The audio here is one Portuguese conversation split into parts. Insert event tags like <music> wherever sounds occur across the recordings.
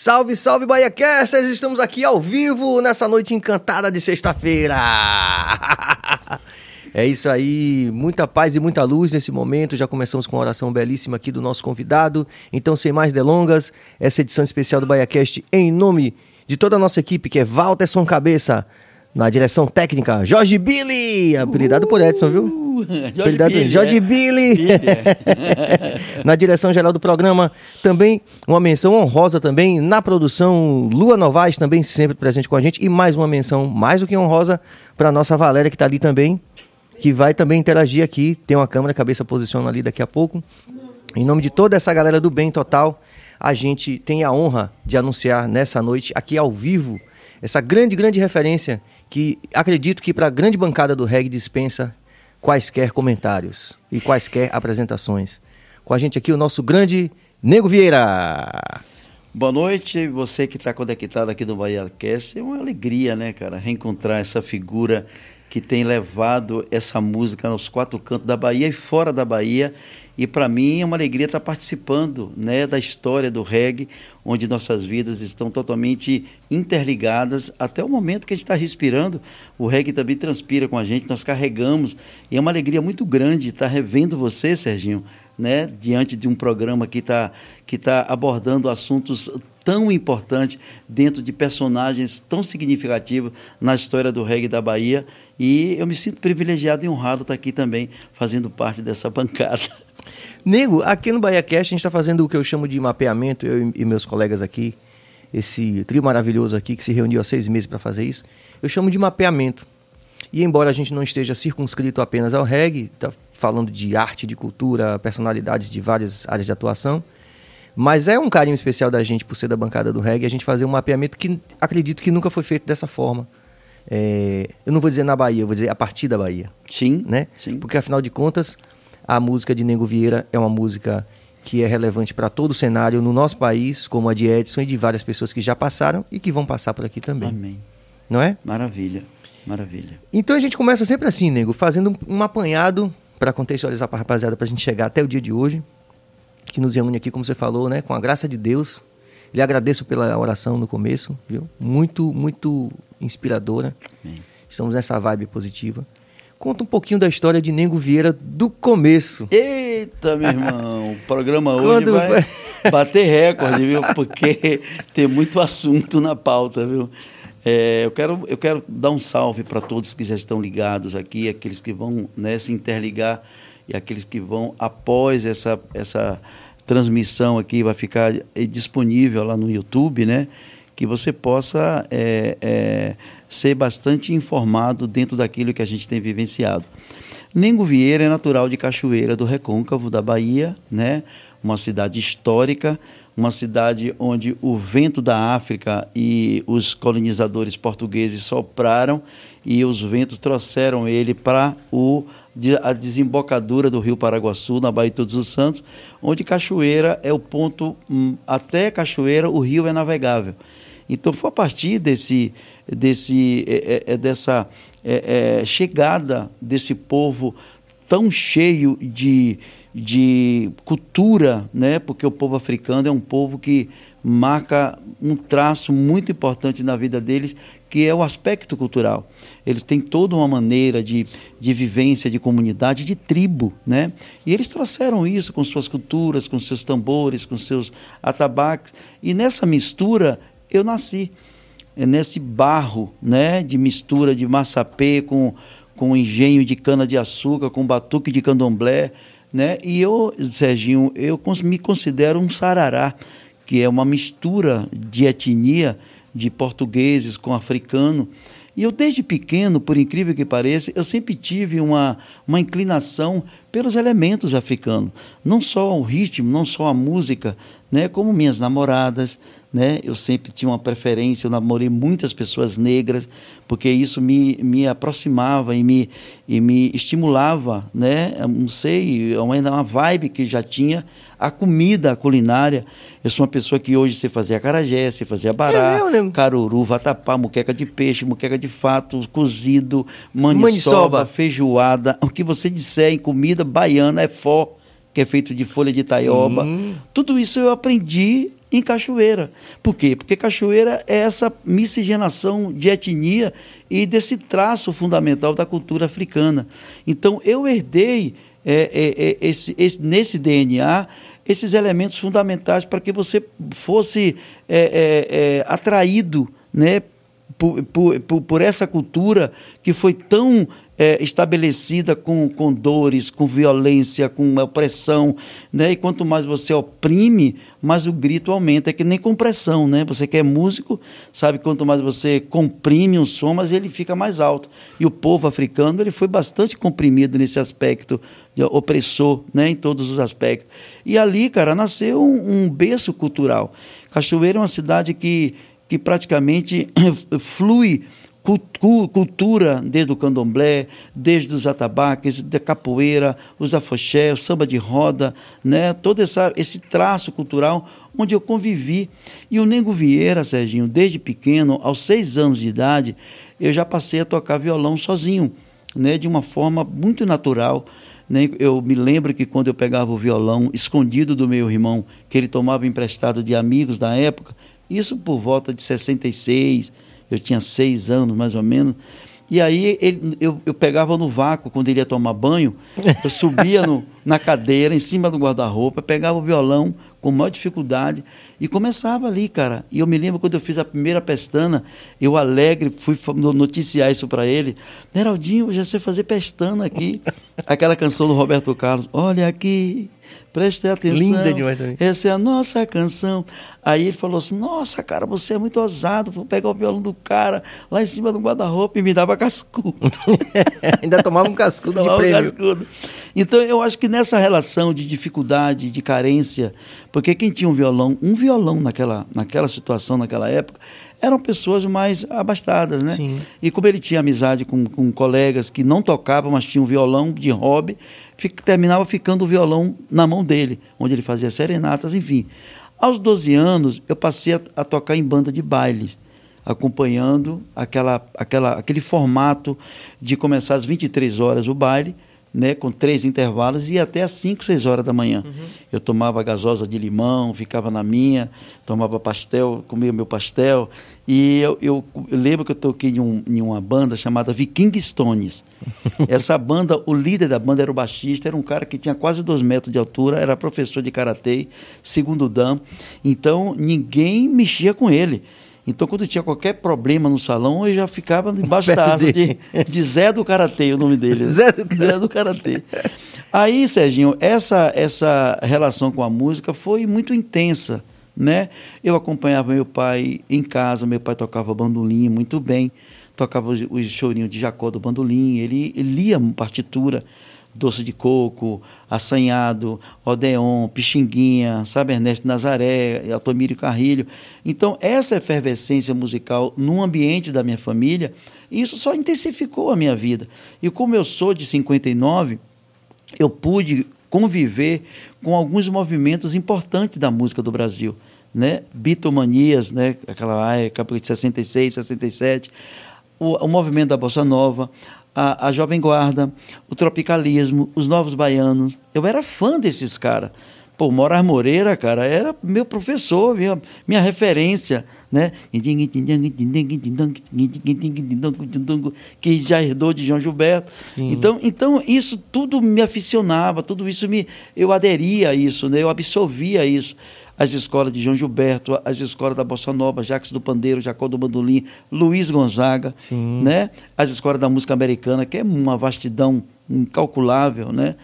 Salve, salve, BahiaCasters! Estamos aqui ao vivo nessa noite encantada de sexta-feira. <laughs> É isso aí, muita paz e muita luz nesse momento. Já começamos com uma oração belíssima aqui do nosso convidado. Então, sem mais delongas, essa edição especial do BahiaCast em nome de toda a nossa equipe, que é Walterson Cabeça, na direção técnica, Jorge Billy, apelidado por Edson, viu? Jorge Billy. Jorge é. Billy. Billy é. <laughs> na direção geral do programa, também uma menção honrosa também na produção Lua Novaes, também sempre presente com a gente. E mais uma menção mais do que honrosa para nossa Valéria, que está ali também, que vai também interagir aqui. Tem uma câmera, cabeça posiciona ali daqui a pouco. Em nome de toda essa galera do bem total, a gente tem a honra de anunciar nessa noite, aqui ao vivo, essa grande, grande referência que acredito que para a grande bancada do reggae dispensa quaisquer comentários e quaisquer apresentações. Com a gente aqui o nosso grande Nego Vieira. Boa noite, você que está conectado aqui no Bahia Cast. É uma alegria, né, cara, reencontrar essa figura que tem levado essa música aos quatro cantos da Bahia e fora da Bahia e para mim é uma alegria estar participando né, da história do reggae, onde nossas vidas estão totalmente interligadas até o momento que a gente está respirando. O reggae também transpira com a gente, nós carregamos. E é uma alegria muito grande estar revendo você, Serginho, né, diante de um programa que está que tá abordando assuntos tão importantes dentro de personagens tão significativos na história do reggae da Bahia. E eu me sinto privilegiado e honrado estar aqui também fazendo parte dessa bancada. Nego, aqui no Bahia Cast a gente está fazendo o que eu chamo de mapeamento, eu e meus colegas aqui, esse trio maravilhoso aqui que se reuniu há seis meses para fazer isso, eu chamo de mapeamento. E embora a gente não esteja circunscrito apenas ao reggae, está falando de arte, de cultura, personalidades de várias áreas de atuação, mas é um carinho especial da gente por ser da bancada do reggae, a gente fazer um mapeamento que acredito que nunca foi feito dessa forma. É, eu não vou dizer na Bahia, eu vou dizer a partir da Bahia. Sim. Né? Sim. Porque afinal de contas, a música de Nego Vieira é uma música que é relevante para todo o cenário no nosso país, como a de Edson e de várias pessoas que já passaram e que vão passar por aqui também. Amém. Não é? Maravilha, maravilha. Então a gente começa sempre assim, Nego, fazendo um apanhado para contextualizar para a rapaziada, para a gente chegar até o dia de hoje, que nos reúne aqui, como você falou, né, com a graça de Deus. Lhe agradeço pela oração no começo, viu? Muito, muito inspiradora. Amém. Estamos nessa vibe positiva. Conta um pouquinho da história de Nego Vieira do começo. Eita, meu irmão, o programa hoje Quando... vai <laughs> bater recorde, viu? Porque tem muito assunto na pauta, viu? É, eu, quero, eu quero dar um salve para todos que já estão ligados aqui, aqueles que vão né, se interligar e aqueles que vão após essa, essa transmissão aqui, vai ficar disponível lá no YouTube, né? Que você possa é, é, ser bastante informado dentro daquilo que a gente tem vivenciado. Nengo Vieira é natural de Cachoeira do Recôncavo, da Bahia, né? uma cidade histórica, uma cidade onde o vento da África e os colonizadores portugueses sopraram e os ventos trouxeram ele para a desembocadura do rio Paraguaçu, na Baía de Todos os Santos, onde Cachoeira é o ponto, hum, até Cachoeira o rio é navegável. Então foi a partir desse, desse, é, é, é dessa é, é, chegada desse povo tão cheio de, de cultura, né? porque o povo africano é um povo que marca um traço muito importante na vida deles, que é o aspecto cultural. Eles têm toda uma maneira de, de vivência, de comunidade, de tribo, né? E eles trouxeram isso com suas culturas, com seus tambores, com seus atabaques. E nessa mistura eu nasci nesse barro né, de mistura de massapê com, com engenho de cana-de-açúcar, com batuque de candomblé. Né? E eu, Serginho, eu me considero um sarará, que é uma mistura de etnia de portugueses com africano. E eu, desde pequeno, por incrível que pareça, eu sempre tive uma, uma inclinação pelos elementos africanos. Não só o ritmo, não só a música, né? como minhas namoradas, né? Eu sempre tinha uma preferência, eu namorei muitas pessoas negras, porque isso me, me aproximava e me, e me estimulava, né? Eu não sei, é uma, uma vibe que já tinha a comida, a culinária. Eu sou uma pessoa que hoje sei fazer acarajé, sei fazer abará, é caruru, vatapá, muqueca de peixe, muqueca de fato, cozido, maniçoba, maniçoba, feijoada. O que você disser em comida baiana é fó, que é feito de folha de taioba. Sim. Tudo isso eu aprendi em Cachoeira. Por quê? Porque Cachoeira é essa miscigenação de etnia e desse traço fundamental da cultura africana. Então, eu herdei é, é, é, esse, esse, nesse DNA esses elementos fundamentais para que você fosse é, é, é, atraído né, por, por, por, essa cultura que foi tão é, estabelecida com, com dores, com violência, com opressão, né? E quanto mais você oprime, mais o grito aumenta. É que nem compressão, né? Você que é músico, sabe quanto mais você comprime um som, mas ele fica mais alto. E o povo africano, ele foi bastante comprimido nesse aspecto opressor, né? Em todos os aspectos. E ali, cara, nasceu um, um berço cultural. Cachoeira é uma cidade que, que praticamente <coughs> flui cultura, desde o candomblé, desde os atabaques, da capoeira, os afoxé, o samba de roda, né? todo essa, esse traço cultural onde eu convivi. E o Nego Vieira, Serginho, desde pequeno, aos seis anos de idade, eu já passei a tocar violão sozinho, né? de uma forma muito natural. Né? Eu me lembro que quando eu pegava o violão escondido do meu irmão, que ele tomava emprestado de amigos da época, isso por volta de 66, eu tinha seis anos mais ou menos. E aí ele, eu, eu pegava no vácuo quando ele ia tomar banho, eu subia no, na cadeira, em cima do guarda-roupa, pegava o violão com maior dificuldade e começava ali, cara. E eu me lembro quando eu fiz a primeira pestana, eu alegre fui noticiar isso para ele. Neraldinho, eu já sei fazer pestana aqui. Aquela canção do Roberto Carlos, olha aqui, Preste atenção. Linda demais também. Essa é a nossa canção. Aí ele falou assim: Nossa, cara, você é muito ousado. Vou pegar o violão do cara lá em cima do guarda-roupa e me dava cascudo. <laughs> Ainda tomava um cascudo tomava de prêmio. Um cascudo. Então eu acho que nessa relação de dificuldade, de carência, porque quem tinha um violão, um violão naquela, naquela situação, naquela época, eram pessoas mais abastadas, né? Sim. E como ele tinha amizade com, com colegas que não tocavam, mas tinham um violão de hobby, fica, terminava ficando o violão na mão dele, onde ele fazia serenatas, enfim. Aos 12 anos, eu passei a, a tocar em banda de baile, acompanhando aquela, aquela, aquele formato de começar às 23 horas o baile, né, com três intervalos, e até às 5, 6 horas da manhã. Uhum. Eu tomava gasosa de limão, ficava na minha, tomava pastel, comia meu pastel. E eu, eu, eu lembro que eu toquei em, um, em, uma banda chamada Viking Stones. <laughs> Essa banda, o líder da banda era o baixista, era um cara que tinha quase dois metros de altura, era professor de karatê, segundo dan. Então ninguém mexia com ele. Então, quando tinha qualquer problema no salão, eu já ficava embaixo da asa de, de, Zé do Karatê, o nome dele. <laughs> Zé do, Zé do Karatê. Aí, Serginho, essa, essa relação com a música foi muito intensa. Né? Eu acompanhava meu pai em casa, meu pai tocava bandolim muito bem, tocava os, os chorinhos de Jacó do bandolim, ele lia partitura doce de coco, assanhado, odeon, pixinguinha, sabe, Ernesto Nazaré, Altomiro Carrilho. Então, essa efervescência musical no ambiente da minha família, isso só intensificou a minha vida. E como eu sou de 59, eu pude conviver com alguns movimentos importantes da música do Brasil, né? Bitomanias, né? Aquela época de 66, 67, o, o movimento da bossa nova, a, a Jovem Guarda, o Tropicalismo, os Novos Baianos. Eu era fã desses caras. Pô, Morar Moreira, cara, era meu professor, minha, minha referência, né? Que já herdou de João Gilberto. Então, então, isso tudo me aficionava, tudo isso me. Eu aderia a isso, né? Eu absorvia isso as escolas de João Gilberto, as escolas da Bossa Nova, Jacques do Pandeiro, Jacó do Bandolim, Luiz Gonzaga, Sim. né? as escolas da música americana, que é uma vastidão incalculável. Né?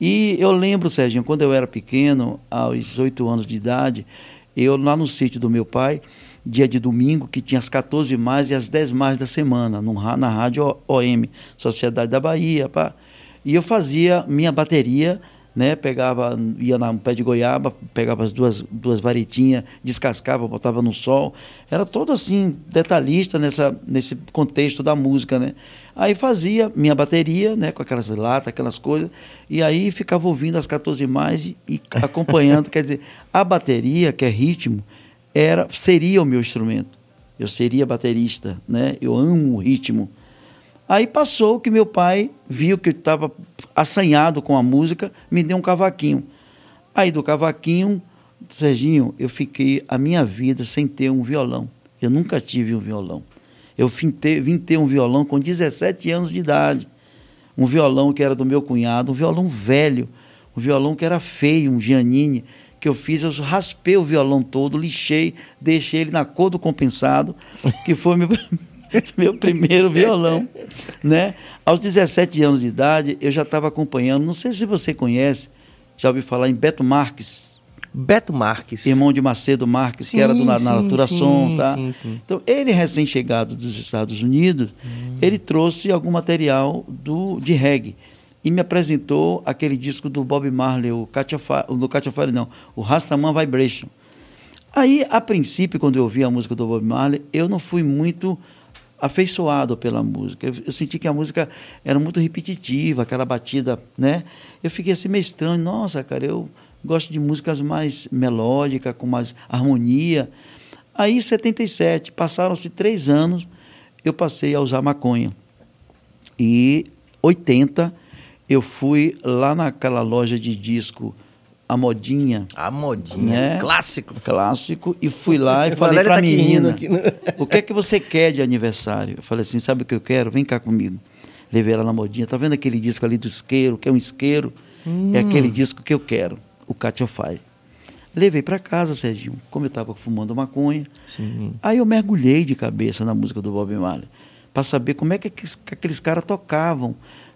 E eu lembro, Serginho, quando eu era pequeno, aos oito anos de idade, eu lá no sítio do meu pai, dia de domingo, que tinha as 14 mais e as 10 mais da semana, no, na rádio OM, Sociedade da Bahia. Pá. E eu fazia minha bateria né? Pegava, ia no pé de goiaba, pegava as duas, duas varetinhas, descascava, botava no sol. Era todo assim, detalhista nessa, nesse contexto da música, né? Aí fazia minha bateria, né? Com aquelas latas, aquelas coisas, e aí ficava ouvindo as 14 mais e, e <laughs> acompanhando. Quer dizer, a bateria, que é ritmo, era, seria o meu instrumento. Eu seria baterista, né? Eu amo o ritmo. Aí passou que meu pai viu que eu estava assanhado com a música, me deu um cavaquinho. Aí do cavaquinho, Serginho, eu fiquei a minha vida sem ter um violão. Eu nunca tive um violão. Eu vim ter, vim ter um violão com 17 anos de idade. Um violão que era do meu cunhado, um violão velho, um violão que era feio, um Giannini, que eu fiz, eu raspei o violão todo, lixei, deixei ele na cor do compensado, que foi meu, <laughs> <laughs> meu primeiro violão. Né? Aos 17 anos de idade, eu já estava acompanhando, não sei se você conhece, já ouviu falar em Beto Marques. Beto Marques. Irmão de Macedo Marques, sim, que era do na, Natura Som, tá? Sim, sim. Então, ele recém-chegado dos Estados Unidos, hum. ele trouxe algum material do, de reggae e me apresentou aquele disco do Bob Marley, o do Katia Fire, não, o Rastaman Vibration. Aí, a princípio, quando eu ouvi a música do Bob Marley, eu não fui muito afeiçoado pela música. Eu, eu, senti que a música era muito repetitiva, aquela batida, né? Eu fiquei assim meio estranho. Nossa, cara, eu gosto de músicas mais melódicas, com mais harmonia. Aí, em 77, passaram-se três anos, eu passei a usar maconha. E 80, eu fui lá naquela loja de disco, a Modinha. A Modinha, né? clássico. Clássico. E fui lá e <laughs> falei para a tá menina, aqui, no... o que é que você quer de aniversário? Eu falei assim, sabe o que eu quero? Vem cá comigo. Levei ela na Modinha. Tá vendo aquele disco ali do isqueiro, que é um isqueiro? Hum. É aquele disco que eu quero o Katia Fire. Levei para casa, Serginho, como eu estava fumando maconha. Sim. Aí eu mergulhei de cabeça na música do Bob Marley, para saber como é que aqueles caras tocavam.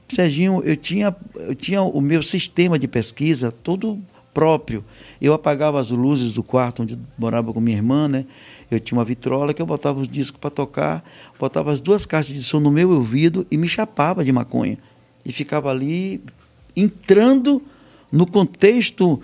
Serginho, eu tinha, eu tinha o meu sistema de pesquisa todo próprio. Eu apagava as luzes do quarto onde morava com minha irmã, né? Eu tinha uma vitrola que eu botava os discos para tocar, botava as duas caixas de som no meu ouvido e me chapava de maconha. E ficava ali entrando no contexto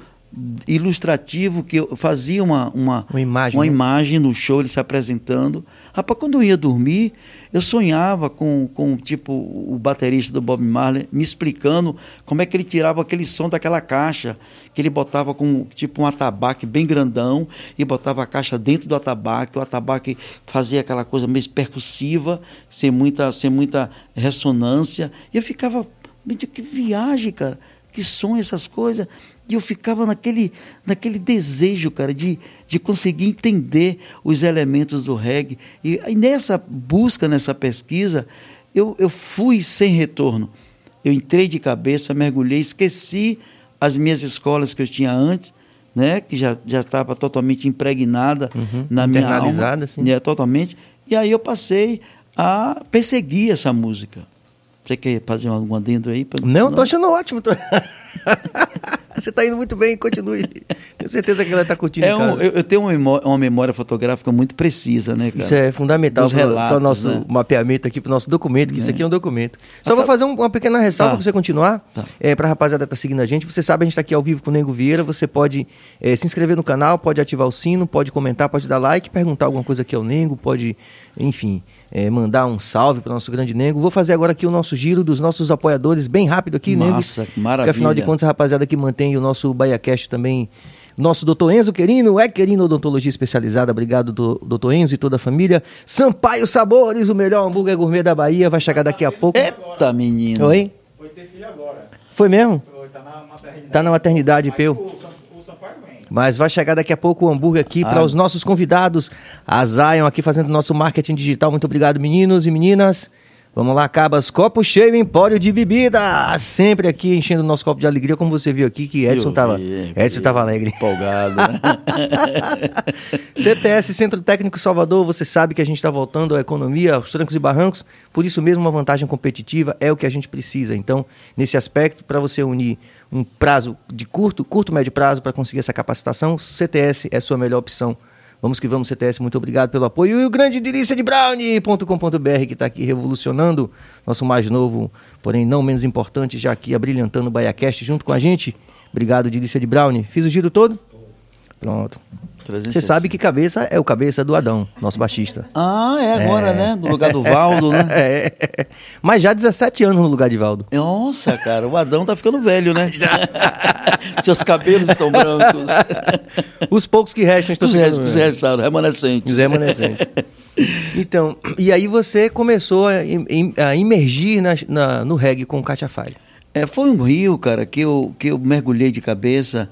ilustrativo que eu fazia uma, uma, uma, imagem, uma né? imagem no show, ele se apresentando. Rapaz, quando eu ia dormir, eu sonhava com, com tipo o baterista do Bob Marley me explicando como é que ele tirava aquele som daquela caixa, que ele botava com tipo um atabaque bem grandão e botava a caixa dentro do atabaque, o atabaque fazia aquela coisa meio percussiva, sem muita, sem muita ressonância. E eu ficava, que viagem, cara que sonho essas coisas. E eu ficava naquele, naquele desejo, cara, de, de conseguir entender os elementos do reggae. E, e nessa busca, nessa pesquisa, eu, eu fui sem retorno. Eu entrei de cabeça, mergulhei, esqueci as minhas escolas que eu tinha antes, né, que já, já estava totalmente impregnada uhum, na minha alma, sim. Né, totalmente. E aí eu passei a perseguir essa música. Você quer fazer algum adendo aí? Não, estou achando ótimo. Tô... <laughs> <laughs> Você está indo muito bem, continue. Tenho certeza que ela está curtindo. É um, eu, eu, tenho uma memória, uma memória, fotográfica muito precisa, né, cara? Isso é fundamental para o nosso né? mapeamento aqui, para o nosso documento, que é. isso aqui é um documento. Só ah, vou tá. fazer um, uma pequena ressalva tá. para você continuar. Tá. É, para a rapaziada que está seguindo a gente. Você sabe, a gente está aqui ao vivo com o Nego Vieira. Você pode é, se inscrever no canal, pode ativar o sino, pode comentar, pode dar like, perguntar alguma coisa aqui ao Nego, pode, enfim, é, mandar um salve para o nosso grande Nego. Vou fazer agora aqui o nosso giro dos nossos apoiadores, bem rápido aqui, Nossa, Nego. maravilha. Porque afinal de contas, a rapaziada que mantém o nosso BaiaCast também. Nosso doutor Enzo Querino, é Querino Odontologia Especializada. Obrigado, do, doutor Enzo e toda a família. Sampaio Sabores, o melhor hambúrguer gourmet da Bahia. Vai chegar daqui a pouco. Eita, menino. Oi? Foi ter filho agora. Foi mesmo? Foi, tá na maternidade. Tá na maternidade, Peu. Mas vai chegar daqui a pouco o hambúrguer aqui ah. para os nossos convidados. A Zion aqui fazendo nosso marketing digital. Muito obrigado, meninos e meninas. Vamos lá, Cabas, copo cheio empório de bebida. Sempre aqui enchendo o nosso copo de alegria, como você viu aqui que Edson estava Edson tava alegre. Empolgado. <laughs> CTS, Centro Técnico Salvador, você sabe que a gente está voltando à economia, aos trancos e barrancos, por isso mesmo uma vantagem competitiva é o que a gente precisa. Então, nesse aspecto, para você unir um prazo de curto, curto, médio prazo para conseguir essa capacitação, CTS é a sua melhor opção. Vamos que vamos, CTS, muito obrigado pelo apoio. E o grande delícia de brownie.com.br que está aqui revolucionando nosso mais novo, porém não menos importante, já aqui abrilhantando o BaiaCast junto com a gente. Obrigado, delícia de brownie. Fiz o giro todo? Pronto. Você sabe que cabeça é o cabeça do Adão, nosso baixista. Ah, é agora, é. né? No lugar do Valdo, né? <laughs> É. Mas já 17 anos no lugar de Valdo. Nossa, cara, o Adão tá ficando velho, né? Já. <laughs> Seus cabelos estão brancos. <laughs> Os poucos que restam estão Os restos, os restaram, remanescentes. Os remanescentes. Então, e aí você começou a, a imergir na, na, no reggae com o Katia Falha. É, foi um rio, cara, que eu, que eu mergulhei de cabeça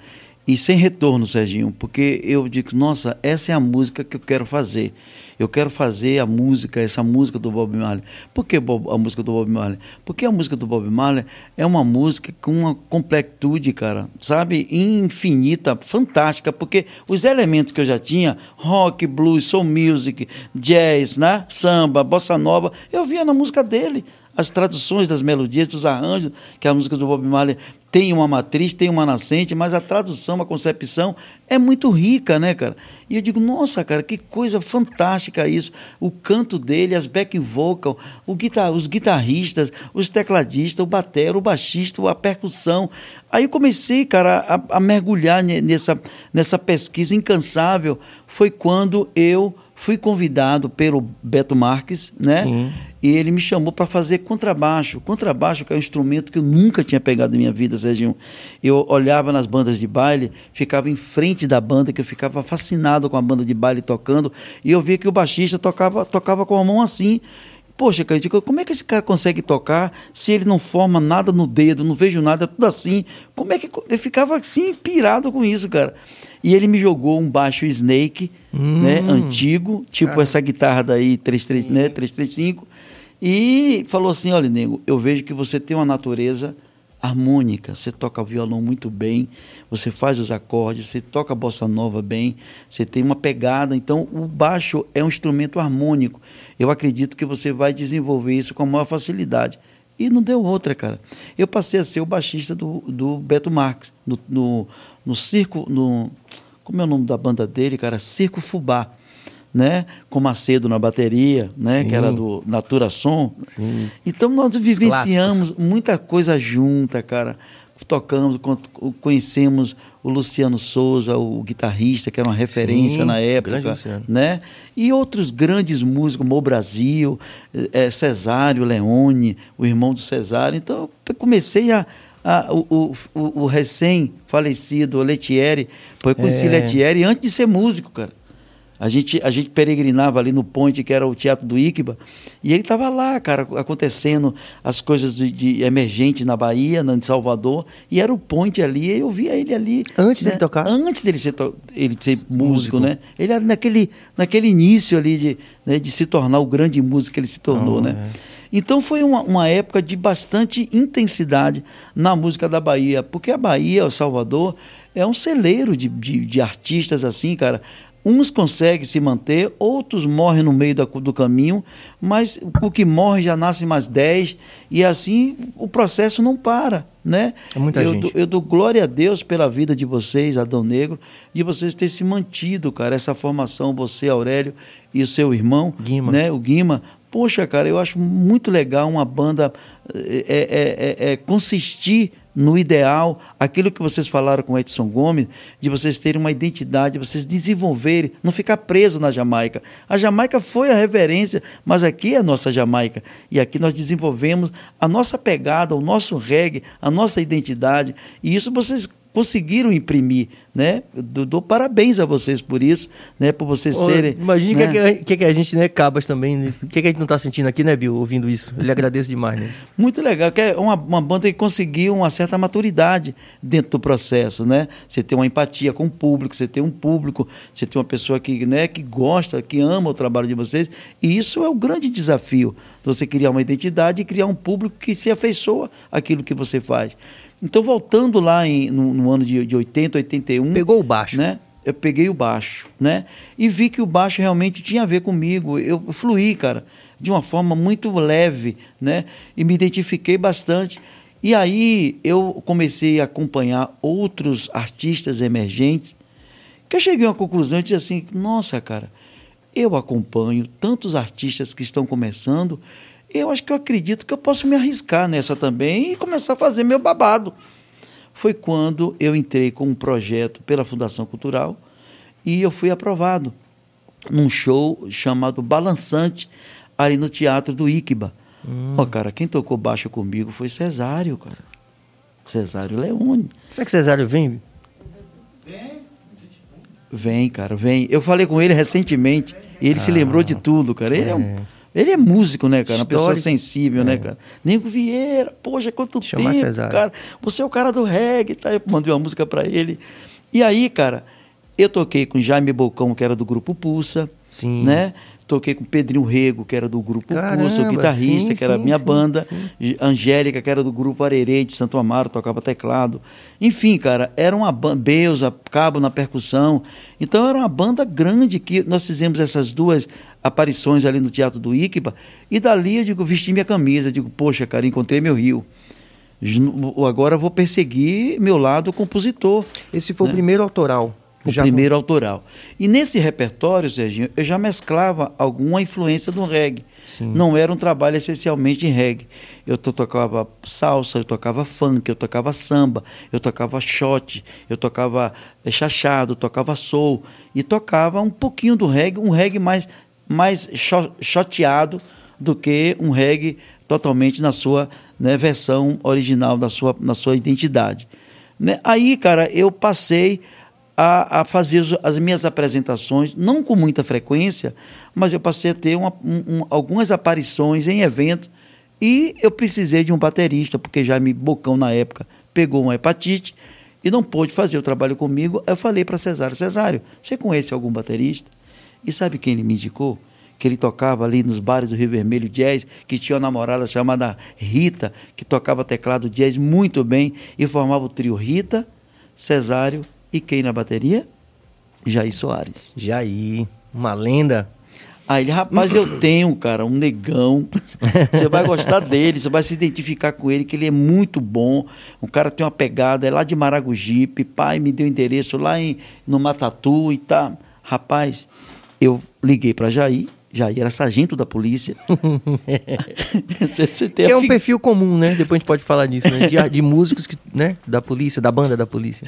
e sem retorno, Serginho, porque eu digo, nossa, essa é a música que eu quero fazer. Eu quero fazer a música, essa música do Bob Marley. Por que a música do Bob Marley? Porque a música do Bob Marley é uma música com uma completude, cara, sabe, infinita, fantástica, porque os elementos que eu já tinha, rock, blues, soul music, jazz, né, samba, bossa nova, eu via na música dele as traduções das melodias, dos arranjos, que a música do Bob Marley tem uma matriz, tem uma nascente, mas a tradução, a concepção é muito rica, né, cara? E eu digo, nossa, cara, que coisa fantástica isso. O canto dele, as back vocal, guitar, os guitarristas, os tecladistas, o batero, o baixista, a percussão. Aí eu comecei, cara, a, a mergulhar nessa, nessa pesquisa incansável. Foi quando eu fui convidado pelo Beto Marques, né? Sim. E ele me chamou para fazer contrabaixo. Contrabaixo, que é um instrumento que eu nunca tinha pegado na minha vida, Serginho. Eu olhava nas bandas de baile, ficava em frente da banda, que eu ficava fascinado com a banda de baile tocando, e eu via que o baixista tocava, tocava com a mão assim. Poxa, digo, como é que esse cara consegue tocar se ele não forma nada no dedo, não vejo nada, tudo assim? Como é que. Eu ficava assim, pirado com isso, cara. E ele me jogou um baixo Snake, hum, né, antigo, tipo cara. essa guitarra daí, 33, né, 335, e falou assim: olha, nego, eu vejo que você tem uma natureza harmônica, você toca violão muito bem, você faz os acordes, você toca bossa nova bem, você tem uma pegada, então o baixo é um instrumento harmônico. Eu acredito que você vai desenvolver isso com maior facilidade. E não deu outra, cara. Eu passei a ser o baixista do, do Beto Marques, no, no, no circo, no, como é o nome da banda dele, cara? Circo Fubá, né? Com Macedo na bateria, né? Sim. Que era do Natura Som. Sim. Então nós vivenciamos muita coisa junta, cara. Tocamos, conhecemos o Luciano Souza, o guitarrista, que era uma referência Sim, na época, né? E outros grandes músicos, Mo Brasil, é, Cesário Leone, o irmão do Cesário. Então, eu comecei a, o, o, o recém-falecido Letieri, foi conheci é. Letieri antes de ser músico, cara. A gente, a gente peregrinava ali no Ponte, que era o Teatro do Iquiba, e ele estava lá, cara, acontecendo as coisas de, de emergente na Bahia, em Salvador, e era o Ponte ali, eu via ele ali. Antes né? dele tocar? Antes dele ser, ele ser músico, músico, né? Ele era naquele, naquele início ali de, né, de se tornar o grande músico que ele se tornou, oh, né? É. Então foi uma, uma época de bastante intensidade na música da Bahia, porque a Bahia, o Salvador, é um celeiro de, de, de artistas assim, cara. Uns conseguem se manter, outros morrem no meio do caminho, mas o que morre já nasce mais 10, e assim o processo não para. Né? É muita eu, gente. eu dou glória a Deus pela vida de vocês, Adão Negro, de vocês terem se mantido, cara, essa formação, você, Aurélio, e o seu irmão, Guima. né? o Guima. Poxa, cara, eu acho muito legal uma banda é, é, é consistir no ideal, aquilo que vocês falaram com Edson Gomes, de vocês terem uma identidade, vocês desenvolverem, não ficar preso na Jamaica. A Jamaica foi a reverência, mas aqui é a nossa Jamaica. E aqui nós desenvolvemos a nossa pegada, o nosso reggae, a nossa identidade. E isso vocês conseguiram imprimir, né? Dou, dou, parabéns a vocês por isso, né? Por vocês Ô, serem. Imagina o né? que, que, que, a gente, né, Cabas também, o né? que, que a gente não está sentindo aqui, né, Bill, ouvindo isso. Ele agradece demais, né? Muito legal, que é uma, uma banda que conseguiu uma certa maturidade dentro do processo, né? Você tem uma empatia com o público, você tem um público, você tem uma pessoa que, né, que gosta, que ama o trabalho de vocês, e isso é o grande desafio, você criar uma identidade e criar um público que se afeiçoa aquilo que você faz. Então, voltando lá em, no, no, ano de, de 80, 81. Pegou o baixo. Né? Eu peguei o baixo, né? E vi que o baixo realmente tinha a ver comigo. Eu fluí, cara, de uma forma muito leve, né? E me identifiquei bastante. E aí eu comecei a acompanhar outros artistas emergentes, que eu cheguei a uma conclusão e disse assim: nossa, cara, eu acompanho tantos artistas que estão começando eu acho que eu acredito que eu posso me arriscar nessa também e começar a fazer meu babado. Foi quando eu entrei com um projeto pela Fundação Cultural e eu fui aprovado num show chamado Balançante, ali no Teatro do Iquiba. Hum. Oh, cara, quem tocou baixo comigo foi Cesário, cara. Cesário Leone. Será que Cesário vem? Vem. Vem, cara, vem. Eu falei com ele recentemente e ele ah. se lembrou de tudo, cara. Ele é, é um ele é músico, né, cara? Uma pessoa sensível, né, é. né, cara? Nego Vieira, poxa, quanto tempo, Cesário. cara. Você é o cara do reggae, tá? Eu mandei uma música para ele. E aí, cara, eu toquei com Jaime Bocão, que era do grupo Pulsa, Sim. né? Toquei com Pedrinho Rego, que era do grupo Caramba, Pulsa, o guitarrista, sim, que era sim, minha banda. Angélica, que era do grupo Arerê de Santo Amaro, tocava teclado. Enfim, cara, era uma banda, Beusa, Cabo na percussão. Então era uma banda grande que nós fizemos essas duas aparições ali no Teatro do Iquiba. E dali eu digo, vesti minha camisa, digo, poxa, cara, encontrei meu rio. Agora vou perseguir meu lado compositor. Esse foi o primeiro autoral. O Já- primeiro autoral. E nesse repertório, Serginho, eu já mesclava alguma influência do reggae. Sim. Não era um trabalho essencialmente em reggae. Eu to- tocava salsa, eu tocava funk, eu tocava samba, eu tocava shot, eu tocava eh, chachado, tocava soul. E tocava um pouquinho do reggae, um reggae mais, mais cho- choteado do que um reggae totalmente na sua né, versão original, na sua, na sua identidade. Né? Aí, cara, eu passei a, a fazer as minhas apresentações, não com muita frequência, mas eu passei a ter uma- um- um- algumas aparições em eventos e eu precisei de um baterista, porque já me Bocão, na época, pegou uma hepatite e não pôde fazer o trabalho comigo. Eu falei para Cesário, Cesário, você conhece algum baterista? E sabe quem ele me indicou? Que ele tocava ali nos bares do Rio Vermelho jazz, que tinha uma namorada chamada Rita, que tocava teclado jazz muito bem e formava o trio Rita, Cesário e quem na bateria? Jair Soares. Jair, uma lenda. Aí ele, rapaz, eu tenho, cara, um negão. <laughs> Você vai gostar dele, você vai se identificar com ele, que ele é muito bom. O cara tem uma pegada, é lá de Maragogipe. Pai me deu endereço lá em, no Matatu e tá. Rapaz, eu liguei para Jair. Jair era sargento da polícia. <laughs> Que é um fi- perfil comum, né? Depois a gente pode falar disso, né? De, <laughs> de músicos que, né? da polícia, da banda da polícia.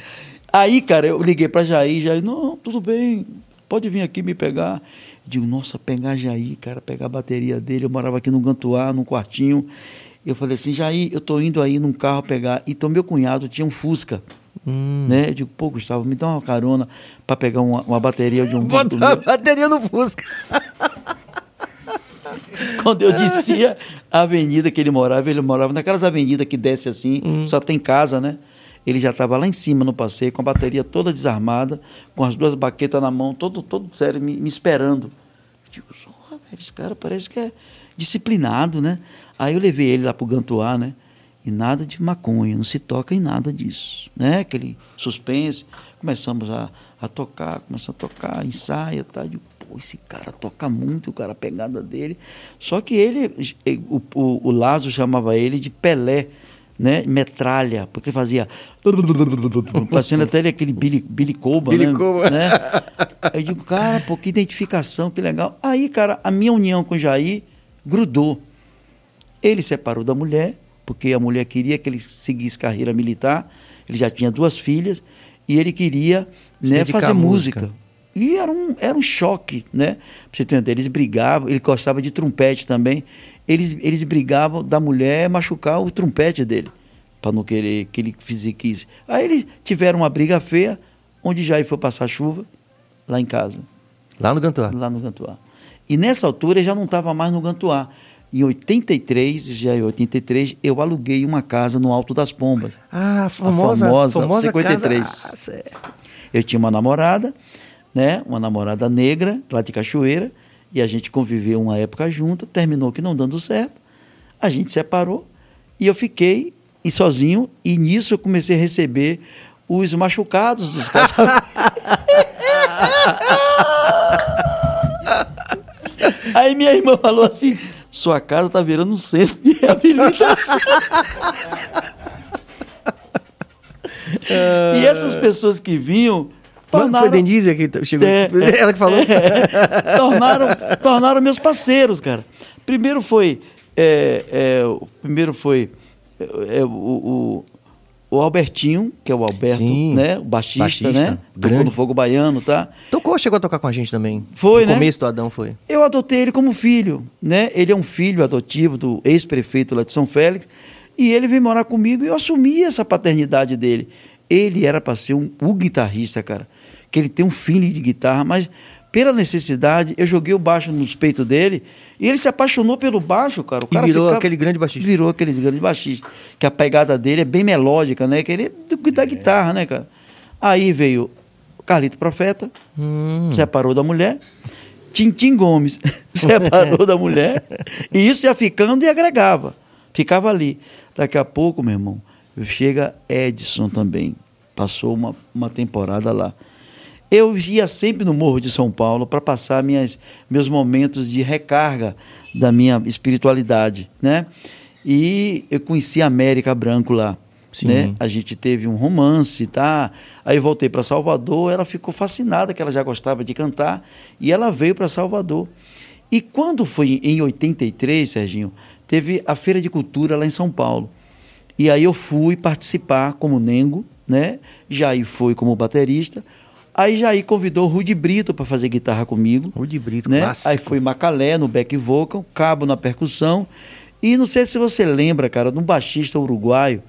Aí, cara, eu liguei para Jair, Jair, não, tudo bem, pode vir aqui me pegar. Digo, nossa, pegar Jair, cara, pegar a bateria dele. Eu morava aqui no Gantuá, num quartinho. Eu falei assim, Jair, eu tô indo aí num carro pegar. Então, meu cunhado tinha um Fusca. Hum. Né? Eu digo, pô, Gustavo, me dá uma carona para pegar uma, uma bateria de um. Bota a bateria no Fusca. <laughs> Quando eu descia a avenida que ele morava, ele morava naquelas avenidas que desce assim, só tem casa, né? Ele já estava lá em cima no passeio, com a bateria toda desarmada, com as duas baquetas na mão, todo, todo sério, me, me esperando. Eu digo, "Porra, velho, esse cara parece que é disciplinado, né? Aí eu levei ele lá pro Gantuá, né? E nada de maconha, não se toca em nada disso, né? Aquele suspense. Começamos a, a tocar, começamos a tocar, ensaia, tá? Digo, pô, esse cara toca muito, o cara a pegada dele. Só que ele, o, o, o Lazo chamava ele de Pelé, né? Metralha, porque ele fazia. Parecendo até ele aquele Billy, Billy Coba, Billy né? Coba. né? Aí eu digo, cara, pô, que identificação, que legal. Aí, cara, a minha união com o Jair grudou. Ele separou da mulher, porque a mulher queria que ele seguisse carreira militar. Ele já tinha duas filhas e ele queria Se né, fazer música. música. E era um, era um choque, né? Pra você ideia, eles brigavam, ele gostava de trompete também. Eles, eles brigavam da mulher machucar o trompete dele, para não querer que ele fizesse. Aí eles tiveram uma briga feia, onde Jair foi passar chuva, lá em casa Lá no Gantuá. lá no Gantuá. E nessa altura eu já não estava mais no Gantuá. Em 83, já em 83, eu aluguei uma casa no Alto das Pombas. Ah, a famosa, famosa famosa 53. Casa... Ah, certo. Eu tinha uma namorada, né? Uma namorada negra, lá de Cachoeira, e a gente conviveu uma época junta, terminou que não dando certo. A gente separou e eu fiquei e sozinho, e nisso eu comecei a receber os machucados dos casamentos. <laughs> Aí minha irmã falou assim: sua casa tá virando um centro de reabilitação. <laughs> e essas pessoas que vinham. Mano, tornaram- foi Denise que chegou. <laughs> É, Ela que falou. é, tornaram, tornaram meus parceiros, cara. Primeiro foi. é, é, o primeiro foi é, é, o, o, o Albertinho, que é o Alberto, Sim, né? O baixista, baixista, né? Tocou grande. no Fogo Baiano, tá? Tocou, chegou a tocar com a gente também. Foi, no né? começo do Adão foi. Eu adotei ele como filho, né? Ele é um filho adotivo do ex-prefeito lá de São Félix e ele veio morar comigo e eu assumi essa paternidade dele. Ele era para ser um, o guitarrista, cara, que ele tem um feeling de guitarra, mas pela necessidade eu joguei o baixo nos peitos dele e ele se apaixonou pelo baixo, cara. O E cara virou ficava- aquele grande baixista. Virou aquele grande baixista, que a pegada dele é bem melódica, né? Que ele é da guitarra, né, cara? Aí veio Carlito Profeta, Hum. separou da mulher. Tintim Gomes <laughs> separou da mulher. E isso ia ficando e agregava. Ficava ali. Daqui a pouco, meu irmão, chega Edson também. Passou uma, uma temporada lá. Eu ia sempre no Morro de São Paulo para passar minhas, meus momentos de recarga da minha espiritualidade, né? E eu conheci a América Branco lá. Sim. Né? A gente teve um romance, tá? Aí voltei para Salvador, ela ficou fascinada que ela já gostava de cantar e ela veio para Salvador. E quando foi em 83, Serginho, teve a Feira de Cultura lá em São Paulo. E aí eu fui participar como Nengo, né? Jair foi como baterista. Aí Jair convidou o Rudy Brito para fazer guitarra comigo. Rudy Brito, né? clássico. Aí foi Macalé no back vocal, Cabo na percussão. E não sei se você lembra, cara, de um baixista uruguaio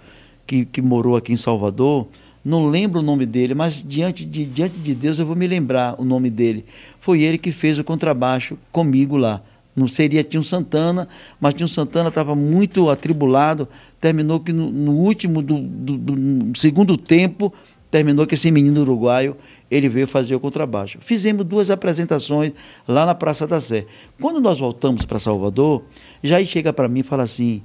que, que morou aqui em Salvador. Não lembro o nome dele, mas diante de, diante de Deus eu vou me lembrar o nome dele. Foi ele que fez o contrabaixo comigo lá. Não seria Tinho Santana, mas Tinho Santana estava muito atribulado. Terminou que no, no último do, do, do segundo tempo, terminou que esse menino uruguaio ele veio fazer o contrabaixo. Fizemos duas apresentações lá na Praça da Sé. Quando nós voltamos para Salvador, Jair chega para mim e fala assim: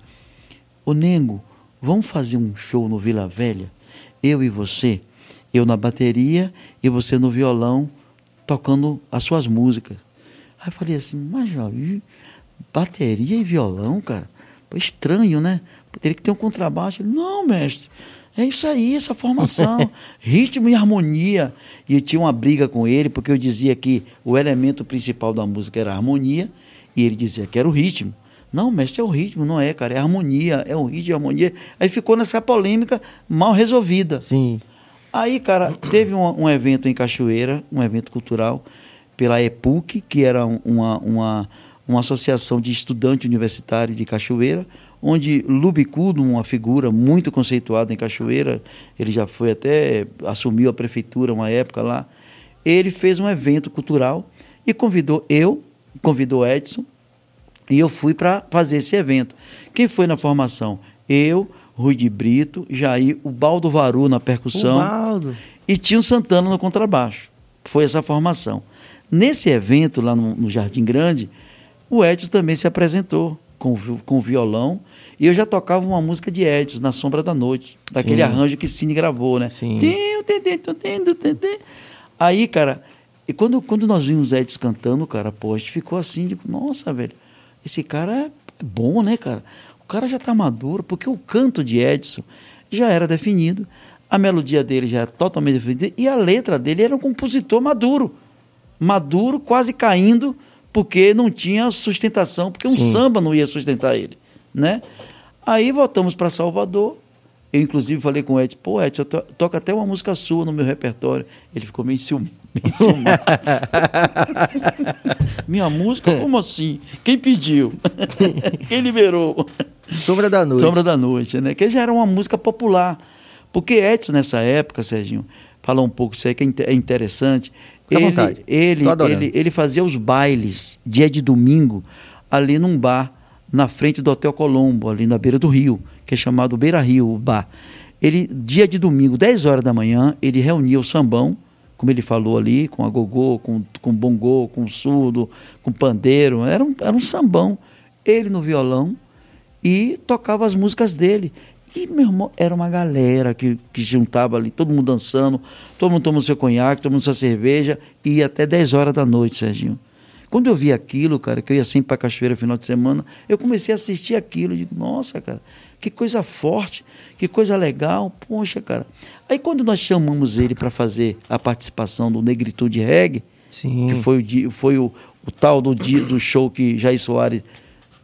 Ô Nengo, vamos fazer um show no Vila Velha? Eu e você, eu na bateria e você no violão, tocando as suas músicas. Aí eu falei assim, mas Jair, bateria e violão, cara? Estranho, né? Teria que ter um contrabaixo. Ele, não, mestre, é isso aí, essa formação. <laughs> Ritmo e harmonia. E eu tinha uma briga com ele, porque eu dizia que o elemento principal da música era a harmonia, e ele dizia que era o ritmo. Não, mestre, é o ritmo, não é, cara, é a harmonia, é o ritmo e a harmonia. Aí ficou nessa polêmica mal resolvida. Sim. Aí, cara, teve um, um evento em Cachoeira, um evento cultural, pela EPUC, que era um- uma, uma, uma associação de estudante universitário de Cachoeira, onde Lubicudo, uma figura muito conceituada em Cachoeira, ele já foi até, assumiu a prefeitura uma época lá, ele fez um evento cultural e convidou eu, convidou Edson, e eu fui para fazer esse evento. Quem foi na formação? Eu, Rui de Brito, Jair, o Baldo Varu na percussão Ubaldo. e Tio Santana no contrabaixo. Foi essa formação. Nesse evento, lá no, no Jardim Grande, o Edson também se apresentou com, com violão. E eu já tocava uma música de Edson, Na Sombra da Noite. Daquele Sim. arranjo que Cine gravou, né? Sim. Aí, cara, e quando, quando nós vimos Edson cantando, cara, pô, a gente ficou assim, tipo, nossa, velho, esse cara é bom, né, cara? O cara já tá maduro, porque o canto de Edson já era definido, a melodia dele já era totalmente definida, e a letra dele era um compositor maduro. Maduro, quase caindo, porque não tinha sustentação, porque um Sim. samba não ia sustentar ele, né? Aí voltamos para Salvador, eu, inclusive, falei com o Edson, pô, Edson, eu to toco até uma música sua no meu repertório. Ele ficou meio cium- <laughs> meio ciumado. <laughs> Minha música? Como assim? Quem pediu? <laughs> Quem liberou? Sombra da Noite. Sombra da Noite, né? Que já era uma música popular. Porque Edson, nessa época, Serginho, falar um pouco isso aí que é é interessante. Fica ele, vontade. Ele, ele, ele fazia os bailes dia de domingo ali num bar na frente do Hotel Colombo, ali na beira do rio, que é chamado Beira Rio, o bar. Ele, dia de domingo, 10 horas da manhã, ele reunia o sambão, como ele falou ali, com a gogô, com, com bongô, com surdo, com pandeiro. Era um, era um sambão. Ele no violão e tocava as músicas dele. E, meu irmão, era uma galera que, que juntava ali, todo mundo dançando, todo mundo tomando seu conhaque, todo mundo sua cerveja, e ia até 10 horas da noite, Serginho. Quando eu vi aquilo, cara, que eu ia sempre para Cachoeira final de semana, eu comecei a assistir aquilo. Digo, nossa, cara, que coisa forte, que coisa legal, poxa, cara. Aí quando nós chamamos ele para fazer a participação do Negritude Reggae, Sim. que foi o, foi o, o tal do, dia, do show que Jair Soares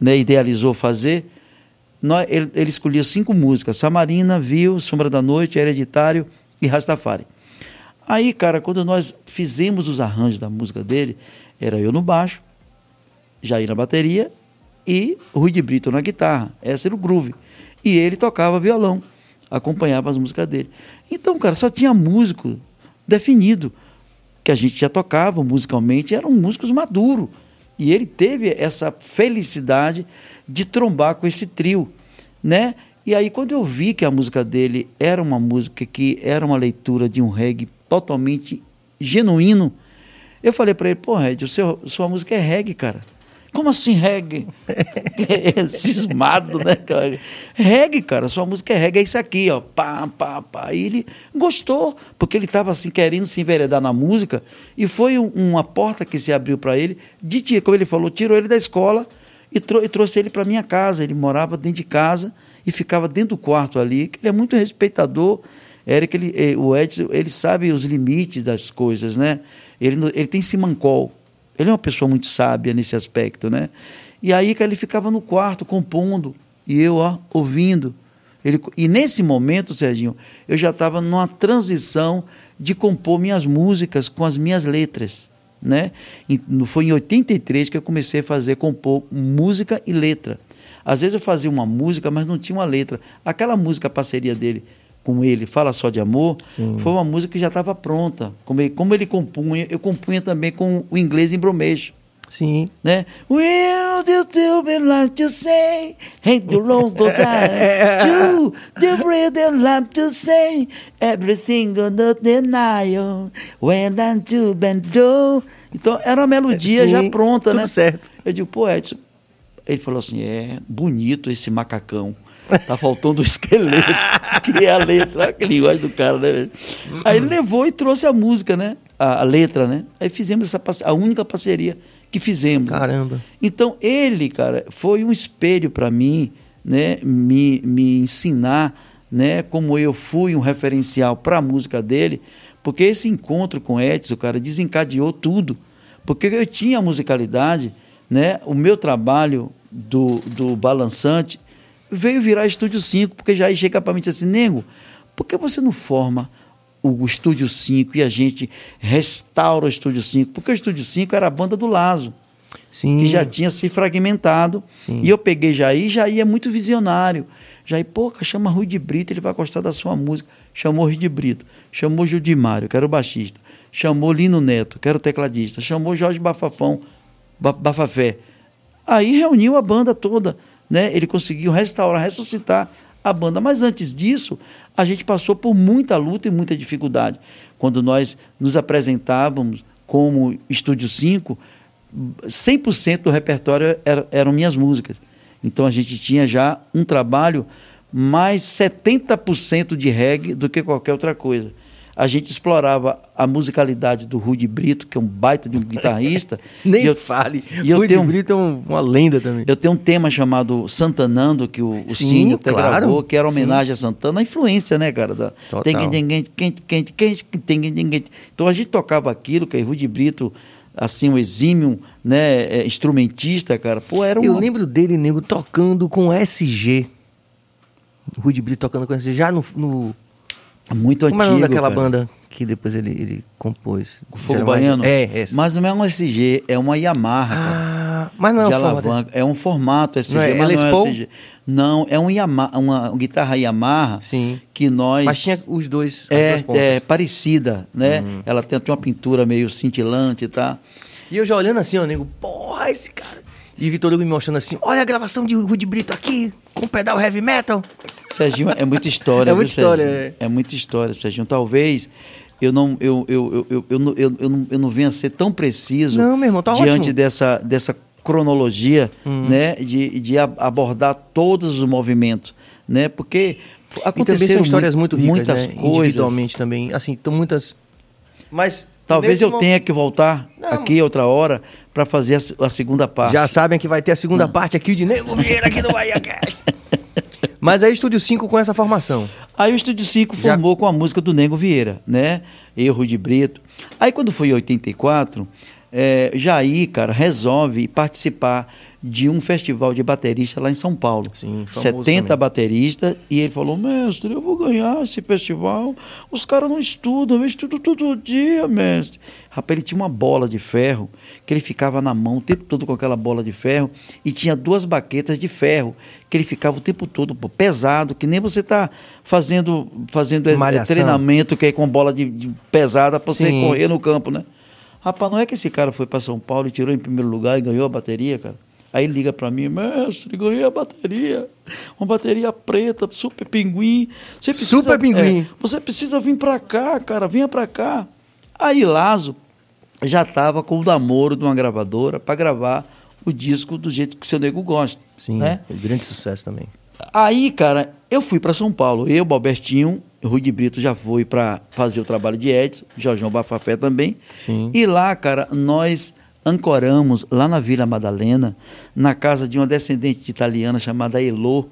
né, idealizou fazer, nós, ele, ele escolheu cinco músicas: Samarina, Viu, Sombra da Noite, Hereditário e Rastafari. Aí, cara, quando nós fizemos os arranjos da música dele, era eu no baixo, Jair na bateria e Rui de Brito na guitarra. Esse era o groove. E ele tocava violão, acompanhava as músicas dele. Então, cara, só tinha músico definido, que a gente já tocava musicalmente, eram músicos maduros. E ele teve essa felicidade de trombar com esse trio, né? E aí quando eu vi que a música dele era uma música que era uma leitura de um reggae totalmente genuíno. Eu falei para ele, pô, Red, seu, sua música é reggae, cara. Como assim reggae? <laughs> Cismado, né, cara? Reggae, cara, sua música é reggae, é isso aqui, ó. Pá, pá, pá. E ele gostou, porque ele estava assim, querendo se enveredar na música, e foi um, uma porta que se abriu para ele, de como ele falou, tirou ele da escola e, trou e trouxe ele para minha casa. Ele morava dentro de casa e ficava dentro do quarto ali, ele é muito respeitador. Eric, ele, eh, o Edson, ele sabe os limites das coisas, né? Ele, ele tem simancol. Ele é uma pessoa muito sábia nesse aspecto, né? E aí que ele ficava no quarto compondo e eu, ó, ouvindo. Ele, e nesse momento, Serginho, eu já estava numa transição de compor minhas músicas com as minhas letras, né? Foi em 83 que eu comecei a fazer compor música e letra. Às vezes eu fazia uma música, mas não tinha uma letra. Aquela música, a parceria dele com ele, Fala Só de Amor, Sim. foi uma música que já estava pronta. Como ele, como ele compunha, eu compunha também com o inglês em bromeixo. Sim. Né? Will you still be like to say, ain't the road go down, <laughs> to the breath like to say, every single note denial, when I'm to bend Então, era uma melodia Sim, já pronta, tudo né? certo. Eu digo, pô, Edson, ele falou assim, é bonito esse macacão. Tá faltando o esqueleto, <laughs> que é a letra. que linguagem do cara, né? Aí ele levou e trouxe a música, né? A, a letra, né? Aí fizemos essa a única parceria que fizemos. Caramba. Então ele, cara, foi um espelho para mim, né? Me, me ensinar, né? Como eu fui um referencial para a música dele, porque esse encontro com Edson, cara, desencadeou tudo. Porque eu tinha a musicalidade, né? O meu trabalho do, do balançante veio virar Estúdio 5, porque já chega para mim e disse assim, Nego, por que você não forma o Estúdio 5 e a gente restaura o Estúdio 5? Porque o Estúdio 5 era a banda do Lazo. Sim. Que já tinha se fragmentado. Sim. E eu peguei Jair, Jair é muito visionário. Jair, pô, chama Rui de Brito, ele vai gostar da sua música. Chamou Rui de Brito, chamou Judimário, que era o baixista. Chamou Lino Neto, que era o tecladista. Chamou Jorge Bafafão, Bafafé. Aí reuniu a banda toda né, ele conseguiu restaurar, ressuscitar a banda. Mas antes disso, a gente passou por muita luta e muita dificuldade. Quando nós nos apresentávamos como Estúdio 5, 100% do repertório era, eram minhas músicas. Então a gente tinha já um trabalho mais 70% de reggae do que qualquer outra coisa a gente explorava a musicalidade do Rudy Brito, que é um baita de um guitarrista. <laughs> Nem eu, fale. E eu Rudy tenho, Brito é um, uma lenda também. Eu tenho um tema chamado Santanando, que o, o Sim, Cine até claro. gravou, que era homenagem Sim. a Santana, a influência, né, cara? Da. Então a gente tocava aquilo, que é Rudy Brito assim, um exímio né, é, instrumentista, cara. Pô, era um... Eu lembro dele, nego, tocando com SG. Rudy Brito tocando com SG, já no, no muito Como antigo. Como é daquela banda que depois ele, ele compôs? O Fogo Baiano? É, é. Mas não é um SG, é uma Yamaha. Ah, mas não é um formato. É um formato SG, não é, mas não é SG. Não, é um Yamaha, uma, guitarra Yamaha Sim. que nós. Mas tinha os dois. É, é parecida, né? Uhum. Ela tem, tem uma pintura meio cintilante e tá. E eu já olhando assim, ó, nego, porra, esse cara. E Vitor Hugo me mostrando assim: olha a gravação de Rudy Brito aqui, com pedal heavy metal. Serginho, é muita história. <laughs> é muita história. É. é muita história, Serginho. Talvez eu não, eu, eu, eu, eu, eu, eu, não, eu não venha a ser tão preciso não, meu irmão, tá diante ótimo. dessa, dessa cronologia, hum. né? De, de abordar todos os movimentos, né? Porque aconteceram e também são histórias muito ricas, muitas né? coisas. Individualmente também, assim, então muitas... Mas Talvez eu tenha que voltar não. aqui outra hora para fazer a, a, segunda parte. Já sabem que vai ter a segunda não. parte aqui de Nego Vieira aqui no Bahia <laughs> Cast. Mas aí Estúdio 5 com essa formação. Aí o Estúdio 5 Já... formou com a música do Nego Vieira, né? Eu, de Brito. Aí quando foi em 84, é, Jair, cara, resolve participar de um festival de baterista lá em São Paulo. Sim, 70 também. bateristas. E ele falou: mestre, eu vou ganhar esse festival. Os caras não estudam, eu estudo todo dia, mestre. Rapaz, ele tinha uma bola de ferro que ele ficava na mão o tempo todo com aquela bola de ferro e tinha duas baquetas de ferro que ele ficava o tempo todo pô, pesado, que nem você está fazendo, fazendo treinamento que é com bola de, de pesada para você correr no campo, né? Rapaz, não é que esse cara foi para São Paulo e tirou em primeiro lugar e ganhou a bateria, cara? Aí liga para mim, mestre, ganhei a bateria. Uma bateria preta, super pinguim. Você precisa, super pinguim. É, você precisa vir para cá, cara, venha para cá. Aí Lazo já estava com o namoro de uma gravadora para gravar o disco do jeito que seu nego gosta. Sim, né? grande sucesso também. Aí, cara, eu fui para São Paulo. Eu, Balbertinho, Rui de Brito já foi para fazer o trabalho de Edson, Jorjão Bafafé também. Sim. E lá, cara, nós ancoramos lá na Vila Madalena, na casa de uma descendente de italiana chamada Elô,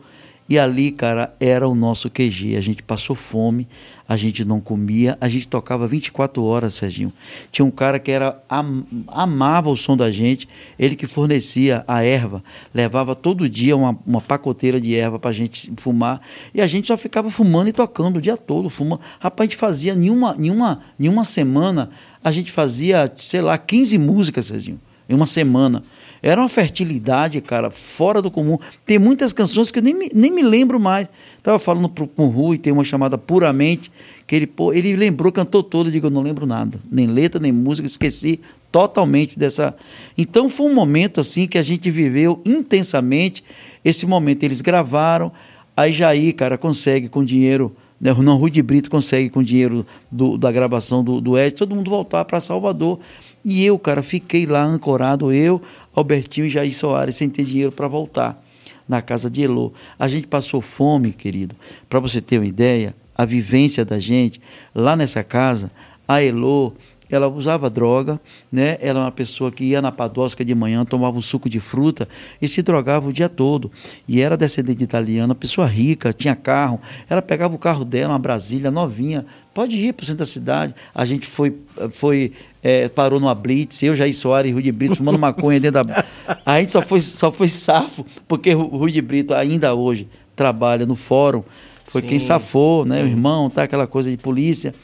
e ali, cara, era o nosso QG. A gente passou fome, a gente não comia, a gente tocava 24 horas, Serginho. Tinha um cara que era am, amava o som da gente, ele que fornecia a erva, levava todo dia uma, uma pacoteira de erva para a gente fumar, e a gente só ficava fumando e tocando o dia todo. Fumando. Rapaz, a gente fazia nenhuma, nenhuma, nenhuma semana, a gente fazia, sei lá, 15 músicas, Serginho, em uma semana. Era uma fertilidade, cara, fora do comum. Tem muitas canções que eu nem me, nem me lembro mais. Estava falando pro, com o Rui, tem uma chamada Puramente, que ele, pô, ele lembrou, cantou todo, eu digo, eu não lembro nada. Nem letra, nem música, esqueci totalmente dessa. Então foi um momento assim que a gente viveu intensamente esse momento. Eles gravaram, aí Jair, cara, consegue com dinheiro. Né, não, Rui de Brito consegue com dinheiro do, da gravação do, do Ed, todo mundo voltar para Salvador. E eu, cara, fiquei lá ancorado, eu, Albertinho e Jair Soares, sem ter dinheiro para voltar na casa de Elô. A gente passou fome, querido. Para você ter uma ideia, a vivência da gente lá nessa casa, a Elô, ela usava droga, né? Ela é uma pessoa que ia na padosca de manhã, tomava um suco de fruta e se drogava o dia todo. E era descendente de italiana, pessoa rica, tinha carro. Ela pegava o carro dela, uma Brasília novinha, pode ir para o centro da cidade. A gente foi, foi é, parou numa blitz, eu, Jair Soares e Rui de Brito fumando maconha dentro da... <laughs> A gente só foi, só foi safo, porque o Rui de Brito ainda hoje trabalha no fórum, foi sim, quem safou, né? Sim. O irmão, tá? Aquela coisa de polícia.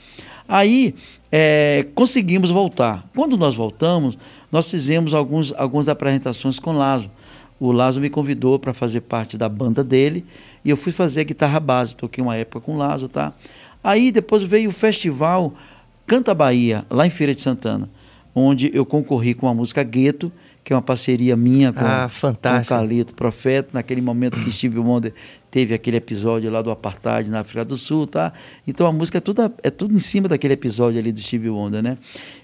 Aí é, conseguimos voltar. Quando nós voltamos, nós fizemos alguns, algumas apresentações com o Lazo. O Lazo me convidou para fazer parte da banda dele e eu fui fazer a guitarra base. Toquei uma época com o Lazo, tá? Aí depois veio o festival Canta Bahia, lá em Feira de Santana, onde eu concorri com a música Gueto, que é uma parceria minha com, ah, com o Calito Profeta, naquele momento que Steve Wonder teve aquele episódio lá do Apartheid na África do Sul, tá? Então a música é tudo, é tudo em cima daquele episódio ali do Steve Wonder, né?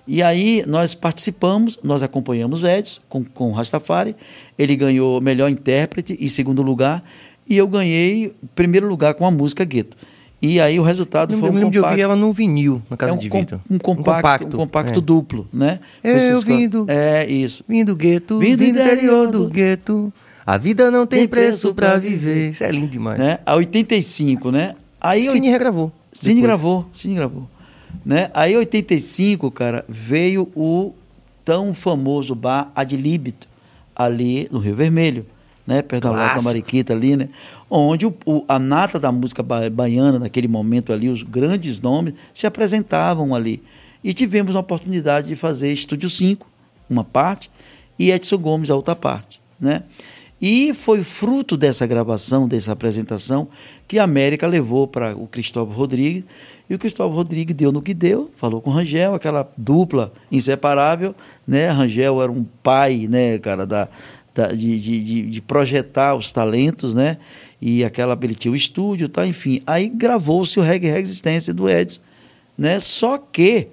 E aí nós participamos, nós acompanhamos Edson com, com o Rastafari, ele ganhou melhor intérprete e segundo lugar, e eu ganhei primeiro lugar com a música Gueto. E aí o resultado eu foi um compacto. de ouvir ela no vinil, na casa é um de Vitor. Um compacto, um compacto, um compacto é. duplo, né? Eu vindo. É, isso. Vindo do gueto, vindo, vindo interior do, do gueto. A vida não tem, tem preço para viver. Isso é lindo demais. Né? A 85, né? Aí Cine eu... regravou. Cine depois. gravou, Cine gravou. Né? Aí em 85, cara, veio o tão famoso bar Adlibito, ali no Rio Vermelho né? Perto da Mariquita ali, né? Onde o, o, a nata da música ba baiana, naquele momento ali, os grandes nomes, se apresentavam ali. E tivemos a oportunidade de fazer Estúdio 5, uma parte, e Edson Gomes, a outra parte, né? E foi fruto dessa gravação, dessa apresentação, que a América levou para o Cristóvão Rodrigues. E o Cristóvão Rodrigues deu no que deu, falou com o Rangel, aquela dupla inseparável. Né? Rangel era um pai, né, cara, da, da, de, de, de, projetar os talentos, né? E aquela, ele tinha o estúdio, tá? enfim. Aí gravou-se o Reggae Resistência do Edson, né? Só que,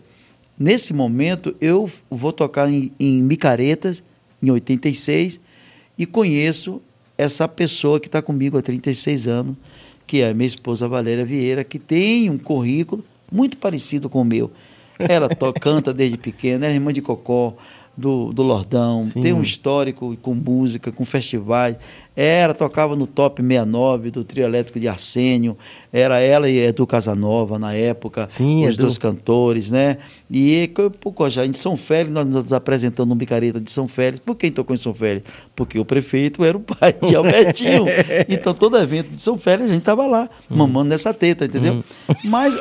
nesse momento, eu vou tocar em, em Micaretas, em 86, e conheço essa pessoa que está comigo há 36 anos, que é a minha esposa Valéria Vieira, que tem um currículo muito parecido com o meu. Ela to, <laughs> canta desde pequena, ela é irmã de Cocó, do, do Lordão, Sim. tem um histórico com música, com festivais. Era, tocava no Top 69 do Trio Elétrico de Arsênio, era ela e Edu Casanova na época, Sim, os Edu. dois cantores, né? E pô, já em São Félix, nós nos apresentando no Micareta de São Félix. Por quem tocou em São Félix? Porque o prefeito era o pai de <laughs> Albertinho. então, todo evento de São Félix, a gente estava lá, hum. mamando nessa teta, entendeu? Hum. <laughs> Mas,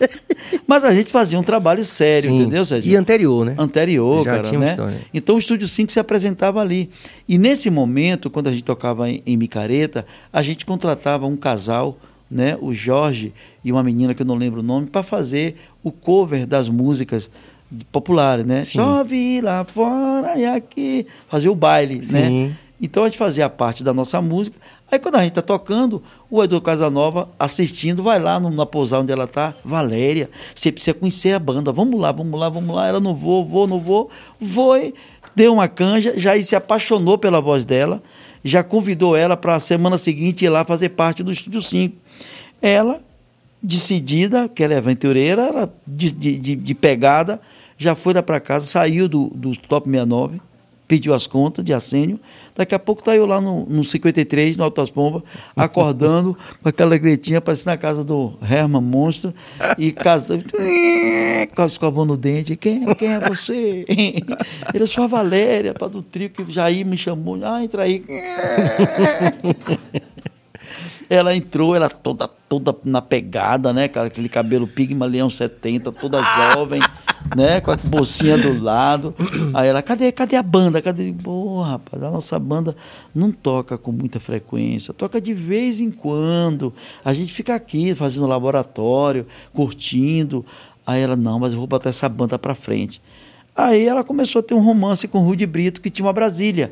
<laughs> mas a gente fazia um trabalho sério, Sim. entendeu, Sérgio? E anterior, né? Anterior, já cara, né? Então, o Estúdio 5 se apresentava ali. E nesse momento, quando a gente tocava tocava em, em Micareta, a gente contratava um casal, né, o Jorge e uma menina que eu não lembro o nome, para fazer o cover das músicas populares, né? Sim. Chove lá fora e aqui. Fazer o baile, né? Sim. né? Então a gente fazia parte da nossa música. Aí quando a gente está tocando, o Edu Casanova assistindo, vai lá no, na pousada onde ela está, Valéria, você precisa conhecer a banda, vamos lá, vamos lá, vamos lá. Ela não vou, vou, não vou. Foi, deu uma canja, já se apaixonou pela voz dela, já convidou ela para a semana seguinte ir lá fazer parte do Estúdio 5. Ela, decidida, que ela é aventureira, ela, de, de, de pegada, já foi lá para casa, saiu do, do Top 69 pediu as contas de Assênio. Daqui a pouco tá eu lá no, no 53, no Alto das Pombas, acordando <laughs> com aquela gretinha, parecendo na casa do Herman Monstro, e casando, <laughs> escovando no dente. Quem, quem é você? <laughs> Ele é sua Valéria, para do trio que Jair me chamou. Ah, entra aí. Ela entrou, ela toda, toda na pegada, né, cara? Aquele cabelo Pigma Leão 70, toda jovem, <laughs> né? Com a bolsinha do lado. Aí ela, cadê, cadê a banda? Cadê? Pô, rapaz, a nossa banda não toca com muita frequência, toca de vez em quando. A gente fica aqui fazendo laboratório, curtindo. Aí ela, não, mas eu vou botar essa banda pra frente. Aí ela começou a ter um romance com o Rudy Brito, que tinha uma Brasília.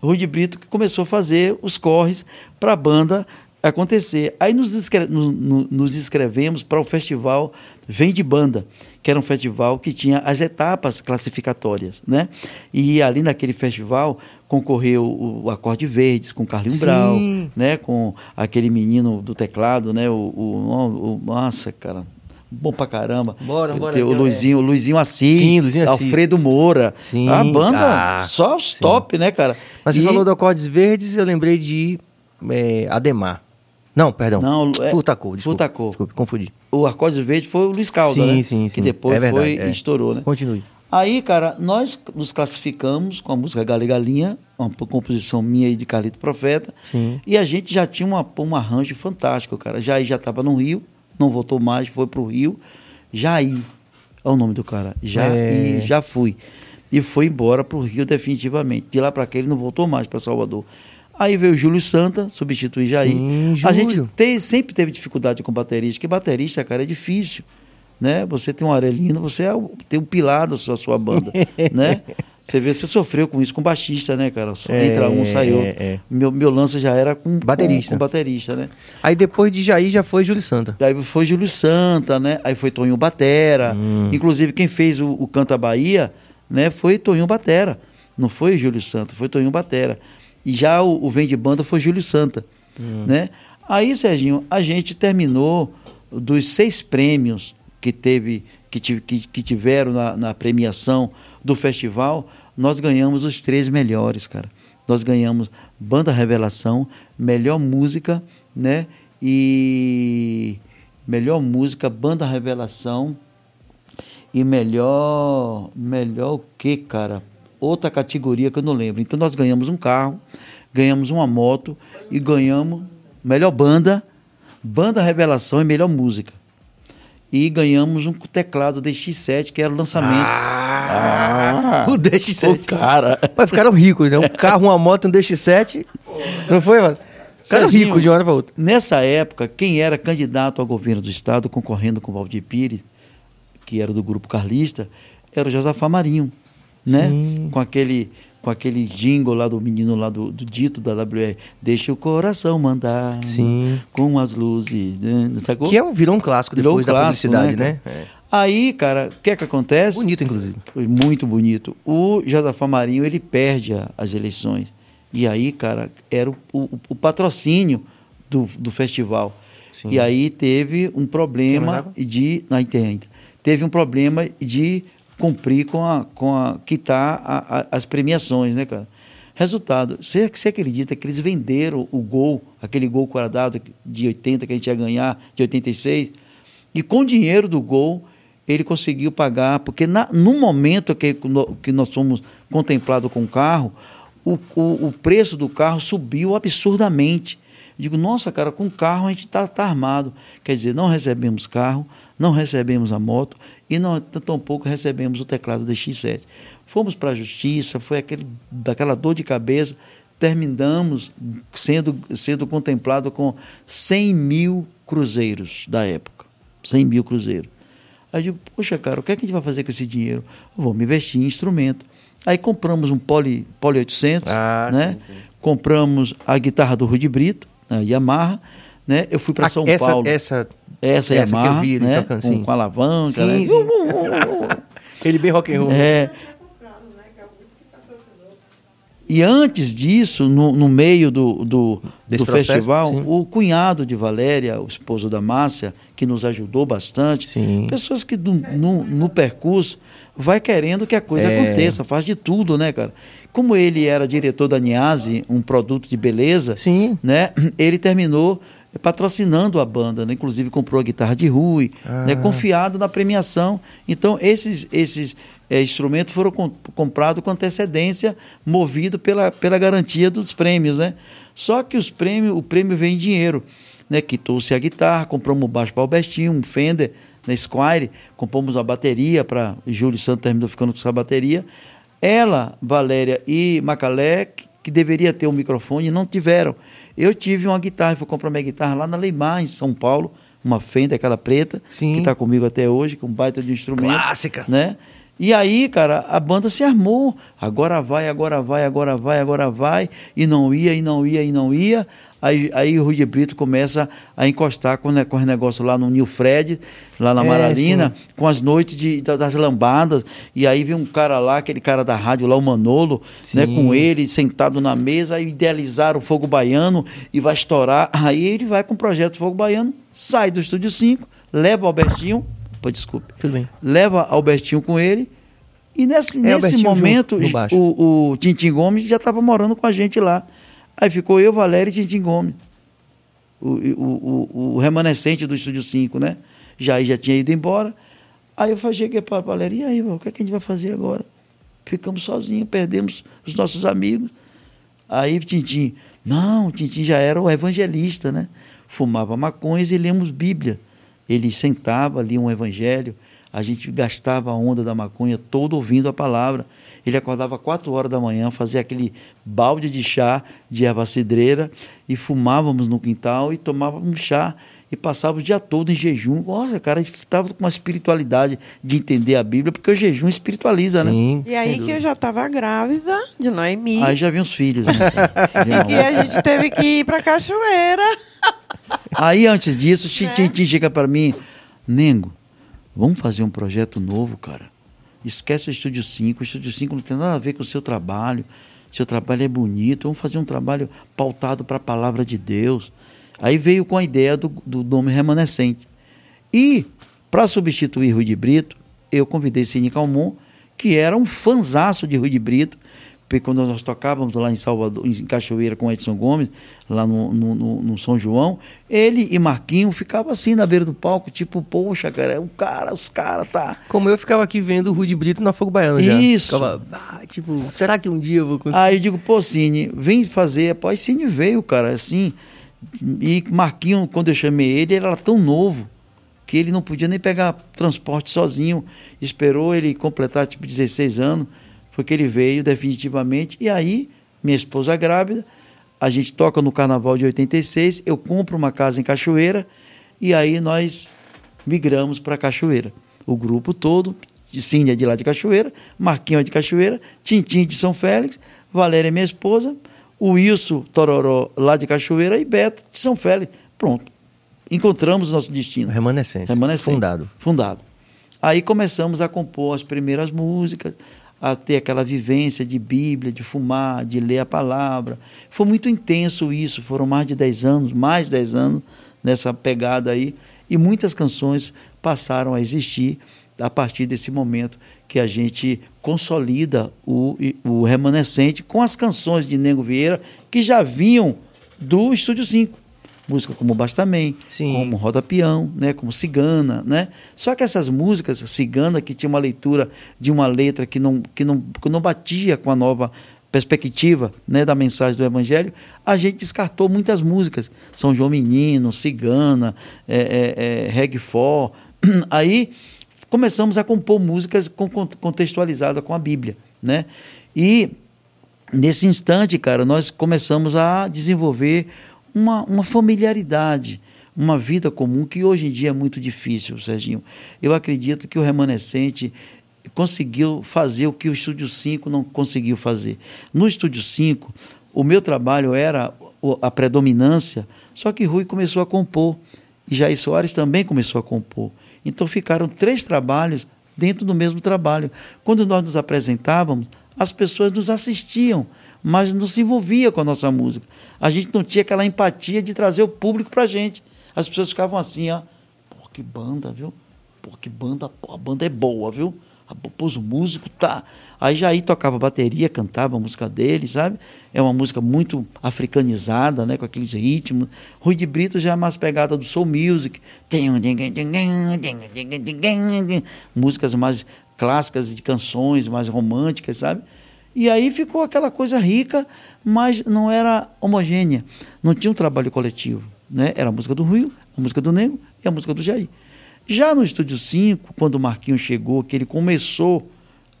Rudy Brito que começou a fazer os corres para a banda acontecer. Aí nos, inscre no, no, nos inscrevemos para o festival Vem de Banda, que era um festival que tinha as etapas classificatórias, né? E ali naquele festival concorreu o, Acorde Verdes com Carlinhos Brau, né? Com aquele menino do teclado, né? O, o, o nossa, cara, bom pra caramba. Bora, bora. O Luizinho, Luizinho Assis, sim, Luizinho Assis. Alfredo Moura. Sim. A banda, ah, só os sim. top, né, cara? Mas e... você falou do Acordes Verdes, eu lembrei de é, Ademar. Não, perdão. Não, é, Futacô, desculpa. Futacô. Desculpe, confundi. O Acordes Verdes foi o Luiz Calda, sim, né? Sim, sim, Que depois é verdade, foi é. estourou, né? Continue. Aí, cara, nós nos classificamos com a música Gale Galinha, uma composição minha e de Carlito Profeta. Sim. E a gente já tinha uma, um arranjo fantástico, cara. Jair já estava no Rio, não voltou mais, foi pro Rio. Jair, é o nome do cara. Já É. já fui. E foi embora pro Rio definitivamente. De lá para cá ele não voltou mais para Salvador. Aí veio o Júlio Santa, substituir Jair. Sim, a Júlio. gente te- sempre teve dificuldade com baterista, porque baterista, cara, é difícil. Né? Você tem um Arelino, você é tem um pilar da sua, sua banda. <laughs> né? Você vê, você sofreu com isso com baixista, né, cara? Só É, Entra um, saiu. é, é. Meu, meu lance já era com Baterista. Com, com baterista, né? Aí depois de Jair já foi Júlio Santa. Aí foi Júlio Santa, né? Aí foi Toninho Batera. Hum. Inclusive, quem fez o, o Canta Bahia né, foi Toninho Batera. Não foi Júlio Santa, foi Toninho Batera. E já o, o Vem de Banda foi Júlio Santa. Né? Aí, Serginho, a gente terminou dos seis prêmios que teve que, que- que tiveram na, na premiação do festival, nós ganhamos os três melhores, cara. Nós ganhamos Banda Revelação, melhor música, né? E melhor música, Banda Revelação e melhor melhor o que, cara? Outra categoria que eu não lembro. Então nós ganhamos um carro, ganhamos uma moto e ganhamos melhor banda, Banda Revelação e melhor música. E ganhamos um teclado DX7, que era o lançamento. Ah, Ah, o DX7. o cara. Mas ficaram ricos, né? Um carro, uma moto, um DX7. Não foi, mano? Ficaram ricos de uma hora pra outra. Nessa época, quem era candidato ao governo do estado, concorrendo com o Valdir Pires, que era do grupo carlista, era o Josafá Marinho, né? Sim. Com aquele com aquele jingle lá do menino lá do, do dito da WR, deixa o coração mandar, Sim. com as luzes, né? sacou? Que é um, virou um clássico Virou um depois da clássico, publicidade, né, né? É. Aí, cara, o que é que acontece? Bonito, inclusive. Foi muito bonito. O Josafá Marinho, ele perde a- as eleições. E aí, cara, era o, o- o patrocínio do, do festival. Sim. E aí teve um problema de... Não, ainda. Teve um problema de cumprir com a... Com a quitar a- a- as premiações, né, cara? Resultado, você, você acredita que eles venderam o gol, aquele gol quadrado de 80 que a gente ia ganhar, de 86, e com o dinheiro do gol, ele conseguiu pagar, porque na, no momento que, que nós fomos contemplados com o carro, o, o, o preço do carro subiu absurdamente. Digo, nossa, cara, com carro a gente está tá armado. Quer dizer, não recebemos carro, não recebemos a moto e não tampouco recebemos o teclado DX7. Fomos para a justiça, foi aquele, daquela dor de cabeça, terminamos sendo, sendo contemplado com 100 mil cruzeiros da época. 100 mil cruzeiros. Aí eu digo, poxa, cara, o que, é que a gente vai fazer com esse dinheiro? Vamos investir em instrumento. Aí compramos um Poly, Poly 800, Ah, né? sim, sim. Compramos a guitarra do Rudy Brito, a Yamaha, né? Eu fui para São essa, Paulo. Essa, essa, essa que eu vi ele né? tocando, com, sim. com alavanca, Sim, né? sim. <laughs> ele bem rock and roll. É. E antes disso, no, no meio do, do, do festival, sim. o cunhado de Valéria, o esposo da Márcia, que nos ajudou bastante, Sim. pessoas que no, no, no percurso vai querendo que a coisa É. aconteça, faz de tudo, né, cara? Como ele era diretor da Niase, um produto de beleza, Sim. né? Ele terminou patrocinando a banda, né? inclusive comprou a guitarra de Rui, né? Ah. confiado na premiação. Então esses esses eh, instrumentos foram com- comprados com antecedência, movido pela, pela garantia dos prêmios, né? Só que os prêmios, o prêmio vem em dinheiro, né? Quitou-se a guitarra, compramos um baixo para Albertinho, um Fender, na Squire, compramos a bateria para Júlio Santos terminou ficando com essa bateria. Ela, Valéria e Macalé, que, deveria ter um microfone, não tiveram. Eu tive uma guitarra, fui comprar minha guitarra lá na Leimar, em São Paulo, uma Fender, aquela preta, Sim. que está comigo até hoje, com um baita de instrumento. Clássica. Né? E aí, cara, a banda se armou. Agora vai, agora vai, agora vai, agora vai. E não ia, e não ia, e não ia. Aí, aí o Rui de Brito começa a encostar com, né, com os negócios lá no New Fred, lá na É, Maralina, com as noites de, da- das lambadas. E aí vem um cara lá, aquele cara da rádio lá, o Manolo, né, Sim. com ele sentado na mesa, aí idealizaram o Fogo Baiano e vai estourar. Aí ele vai com o projeto Fogo Baiano, sai do Estúdio 5, leva o Albertinho, pô, desculpe, Tudo bem. leva Albertinho com ele. E nesse, É, nesse momento, o, o Tintim Gomes já estava morando com a gente lá. Aí ficou eu, Valéria e Tintim Gomes. O, o, o, o remanescente do Estúdio 5, né? Já, já tinha ido embora. Aí eu cheguei para a Valéria, e aí, o que, é que a gente vai fazer agora? Ficamos sozinhos, perdemos os nossos amigos. Aí Tintim, não, Tintim já era o evangelista, né? Fumava maconhas e lemos Bíblia. Ele sentava, lia um evangelho, a gente gastava a onda da maconha todo ouvindo a palavra. Ele acordava quatro horas da manhã, fazia aquele balde de chá de erva cidreira e fumávamos no quintal e tomávamos chá e passava o dia todo em jejum. Nossa, cara, a gente estava com uma espiritualidade de entender a Bíblia, porque o jejum espiritualiza, né? Sim. E aí que eu já estava grávida de Noemi. Aí já vinha os filhos. Né? <laughs> E a gente teve que ir pra cachoeira. Aí, antes disso, Né? Tintin chega para mim, Nengo, vamos fazer um projeto novo, cara. Esquece o Estúdio 5. O Estúdio 5 não tem nada a ver com o seu trabalho. Seu trabalho é bonito. Vamos fazer um trabalho pautado para a palavra de Deus. Aí veio com a ideia do, do nome remanescente. E, para substituir Rui de Brito, eu convidei Cine Calmon, que era um fanzaço de Rui de Brito, porque quando nós tocávamos lá em Salvador, em Cachoeira com Edson Gomes, lá no, no, no- São João, ele e Marquinho ficavam assim na beira do palco, tipo, poxa, cara, o cara, os caras tá. Como eu ficava aqui vendo o Rude Brito na Fogo Baiano já. Isso. Ficava, ah, tipo, será que um dia eu vou conseguir? Aí eu digo, pô, Cine, vem fazer. Pô, aí Cine veio, cara, assim. E Marquinho, quando eu chamei ele, ele era tão novo que ele não podia nem pegar transporte sozinho. Esperou ele completar, tipo, 16 anos. Foi que ele veio definitivamente. E aí, minha esposa grávida, a gente toca no carnaval de 86, eu compro uma casa em Cachoeira e aí nós migramos para Cachoeira. O grupo todo, é de lá de Cachoeira, Marquinhos é de Cachoeira, Tintim de São Félix, Valéria é minha esposa, o Wilson Tororó lá de Cachoeira e Beto de São Félix. Pronto. Encontramos o nosso destino. Remanescente. Remanescente. Fundado. Fundado. Aí começamos a compor as primeiras músicas, a ter aquela vivência de Bíblia, de fumar, de ler a palavra. Foi muito intenso isso, foram mais de 10 anos, mais de 10 anos nessa pegada aí, e muitas canções passaram a existir a partir desse momento que a gente consolida o, o remanescente com as canções de Nego Vieira que já vinham do Estúdio 5 música como Bastamém, como Roda Peão, né, como Cigana, né? Só que essas músicas, Cigana, que tinha uma leitura de uma letra que não, que não, que não batia com a nova perspectiva né, da mensagem do Evangelho, a gente descartou muitas músicas. São João Menino, Cigana, é, é, é, Reg For. <clears throat> Aí começamos a compor músicas com, con- contextualizadas com a Bíblia, né? E nesse instante, cara, nós começamos a desenvolver uma, uma familiaridade, uma vida comum que hoje em dia é muito difícil, Serginho. Eu acredito que o remanescente conseguiu fazer o que o Estúdio 5 não conseguiu fazer. No Estúdio 5, o meu trabalho era a predominância, só que Rui começou a compor e Jair Soares também começou a compor. Então ficaram três trabalhos dentro do mesmo trabalho. Quando nós nos apresentávamos, as pessoas nos assistiam, mas não se envolvia com a nossa música. A gente não tinha aquela empatia de trazer o público para a gente. As pessoas ficavam assim, ó, pô, que banda, viu? Pô, que banda, pô, a banda é boa, viu? Pô, os músicos tá. Aí Jair tocava bateria, cantava a música dele, sabe? É uma música muito africanizada, né? Com aqueles ritmos. Rui de Brito já é mais pegada do soul music. Músicas mais clássicas de canções, mais românticas, sabe? E aí ficou aquela coisa rica, mas não era homogênea. Não tinha um trabalho coletivo. Né? Era a música do Rui, a música do Nego e a música do Jair. Já no Estúdio 5, quando o Marquinhos chegou, que ele começou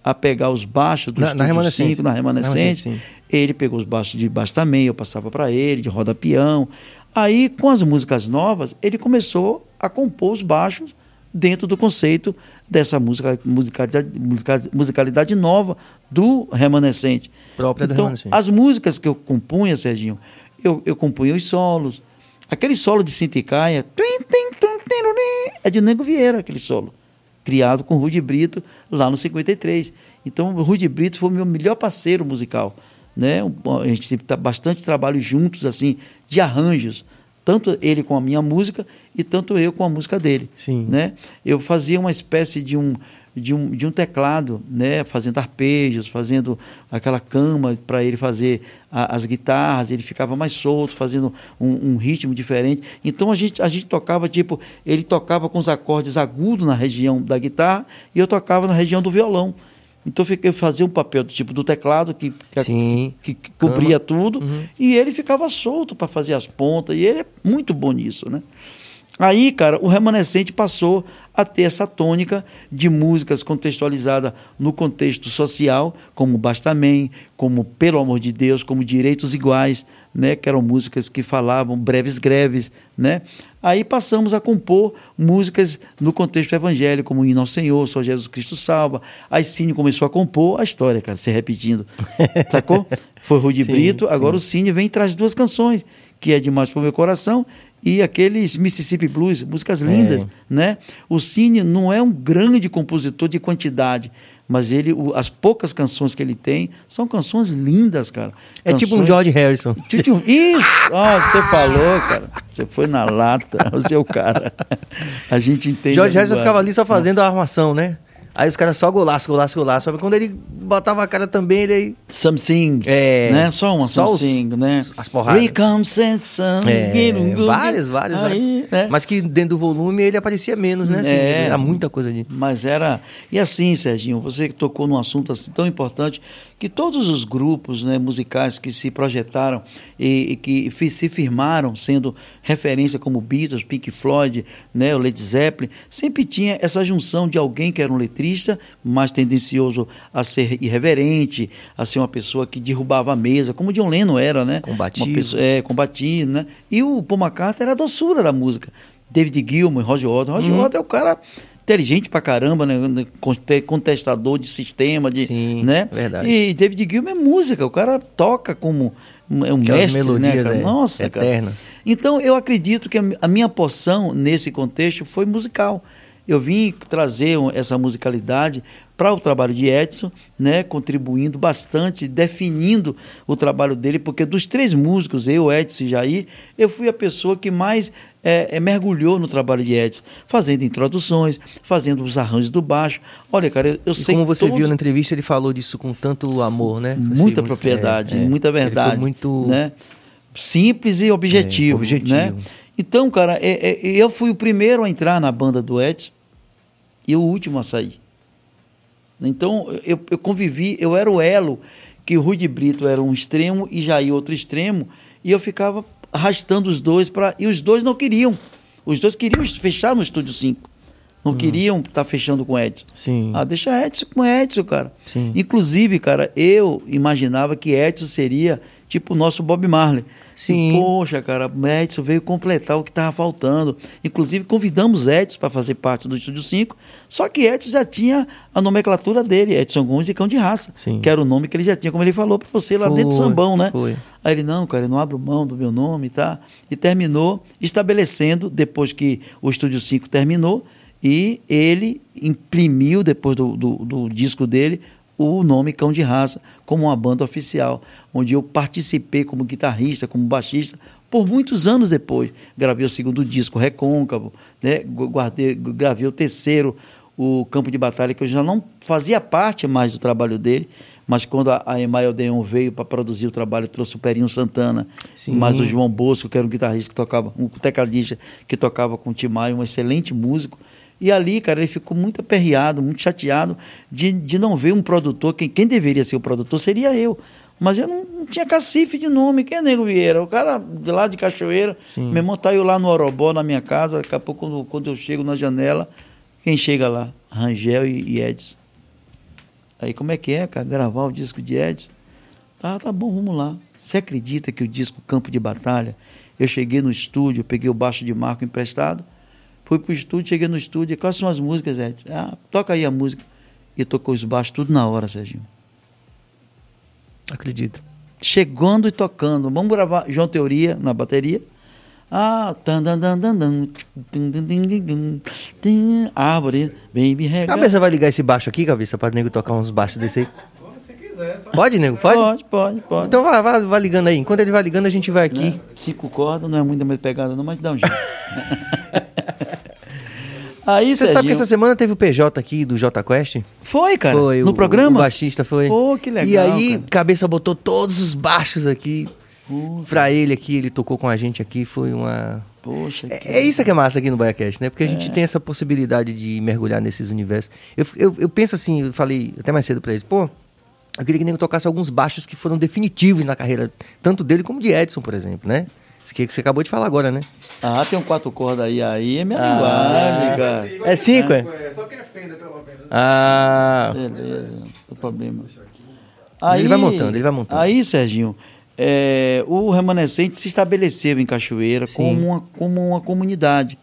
a pegar os baixos do Na- na Estúdio Remanescente. 5, na Remanescente, sim. ele pegou os baixos de baixo também, eu passava para ele, de roda peão. Aí, com as músicas novas, ele começou a compor os baixos dentro do conceito dessa música, musicalidade, musica- musicalidade nova do Remanescente. Própria do então, Remanescente. As músicas que eu compunha, Serginho, eu, eu compunha os solos. Aquele solo de Sinticaia, é de Nego Vieira, aquele solo. Criado com Rudi Brito lá no 53. Então, o Rudi Brito foi o meu melhor parceiro musical. Né? A gente teve tá- bastante trabalho juntos, assim, de arranjos. Tanto ele com a minha música e tanto eu com a música dele. Sim. Né? Eu fazia uma espécie de um, de um, de um teclado, né? fazendo arpejos, fazendo aquela cama para ele fazer a- as guitarras, ele ficava mais solto, fazendo um, um ritmo diferente. Então a gente, a gente tocava, tipo, ele tocava com os acordes agudos na região da guitarra e eu tocava na região do violão. Então eu fazia um papel do tipo do teclado que, que, que, que cobria tudo Uhum. e ele ficava solto para fazer as pontas e ele é muito bom nisso, né? Aí, cara, o remanescente passou a ter essa tônica de músicas contextualizadas no contexto social, como Bastamém, como Pelo Amor de Deus, como Direitos Iguais, né, que eram músicas que falavam breves greves, né? Aí passamos a compor músicas no contexto evangélico, como Hino ao Senhor, Só Jesus Cristo Salva. Aí Cine começou a compor a história, cara, se repetindo. <laughs> Sacou? Foi Sim, Brito, agora o Cine vem e traz duas canções, que é Demais pro Meu Coração e aqueles Mississippi Blues, músicas lindas, É. né? O Cine não é um grande compositor de quantidade, mas ele, o- as poucas canções que ele tem são canções lindas, cara. É tipo um Canções- George Harrison. Tipo, Isso! Ó, você falou, cara. Você foi na lata, <laughs> você é o cara. A gente entende. George Harrison ficava ali só fazendo a armação, né? Aí os caras só golaço, golaço, golaço. Quando ele botava a cara também, ele aí. Something. É. Né? Só uma Só os- something, né? as porradas. We come something. É, várias, várias, Aí, várias. né? Mas que dentro do volume ele aparecia menos, né? Assim, É. Era muita coisa ali. Mas era. E assim, Serginho, você que tocou num assunto assim tão importante, que todos os grupos né, musicais que se projetaram e, e que se firmaram, sendo referência como Beatles, Pink Floyd, né, o Led Zeppelin, sempre tinha essa junção de alguém que era um letrista, mais tendencioso a ser irreverente, a ser uma pessoa que derrubava a mesa, como John Lennon era, né? Combativo. Pessoa, é, combativo, né? E o Paul McCartney era a doçura da música. David Gilmour, Roger Waters. Roger Uhum. Waters é o cara inteligente pra caramba, né? Conte- Contestador de sistema, de, Sim, né? verdade. E David Gilmour é música, o cara toca como é um Aquelas mestre, né, melodias, cara? é, Nossa, cara. eternas. Então, eu acredito que a mi- a minha porção nesse contexto foi musical. Eu vim trazer essa musicalidade para o trabalho de Edson, né, contribuindo bastante, definindo o trabalho dele, porque dos três músicos, eu, Edson e Jair, eu fui a pessoa que mais é, é, mergulhou no trabalho de Edson, fazendo introduções, fazendo os arranjos do baixo. Olha, cara, eu, eu sei como você todos- viu na entrevista, ele falou disso com tanto amor, né? Muita muito- propriedade, é, é. muita verdade. muito. né? Simples e objetivo. É, objetivo. Né? Então, cara, é- eu fui o primeiro a entrar na banda do Edson e o último a sair. Então, eu, eu convivi, eu era o elo que o Rui de Brito era um extremo e Jair outro extremo, e eu ficava arrastando os dois para e os dois não queriam. Os dois queriam fechar no estúdio 5. Não queriam estar fechando com o Edson. Sim. Ah, deixa Edson com Edson, cara. Sim. Inclusive, cara, eu imaginava que Edson seria tipo o nosso Bob Marley. Sim. E, Poxa, cara, o Edson veio completar o que estava faltando. Inclusive, convidamos Edson para fazer parte do Estúdio 5, só que Edson já tinha a nomenclatura dele, Edson Gomes e Cão de Raça, Sim. que era o nome que ele já tinha, como ele falou para você lá dentro do Foi, sambão, né? foi. Aí ele, não, cara, eu não abro mão do meu nome, tá? E terminou estabelecendo, depois que o Estúdio 5 terminou, e ele imprimiu, depois do, do, do disco dele, o nome Cão de Raça, como uma banda oficial, onde eu participei como guitarrista, como baixista, por muitos anos depois. Gravei o segundo disco, Recôncavo, né? Gu- guardei, gravei o terceiro, o Campo de Batalha, que eu já não fazia parte mais do trabalho dele, mas quando a, a Emael Deon veio para produzir o trabalho, trouxe o Perinho Santana, Sim. mais o João Bosco, que era um guitarrista que tocava, um tecladista que tocava com o Tim Maia, um excelente músico. E ali, cara, ele ficou muito aperreado, muito chateado de, de não ver um produtor. Quem, quem deveria ser o produtor seria eu. Mas eu não, não tinha cacife de nome. Quem é Nego Vieira? O cara de lá de Cachoeira. Sim. Meu irmão tá eu lá no Orobó, na minha casa. Daqui a pouco, quando, quando eu chego na janela, quem chega lá? Rangel e, e Edson. Aí, como é que é, cara? Gravar o disco de Edson? Tá, tá bom, vamos lá. Você acredita que o disco Campo de Batalha, eu cheguei no estúdio, peguei o baixo de Marco emprestado, fui pro estúdio, cheguei no estúdio, e quais são as músicas, Edson? Ah, toca aí a música. E tocou os baixos tudo na hora, Serginho. Acredito. Chegando e tocando. Vamos gravar João Teoria na bateria. Ah, tan, dan, dan, árvore, baby rega. Cabeça vai ligar esse baixo aqui, cabeça, pra nego tocar uns baixos desse aí. Se quiser, só Pode, nego? Pode? Pode, pode, pode. Então vai, vai, vai ligando aí. Enquanto ele vai ligando, a gente vai aqui. Né? Cinco cordas, não é muita mais pegada não, mas dá um jeito. <laughs> Aí, Você sabe que Serginho, essa semana teve o PJ aqui do J Quest? Foi, cara? foi. no o, programa? O baixista foi. Pô, que legal, E aí, cara. cabeça botou todos os baixos aqui pra ele aqui. Ele tocou com a gente aqui. Foi uma. Poxa, que- É, é isso que é massa aqui no BaiaCast, né? Porque a gente tem essa possibilidade de mergulhar nesses universos. Eu, eu, eu penso assim, eu falei até mais cedo pra eles, pô, eu queria que nego tocasse alguns baixos que foram definitivos na carreira, tanto dele como de Edson, por exemplo, né? Isso que você acabou de falar agora, né? Ah, tem um quatro cordas aí, aí é minha Ah. linguagem, cara. É cinco, é? É, só quem é Fender, pelo menos. Ah. Beleza, não tem problema. Ele vai montando, ele vai montando. Aí, Serginho, é, o remanescente se estabeleceu em Cachoeira Sim. como uma, como uma comunidade.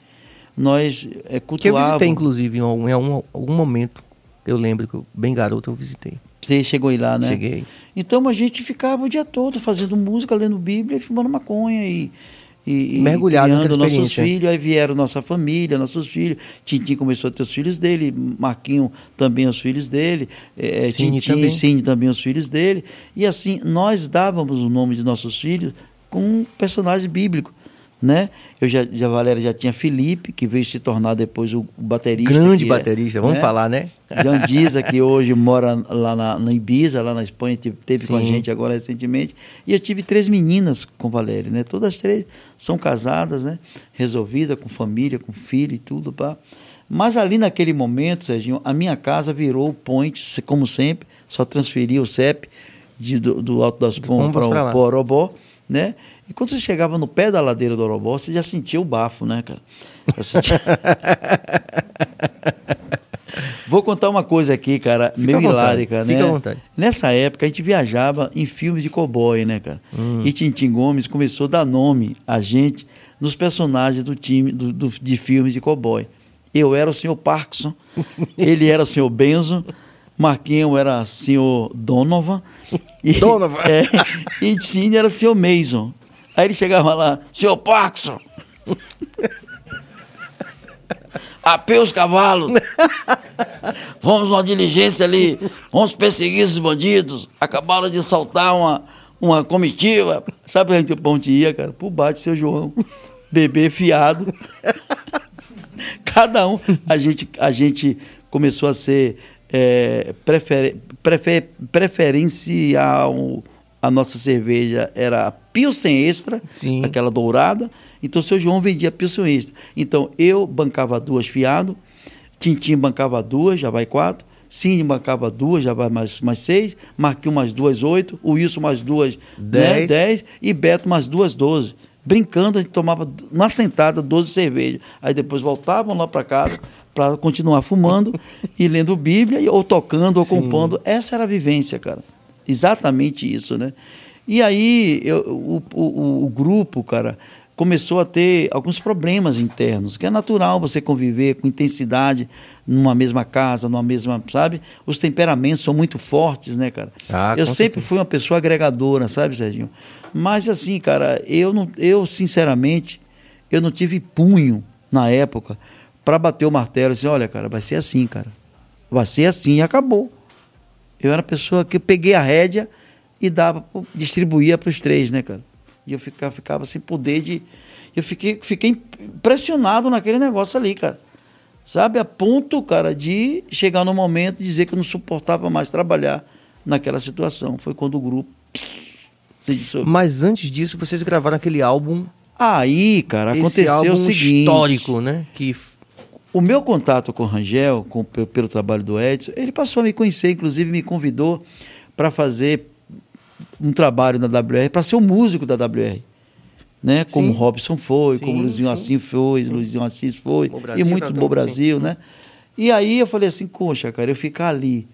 Nós é, Que eu cultuávamos... visitei, inclusive, em algum, em algum, algum momento. Eu lembro que eu, bem garoto eu visitei. Você chegou aí lá, né? Cheguei. Então a gente ficava o dia todo fazendo música, lendo Bíblia e fumando maconha e. E, Mergulhado criando nossos filhos, aí vieram nossa família, nossos filhos. Tintim começou a ter os filhos dele, Marquinho também os filhos dele, é, Cine Tintim também. e Cine também os filhos dele. E assim, nós dávamos o nome de nossos filhos com um personagem bíblico. Né? Eu já, já, Valéria já tinha Felipe, que veio se tornar depois o, baterista. Grande é, baterista, vamos né? falar, né? Jandiza, <laughs> que hoje mora lá na, na Ibiza, lá na Espanha, teve, teve com a Sim. gente agora recentemente. E eu tive três meninas com Valéria, né? Todas as três são casadas, né? Resolvidas, com família, com filho e tudo, pá. Mas ali naquele momento, Serginho, a minha casa virou o point, como sempre, só transferia o CEP de, do, do Alto das Pombas lá. para o Orobó, né? E quando você chegava no pé da ladeira do Orobó, você já sentia o bafo, né, cara? Já sentia- <laughs> Vou contar uma coisa aqui, cara, Fica meio vontade, hilárica, né? fica à vontade. Nessa época a gente viajava em filmes de cowboy, né, cara? Hum. E Tintin Gomes começou a dar nome a gente nos personagens do time do, do- de filmes de cowboy. Eu era o senhor Parkinson, <laughs> ele era o senhor Benzo, Marquinhos era o senhor Donovan. E, Donovan. <laughs> É, e Cine era o senhor Mason. Aí ele chegava lá, senhor Parkinson. <laughs> Apê os cavalos. <laughs> Vamos numa diligência ali. Vamos perseguir esses bandidos. Acabaram de saltar uma, uma comitiva. Sabe pra onde ia, cara? Pro bate, seu João. Bebê fiado. <laughs> Cada um. A gente, a gente começou a ser é, prefer, prefer, preferencial. A nossa cerveja era a Pilsen Extra, Sim. aquela dourada. Então, o seu João vendia Pilsen Extra. Então, eu bancava duas fiado, Tintim bancava duas, já vai quatro. Cine bancava duas, já vai mais, mais seis. Marquinhos mais duas, oito. O Wilson mais duas, Dez. Né, dez. E Beto mais duas, doze. Brincando, a gente tomava uma sentada 12 cervejas. Aí depois voltavam lá para casa para continuar fumando <laughs> e lendo Bíblia, ou tocando, ou Sim. compondo. Essa era a vivência, cara. Exatamente isso, né? E aí eu, o, o, o grupo, cara, começou a ter alguns problemas internos, que é natural você conviver com intensidade numa mesma casa, numa mesma, sabe? Os temperamentos são muito fortes, né, cara? Ah, eu sempre fui uma pessoa agregadora, sabe, Serginho? Mas assim, cara, eu não, eu sinceramente, eu não tive punho na época para bater o martelo e dizer, olha, cara, vai ser assim, cara. Vai ser assim e acabou. Eu era a pessoa que eu peguei a rédea e dava, distribuía para os três, né, cara? E eu ficava, ficava sem poder de. Eu fiquei, fiquei impressionado naquele negócio ali, cara. Sabe? A ponto, cara, de chegar no momento de dizer que eu não suportava mais trabalhar naquela situação. Foi quando o grupo se dissolveu. Mas antes disso, vocês gravaram aquele álbum. Aí, cara, esse aconteceu álbum o seguinte. histórico, né? Que O meu contato com o Rangel, com, pelo, pelo trabalho do Edson, ele passou a me conhecer, inclusive me convidou para fazer um trabalho na WR, para ser o músico da WR. Né? Como Sim. o Robson foi, Sim, como o Luizinho sim. Assim foi, o Luizinho Assis foi, Bom e Brasil, muito cantamos, Bom Brasil, né? E aí eu falei assim, poxa, cara, eu ficar ali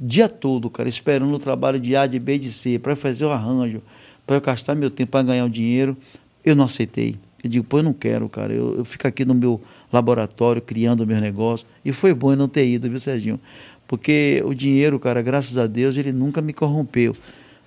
o dia todo, cara, esperando o trabalho de A, de B, de C, para fazer o arranjo, para eu gastar meu tempo para ganhar o dinheiro, eu não aceitei. Eu digo, pô, eu não quero, cara. Eu, eu fico aqui no meu laboratório criando meus negócios. E foi bom eu não ter ido, viu, Serginho? Porque o dinheiro, cara, graças a Deus, ele nunca me corrompeu,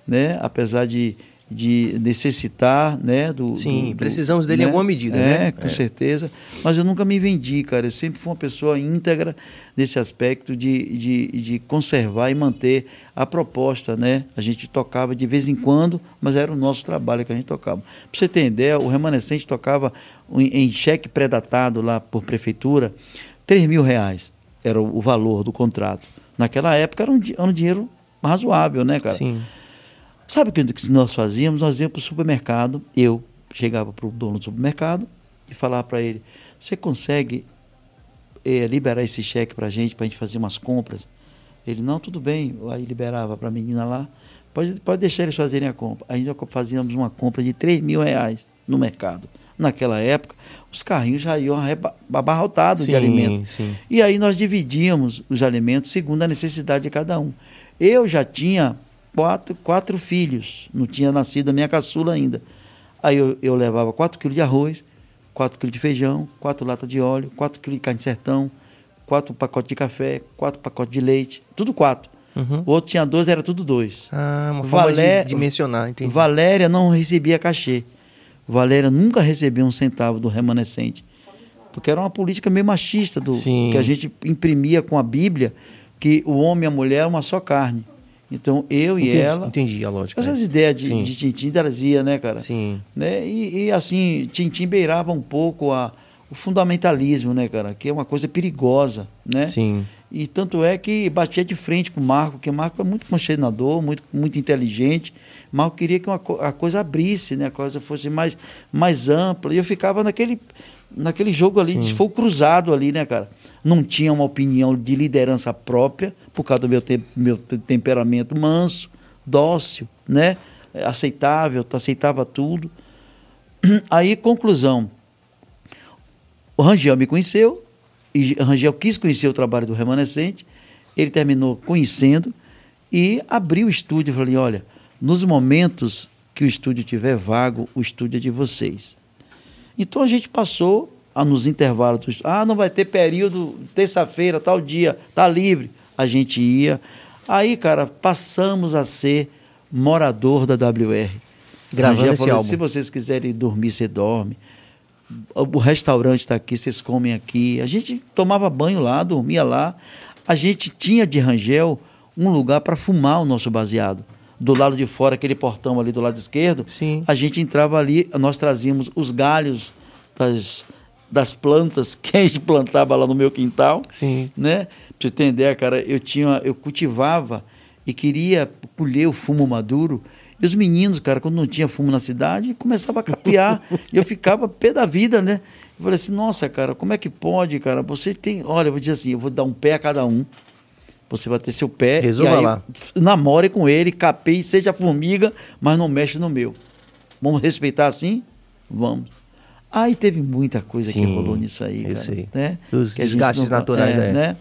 né? Apesar de, de necessitar, né? Do, Sim, do- precisamos dele em alguma medida, é, né? com É. certeza. Mas eu nunca me vendi, cara. Eu sempre fui uma pessoa íntegra nesse aspecto de, de, de conservar e manter a proposta, né? A gente tocava de vez em quando, mas era o nosso trabalho que a gente tocava. Pra você ter ideia, o Remanescente tocava em, em cheque pré-datado lá por prefeitura, 3 mil reais era o, valor do contrato. Naquela época era um, era um dinheiro razoável, né, cara? Sim. Sabe o que nós fazíamos? Nós íamos para o supermercado, eu chegava para o dono do supermercado e falava para ele, você consegue eh, liberar esse cheque para a gente, para a gente fazer umas compras? Ele, não, tudo bem. Aí liberava para a menina lá, pode, pode deixar eles fazerem a compra. Aí nós fazíamos uma compra de 3 mil reais no mercado. Naquela época, os carrinhos já iam abarrotados de Sim, alimento. sim. E aí nós dividíamos os alimentos segundo a necessidade de cada um. Eu já tinha quatro, quatro filhos, não tinha nascido a minha caçula ainda. Aí eu, eu levava 4 quilos de arroz, 4 quilos de feijão, 4 latas de óleo, 4 quilos de carne de sertão, 4 pacotes de café, 4 pacotes de leite, tudo 4. Uhum. O outro tinha 12, era tudo 2. Ah, uma forma Valé- de dimensionar, entendi. Valéria não recebia cachê. Valéria nunca recebeu um centavo do remanescente. Porque era uma política meio machista do, Sim. que a gente imprimia com a Bíblia que o homem e a mulher é uma só carne. Então eu e entendi, ela. Entendi a lógica. Essas é. ideias de, Sim. de Tintim trazia, né, cara? Sim. Né? E, e, assim, Tintim beirava um pouco a, o fundamentalismo, né, cara? Que é uma coisa perigosa, né? Sim. E tanto é que batia de frente com o Marco, porque o Marco é muito consenador, muito, muito inteligente. Marco queria que uma, a coisa abrisse, né? a coisa fosse mais, mais ampla. E eu ficava naquele, naquele jogo ali, de fogo cruzado ali, né, cara? Não tinha uma opinião de liderança própria, por causa do meu, te- meu te- temperamento manso, dócil, né? Aceitável, aceitava tudo. <clears throat> Aí, conclusão. O Rangel me conheceu, e Rangel quis conhecer o trabalho do Remanescente, ele terminou conhecendo e abriu o estúdio. Eu falei: olha, nos momentos que o estúdio tiver vago, o estúdio é de vocês. Então a gente passou a, nos intervalos. Ah, não vai ter período, terça-feira, tal dia, tá livre. A gente ia. Aí, cara, passamos a ser morador da WR. Gravando esse falou, álbum. Se vocês quiserem dormir, você dorme. O restaurante está aqui, vocês comem aqui. A gente tomava banho lá, dormia lá. A gente tinha de Rangel um lugar para fumar o nosso baseado. Do lado de fora, aquele portão ali do lado esquerdo, Sim. a gente entrava ali, nós trazíamos os galhos das, das plantas <laughs> que a gente plantava lá no meu quintal Sim. né? Pra você ter ideia, cara, eu tinha, eu cultivava e queria colher o fumo maduro. E os meninos, cara, quando não tinha fumo na cidade, começava a capiar. <laughs> e eu ficava pé da vida, né? Eu falei assim, nossa, cara, como é que pode, cara? Você tem. Olha, eu vou dizer assim, eu vou dar um pé a cada um. Você vai ter seu pé. Resolva e aí, lá. Namore com ele, capeie, seja formiga, mas não mexe no meu. Vamos respeitar assim? Vamos. Aí teve muita coisa que Sim, rolou nisso aí, cara. sei. Né? Os Que desgastes não- naturais, é. né?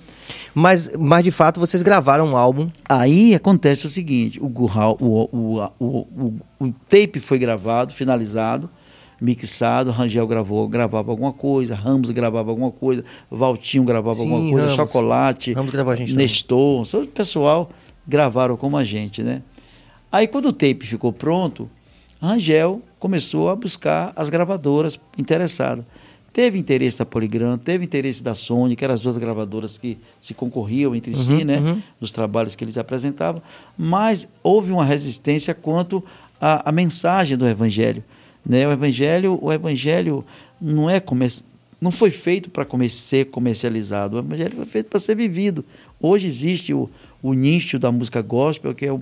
Mas, mas de fato vocês gravaram um álbum. Aí acontece o seguinte: o, Gurral- o, o, o, o, o tape foi gravado, finalizado, mixado, Rangel gravou, gravava alguma coisa, Ramos gravava alguma coisa, Valtinho gravava Sim, alguma coisa, Ramos. Chocolate, Ramos gravou a gente. Nestor, todo o pessoal gravaram como a gente, né? Aí quando o tape ficou pronto, Rangel começou a buscar as gravadoras interessadas. Teve interesse da Poligram, teve interesse da Sony, que eram as duas gravadoras que se concorriam entre si, né? uhum. Nos trabalhos que eles apresentavam. Mas houve uma resistência quanto à, à mensagem do Evangelho. Né? O Evangelho, o Evangelho não é não foi feito para ser comercializado. O Evangelho foi feito para ser vivido. Hoje existe o, o nicho da música gospel, que é um,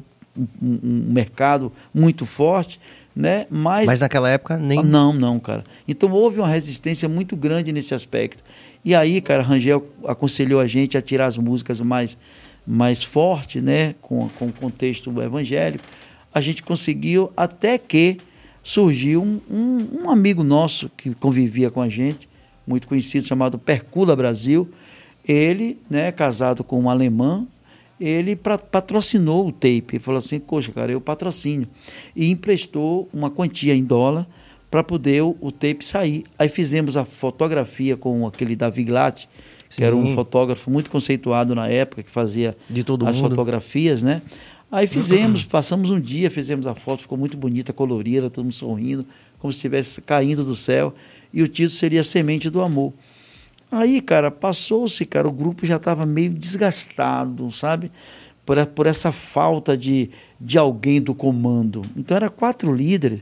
um- um mercado muito forte, né? Mas, Mas naquela época nem. Não, não, cara. Então houve uma resistência muito grande nesse aspecto. E aí, cara, Rangel aconselhou a gente a tirar as músicas mais, mais forte, né? Com, com o contexto evangélico. A gente conseguiu até que surgiu um, um, um amigo nosso que convivia com a gente, muito conhecido, chamado Percula Brasil. Ele, né, casado com uma alemã, ele patrocinou o tape. Ele falou assim, poxa, cara, eu patrocínio. E emprestou uma quantia em dólar para poder o, o tape sair. Aí fizemos a fotografia com aquele Davi Glatt, que era um fotógrafo muito conceituado na época, que fazia De todo as mundo. fotografias, né? Aí fizemos, passamos um dia, fizemos a foto, ficou muito bonita, colorida, todo mundo sorrindo, como se estivesse caindo do céu. E o título seria Semente do Amor. Aí, cara, passou-se, cara, o grupo já estava meio desgastado, sabe? Por, por essa falta de, de alguém do comando. Então, era quatro líderes.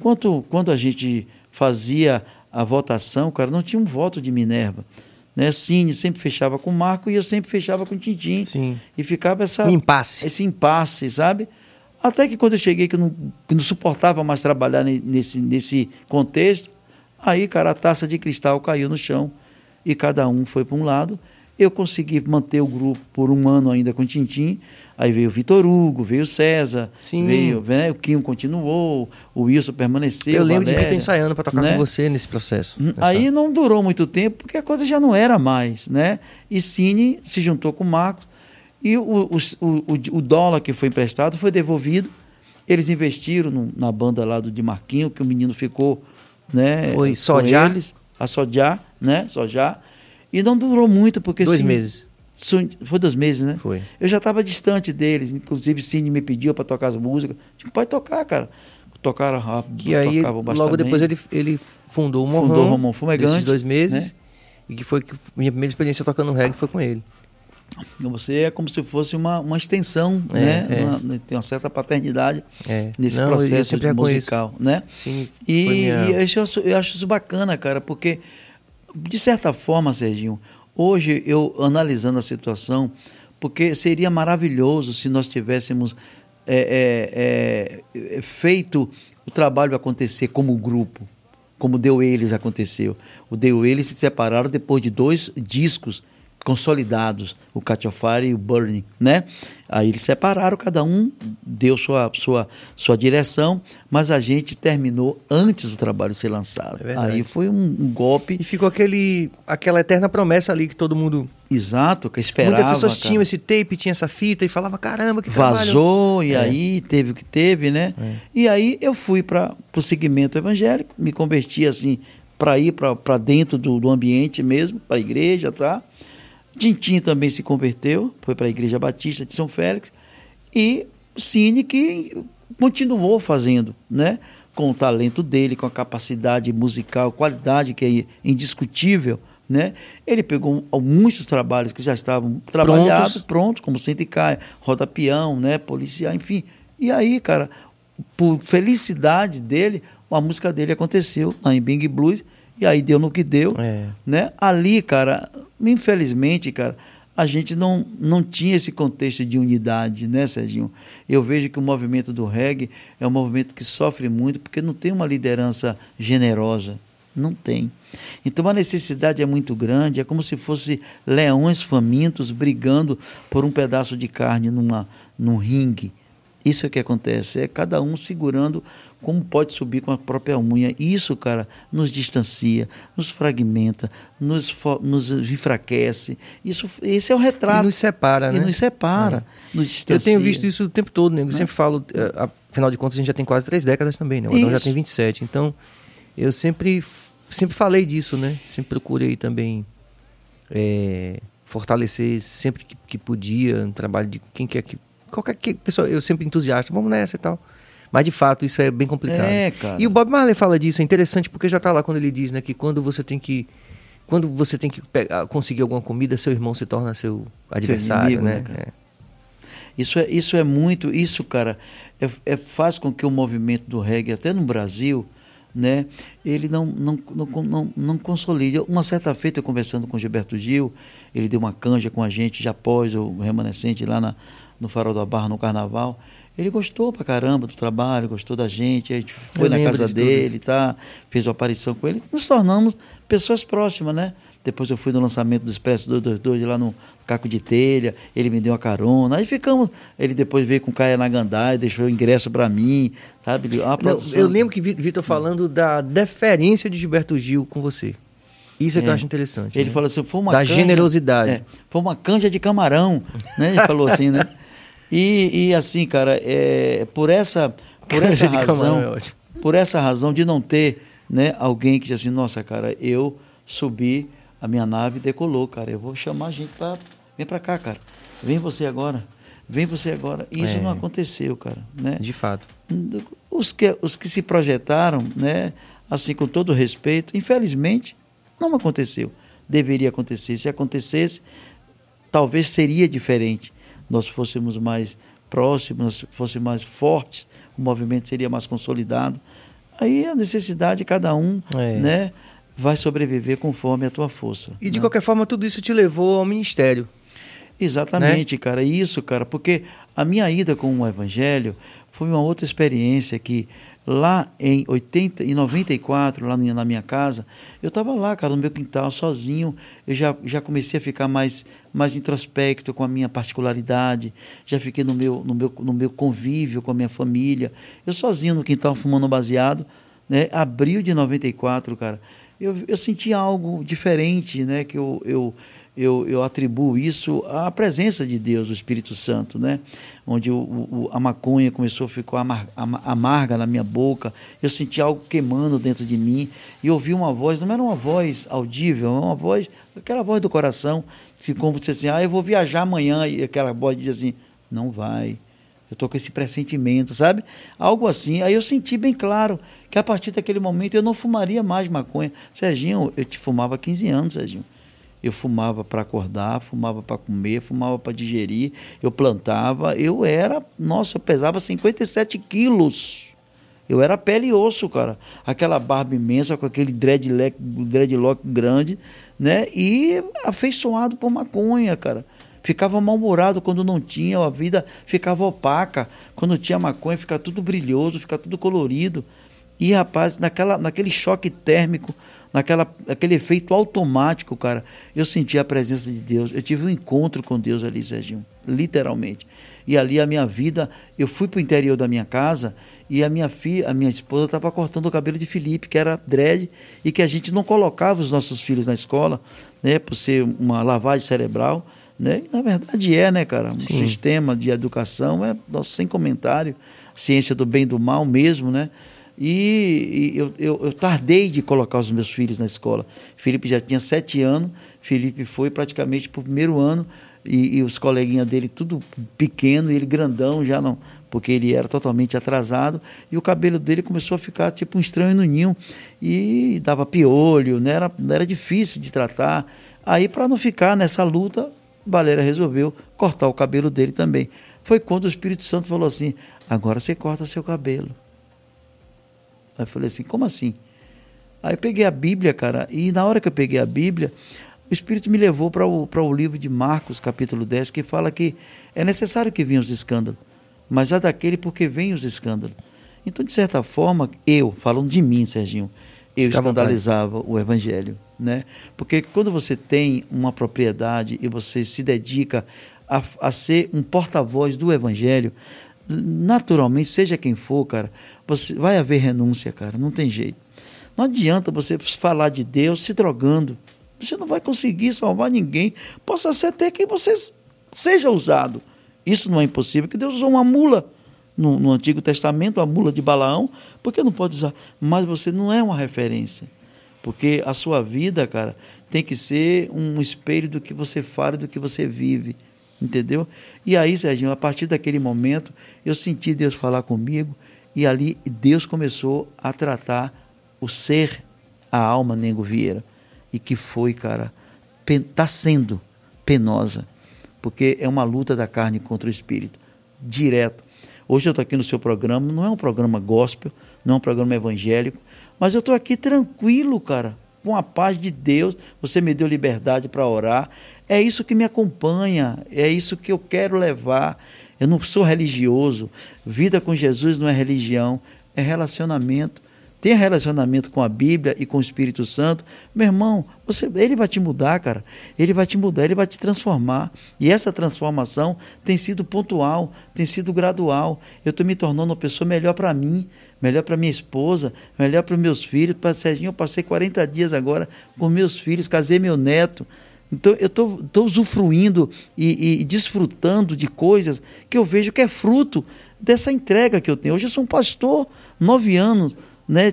Quanto, quando a gente fazia a votação, cara, não tinha um voto de Minerva. Né? Cine sempre fechava com o Marco e eu sempre fechava com o Tintim. Sim. E ficava essa, Um impasse. esse impasse, sabe? Até que quando eu cheguei, que eu não, que não suportava mais trabalhar ne- nesse, nesse contexto, aí, cara, a taça de cristal caiu no chão e cada um foi para um lado. Eu consegui manter o grupo por um ano ainda com o Tintim. Aí veio o Vitor Hugo, veio o César, Sim. veio né, o Kim continuou, o Wilson permaneceu. Eu lembro de Valéria, Vitor ensaiando para tocar né? com você nesse processo. nessa- Aí não durou muito tempo, porque a coisa já não era mais, né? E Cine se juntou com o Marcos e o, o, o, o- dólar que foi emprestado foi devolvido. Eles investiram no- na banda lá do de Marquinho, que o menino ficou, né? Foi Sodiá? eles, a Sodiá, né? Sodiá. E não durou muito, porque Dois meses. Foi dois meses, né? Foi. Eu já estava distante deles, inclusive Cine me pediu para tocar as músicas. Tipo, pode tocar, cara. Tocaram rápido, Que aí, logo depois, ele, ele fundou o Morrão. Fundou o Romão Fumegante, Esses dois meses. né? E que foi que minha primeira experiência tocando reggae foi com ele. Então, Você é como se fosse uma, uma extensão, É, né? é. Uma- tem uma certa paternidade É. nesse Não, processo musical, né? Sim. E, minha- e eu, acho, eu acho isso bacana, cara, porque, de certa forma, Serginho, hoje eu analisando a situação, porque seria maravilhoso se nós tivéssemos é, é, é, feito o trabalho acontecer como grupo, como Deu Eles aconteceu. O Deu Eles se separaram depois de dois discos consolidados, o Catch of Fire e o Burning, né? Aí eles separaram, cada um deu sua, sua, sua direção, mas a gente terminou antes do trabalho ser lançado. É. Aí foi um, um golpe E ficou aquele, aquela eterna promessa ali que todo mundo. exato, que esperava. muitas pessoas cara. tinham esse tape, tinha essa fita e falava: caramba, que trabalho. Vazou, e É. aí teve o que teve, né? E aí eu fui para o segmento evangélico, me converti assim, para ir para dentro do, do ambiente mesmo, para a igreja, tá? Tintim também se converteu, foi para a Igreja Batista de São Félix, e Cine que continuou fazendo, né? Com o talento dele, com a capacidade musical, qualidade que é indiscutível, né? Ele pegou muitos trabalhos que já estavam trabalhados, pronto, como Sente e Cai, Roda Peão, né? Policial, enfim. E aí, cara, por felicidade dele, a música dele aconteceu lá em Bing Blues, e aí deu no que deu É. né? Ali, cara, infelizmente, cara, a gente não, não tinha esse contexto de unidade, né, Serginho? Eu vejo que o movimento do reggae é um movimento que sofre muito porque não tem uma liderança generosa. Não tem. Então a necessidade é muito grande, é como se fosse leões famintos brigando por um pedaço de carne numa, num ringue. Isso é que acontece, é cada um segurando como pode subir com a própria unha. Isso, cara, nos distancia, nos fragmenta, nos, nos enfraquece. Isso, esse é o retrato. E nos separa, e né? nos separa, é. nos distancia. Eu tenho visto isso o tempo todo, né? Eu sempre falo, eh, afinal de contas, a gente já tem quase três décadas também, né? O Adão já tem 27. Então, eu sempre, sempre falei disso, né? Sempre procurei também é, fortalecer sempre que, que podia, no trabalho de quem quer que qualquer que, pessoa, eu sempre entusiasta, vamos nessa e tal. Mas de fato isso é bem complicado. É. E o Bob Marley fala disso, é interessante porque já está lá quando ele diz, né, que quando você tem que quando você tem que pegar, conseguir alguma comida, seu irmão se torna seu adversário, seu inimigo, né? né é. Isso é isso é muito, isso, cara, é, é, faz com que o movimento do reggae até no Brasil, né, ele não não, não, não, não consolide. Uma certa feita, eu conversando com o Gilberto Gil, ele deu uma canja com a gente já após o remanescente lá na, no Farol da Barra, no Carnaval. Ele gostou pra caramba do trabalho, gostou da gente, a gente foi eu na casa dele, tá? fez uma aparição com ele. Nos tornamos pessoas próximas, né? Depois eu fui no lançamento do Expresso 222 lá no Caco de Telha, ele me deu uma carona. Aí ficamos. Ele depois veio com Caia Nagandai, deixou o ingresso para mim, sabe? Não, eu lembro que Vitor falando da deferência de Gilberto Gil com você. Isso é, é que eu acho interessante. Ele né? falou assim: foi uma Da canja, generosidade. É, foi uma canja de camarão, né? Ele falou assim, né? <laughs> E, e assim, cara, é, por essa, por <laughs> essa razão, é por essa razão de não ter né, alguém que diz assim, nossa, cara, eu subi a minha nave decolou, cara, eu vou chamar a gente para vem para cá, cara, vem você agora, vem você agora. E isso é. não aconteceu, cara, né? De fato. Os que, os que se projetaram, né, assim com todo respeito, infelizmente não aconteceu. Deveria acontecer. Se acontecesse, talvez seria diferente nós fôssemos mais próximos, fossemos mais fortes, o movimento seria mais consolidado. Aí a necessidade, cada um, é. né, vai sobreviver conforme a tua força. E de né? qualquer forma, tudo isso te levou ao ministério. Exatamente, né? cara. Isso, cara, porque a minha ida com o Evangelho foi uma outra experiência que lá em 80 e 94, lá na minha casa, eu estava lá, cara, no meu quintal, sozinho. Eu já, já comecei a ficar mais, mais introspecto com a minha particularidade, já fiquei no meu, no, meu, no meu convívio com a minha família. Eu sozinho no quintal, fumando baseado, né? Abril de 94, cara. Eu, eu senti algo diferente, né? Que eu, eu, eu, eu atribuo isso à presença de Deus, do Espírito Santo, né? Onde o, o, a maconha começou a ficar amarga, na minha boca, eu senti algo queimando dentro de mim e ouvi uma voz, não era uma voz audível, era uma voz, aquela voz do coração, ficou como se assim, ah, eu vou viajar amanhã, e aquela voz dizia assim, não vai, eu estou com esse pressentimento, sabe? Algo assim. Aí eu senti bem claro que a partir daquele momento eu não fumaria mais maconha. Serginho, eu te fumava há 15 anos, Serginho. Eu fumava para acordar, fumava para comer, fumava para digerir, eu plantava. Eu era, nossa, eu pesava 57 quilos. Eu era pele e osso, cara. Aquela barba imensa, com aquele dreadlock, dreadlock grande, né? E afeiçoado por maconha, cara. Ficava mal-humorado quando não tinha, a vida ficava opaca. Quando tinha maconha, ficava tudo brilhoso, ficava tudo colorido. E, rapaz, naquela, naquele choque térmico, naquela, aquele efeito automático, cara, eu senti a presença de Deus. Eu tive um encontro com Deus ali, Serginho, literalmente. E ali a minha vida, eu fui para o interior da minha casa e a minha filha, a minha esposa estava cortando o cabelo de Felipe, que era dread, e que a gente não colocava os nossos filhos na escola, né, por ser uma lavagem cerebral. Né? E, na verdade é, né, cara? Um Sim. sistema de educação é nossa, sem comentário, ciência do bem e do mal mesmo, né? E, e eu, eu, eu, tardei de colocar os meus filhos na escola. Felipe já tinha sete anos, Felipe foi praticamente para o primeiro ano, e, e, os coleguinhas dele tudo pequeno, ele grandão já não, porque ele era totalmente atrasado, e o cabelo dele começou a ficar tipo um estranho no ninho, e dava piolho, né? era, era difícil de tratar. Aí, para não ficar nessa luta, Balera resolveu cortar o cabelo dele também. Foi quando o Espírito Santo falou assim: agora você corta seu cabelo. Aí eu falei assim, como assim? Aí eu peguei a Bíblia, cara, e na hora que eu peguei a Bíblia, o Espírito me levou para o, o livro de Marcos, capítulo 10, que fala que é necessário que venham os escândalos, mas há daquele porque vêm os escândalos. Então, de certa forma, eu, falando de mim, Serginho, eu Fica escandalizava o Evangelho. Né? Porque quando você tem uma propriedade e você se dedica a, a ser um porta-voz do Evangelho, naturalmente, seja quem for, cara, você vai haver renúncia, cara, não tem jeito. Não adianta você falar de Deus se drogando. Você não vai conseguir salvar ninguém. Possa ser até que você seja usado. Isso não é impossível, que Deus usou uma mula no, no Antigo Testamento, a mula de Balaão, porque não pode usar. Mas você não é uma referência. Porque a sua vida, cara, tem que ser um espelho do que você fala, do que você vive. Entendeu? E aí, Serginho, a partir daquele momento, eu senti Deus falar comigo e ali Deus começou a tratar o ser, a alma Nego Vieira. E que foi, cara, está sendo penosa. Porque é uma luta da carne contra o espírito. Direto. Hoje eu estou aqui no seu programa, não é um programa gospel, não é um programa evangélico, mas eu estou aqui tranquilo, cara, com a paz de Deus. Você me deu liberdade para orar. É isso que me acompanha, é isso que eu quero levar. Eu não sou religioso. Vida com Jesus não é religião, é relacionamento. Tenha relacionamento com a Bíblia e com o Espírito Santo, meu irmão, você, ele vai te mudar, cara. Ele vai te mudar, ele vai te transformar. E essa transformação tem sido pontual, tem sido gradual. Eu estou me tornando uma pessoa melhor para mim, melhor para minha esposa, melhor para os meus filhos. Para Serginho, eu passei 40 dias agora com meus filhos, casei meu neto. Então eu estou usufruindo e, e desfrutando de coisas que eu vejo que é fruto dessa entrega que eu tenho. Hoje eu sou um pastor, nove anos né,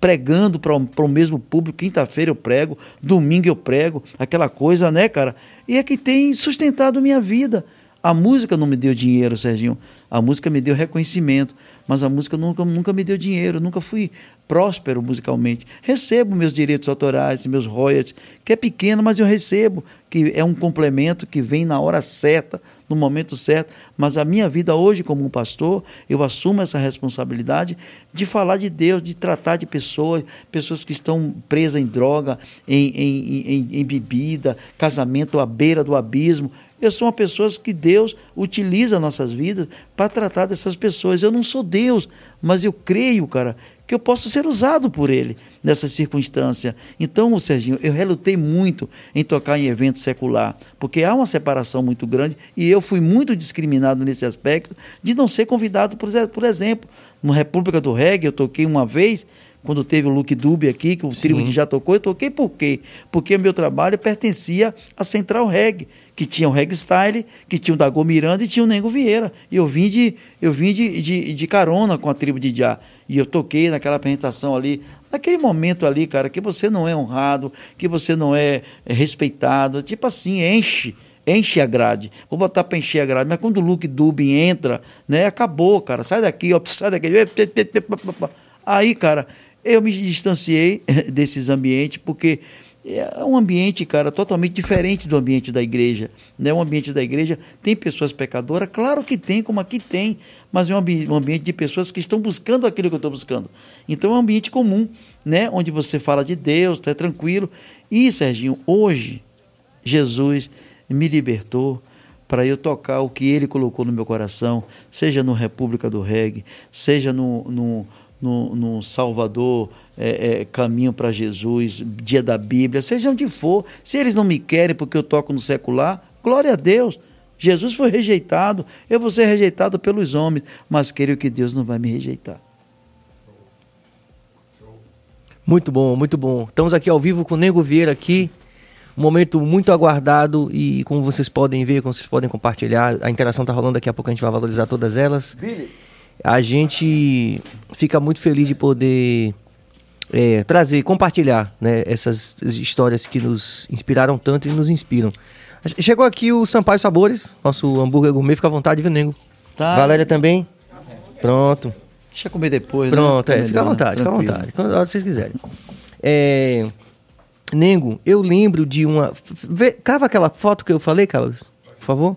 pregando para o mesmo público. Quinta-feira eu prego, domingo eu prego, aquela coisa, né, cara? E é que tem sustentado minha vida. A música não me deu dinheiro, Serginho. A música me deu reconhecimento, mas a música nunca, nunca me deu dinheiro, nunca fui próspero musicalmente. Recebo meus direitos autorais, meus royalties, que é pequeno, mas eu recebo, que é um complemento que vem na hora certa, no momento certo. Mas a minha vida hoje, como um pastor, eu assumo essa responsabilidade de falar de Deus, de tratar de pessoas, pessoas que estão presas em droga, em, em, em, em bebida, casamento à beira do abismo. Eu sou uma pessoa que Deus utiliza nossas vidas para tratar dessas pessoas. Eu não sou Deus, mas eu creio, cara, que eu posso ser usado por Ele nessa circunstância. Então, Serginho, eu relutei muito em tocar em evento secular, porque há uma separação muito grande e eu fui muito discriminado nesse aspecto de não ser convidado, por exemplo, no República do Reggae, eu toquei uma vez quando teve o Luke Dube aqui, que o Tribo de já tocou, eu toquei por quê? Porque o meu trabalho pertencia à Central Reggae, que tinha o Reggae Style, que tinha o Dago Miranda e tinha o Nengo Vieira. E eu vim de, eu vim de, de, de carona com a Tribo de Já. E eu toquei naquela apresentação ali, naquele momento ali, cara, que você não é honrado, que você não é, é respeitado, tipo assim, enche enche a grade. Vou botar para encher a grade. Mas quando o Luke Dubin entra, né, acabou, cara. Sai daqui, ó, <laughs> sai daqui. Aí, cara, eu me distanciei desses ambientes porque é um ambiente, cara, totalmente diferente do ambiente da igreja. Né? O ambiente da igreja tem pessoas pecadoras, claro que tem, como aqui tem, mas é um, ambi um ambiente de pessoas que estão buscando aquilo que eu estou buscando. Então é um ambiente comum, né? onde você fala de Deus, está tranquilo. E, Serginho, hoje, Jesus me libertou para eu tocar o que ele colocou no meu coração, seja no República do Reggae, seja no, no no, no Salvador, é, é, Caminho para Jesus, Dia da Bíblia, seja onde for. Se eles não me querem porque eu toco no secular, glória a Deus. Jesus foi rejeitado, eu vou ser rejeitado pelos homens, mas creio que Deus não vai me rejeitar. Muito bom, muito bom. Estamos aqui ao vivo com o Nego Vieira aqui. Um momento muito aguardado e como vocês podem ver, como vocês podem compartilhar, a interação está rolando daqui a pouco, a gente vai valorizar todas elas. Billy a gente fica muito feliz de poder é, trazer, compartilhar né, essas histórias que nos inspiraram tanto e nos inspiram. Chegou aqui o Sampaio Sabores, nosso hambúrguer gourmet, fica à vontade, viu, Nego? Tá. Valéria também? Pronto. Deixa eu comer depois, Pronto, né? é, fica à vontade, fica à vontade, quando vocês quiserem. É, Nengo, eu lembro de uma. Vê, cava aquela foto que eu falei, Carlos, por favor.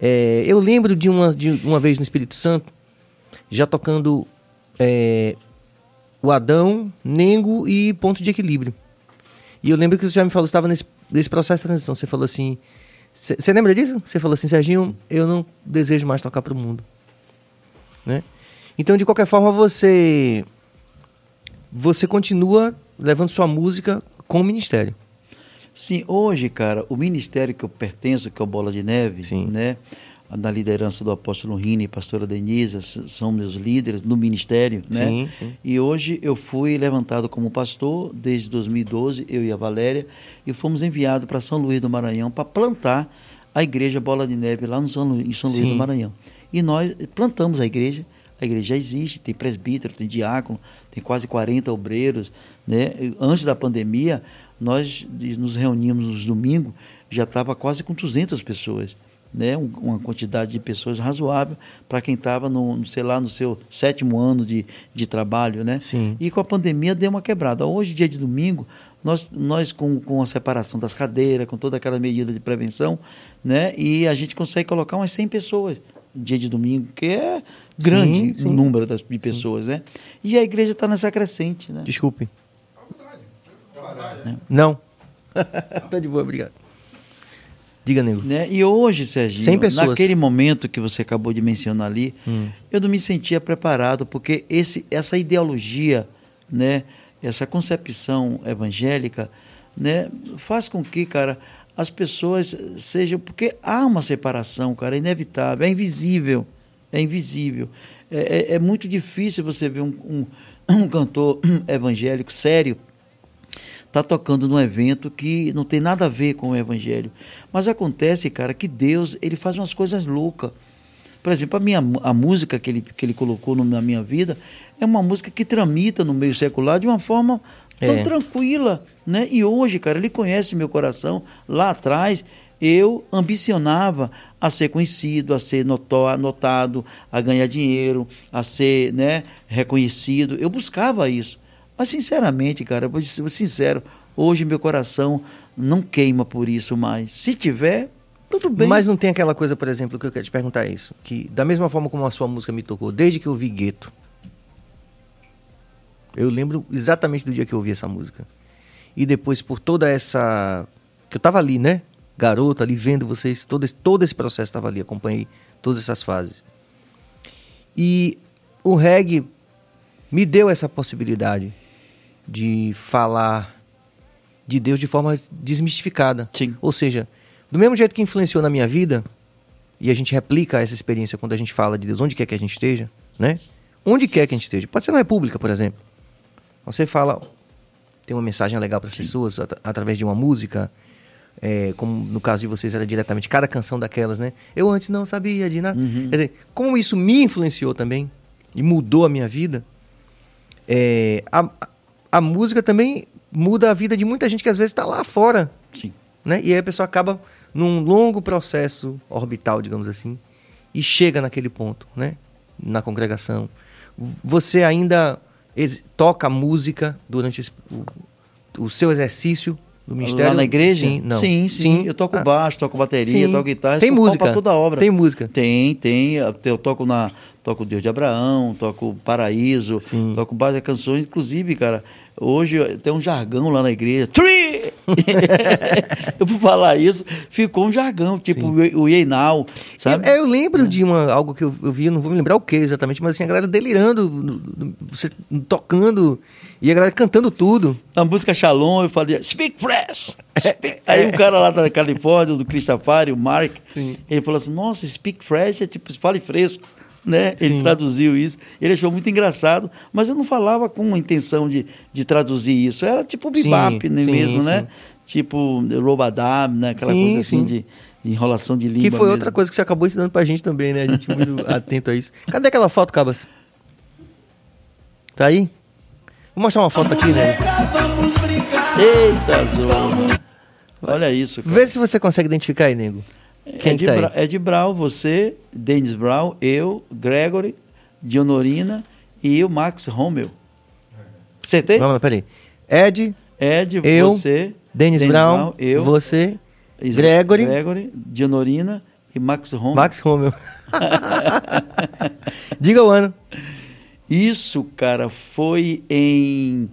É, eu lembro de uma, de uma vez no Espírito Santo, já tocando é, o Adão, Nengo e Ponto de Equilíbrio. E eu lembro que você já me falou, estava nesse, nesse processo de transição. Você falou assim. Você lembra disso? Você falou assim, Serginho, eu não desejo mais tocar para o mundo. Né? Então, de qualquer forma, você. Você continua levando sua música com o ministério. Sim, hoje, cara, o ministério que eu pertenço, que é o Bola de Neve, Sim. né? Na liderança do apóstolo Rini e pastora Denise, são meus líderes no ministério, né? Sim, sim. E hoje eu fui levantado como pastor desde 2012, eu e a Valéria, e fomos enviados para São Luís do Maranhão para plantar a igreja Bola de Neve lá no São Lu- em São Luís Sim. do Maranhão. E nós plantamos a igreja, a igreja já existe, tem presbítero, tem diácono, tem quase 40 obreiros. Né? Antes da pandemia, nós nos reuníamos nos domingos, já estava quase com 200 pessoas. Né? Um- uma quantidade de pessoas razoável para quem estava, no, sei lá, no seu sétimo ano de, de trabalho. Né? Sim. E com a pandemia deu uma quebrada. Hoje, dia de domingo, nós, nós com, com a separação das cadeiras, com toda aquela medida de prevenção, né? E a gente consegue colocar umas 100 pessoas dia de domingo, que é grande Sim, sim. o número das, de pessoas, né? E a igreja está nessa crescente, né? Desculpe. Não. tá de boa, obrigado. Diga, nego. Né? E hoje, Serginho, 100 pessoas. naquele momento que você acabou de mencionar ali, Hum. eu não me sentia preparado, porque esse, essa ideologia, né, essa concepção evangélica, né, faz com que, cara, as pessoas sejam. Porque há uma separação, cara, é inevitável, é invisível. É invisível. É, é- é muito difícil você ver um, um, um cantor <clears throat> evangélico sério tá tocando num evento que não tem nada a ver com o evangelho. Mas acontece, cara, que Deus, ele faz umas coisas loucas. Por exemplo, a, minha, a música que ele, que ele colocou no- na minha vida é uma música que tramita no meio secular de uma forma tão É. tranquila, né? E hoje, cara, ele conhece meu coração. Lá atrás, eu ambicionava a ser conhecido, a ser notado, a ganhar dinheiro, a ser, né, reconhecido. Eu buscava isso. Mas, sinceramente, cara, vou ser sincero, hoje meu coração não queima por isso mais. Se tiver, tudo bem. Mas não tem aquela coisa, por exemplo, que eu quero te perguntar isso. Que da mesma forma como a sua música me tocou, desde que eu vi Gueto, eu lembro exatamente do dia que eu ouvi essa música. E depois, por toda essa. Que eu tava ali, né? Garota, ali vendo vocês, todo esse, todo esse processo estava ali, acompanhei todas essas fases. E o reggae me deu essa possibilidade de falar de Deus de forma desmistificada. Sim. Ou seja, do mesmo jeito que influenciou na minha vida, e a gente replica essa experiência quando a gente fala de Deus, onde quer que a gente esteja, né? Onde quer que a gente esteja. Pode ser na República, por exemplo. Você fala, tem uma mensagem legal para as pessoas at- através de uma música, é, como no caso de vocês era diretamente cada canção daquelas, né? Eu antes não sabia de nada. Uhum. Quer dizer, como isso me influenciou também e mudou a minha vida, é, a, a música também muda a vida de muita gente que às vezes está lá fora, Sim. né? E aí a pessoa acaba num longo processo orbital, digamos assim, e chega naquele ponto, né? Na congregação. Você ainda toca música durante esse- o, o seu exercício do ministério? Lá na igreja? Sim, não. sim, sim. Eu toco Ah, baixo, toco bateria, sim. toco guitarra. Tem música. pra toda obra. Tem música. Tem, tem. Eu toco na toco Deus de Abraão, toco Paraíso, Sim. toco várias canções. Inclusive, cara, hoje tem um jargão lá na igreja. Tree! <laughs> <laughs> eu vou falar isso, ficou um jargão, tipo o Yei Now, sabe? Eu, eu lembro de uma, algo que eu, eu vi, não vou me lembrar o que exatamente, mas assim, a galera delirando, você tocando e a galera cantando tudo. A música Shalom, eu falei, speak fresh! Speak- Aí o cara lá da Califórnia, do Christafari, o Mark, Sim. ele falou assim, nossa, speak fresh é tipo, fale fresco. Né? Ele traduziu isso. Ele achou muito engraçado, mas eu não falava com a intenção de, de traduzir isso. Era tipo bebop Sim, né, sim, mesmo, sim. né? Tipo Robadab, né? Aquela Sim, coisa assim sim. de, de enrolação de língua. Que foi mesmo. outra coisa que você acabou ensinando pra gente também, né? A gente muito <laughs> atento a isso. Cadê aquela foto, Cabas? Tá aí? Vou mostrar uma foto aqui, né? Eita, zona. Olha isso. cara. Vê se você consegue identificar aí, nego. Quem é, de tá aí? Bra- é de Brau, você, Dennis Brown, eu, Gregory, Dionorina e o Max Rommel. Acertei? Vamos lá, peraí. Ed, Ed, eu, você, Dennis Brown, eu, você, Gregory, Gregory, Dionorina e Max Rommel. Max Rommel. <laughs> Diga o ano. Isso, cara, foi em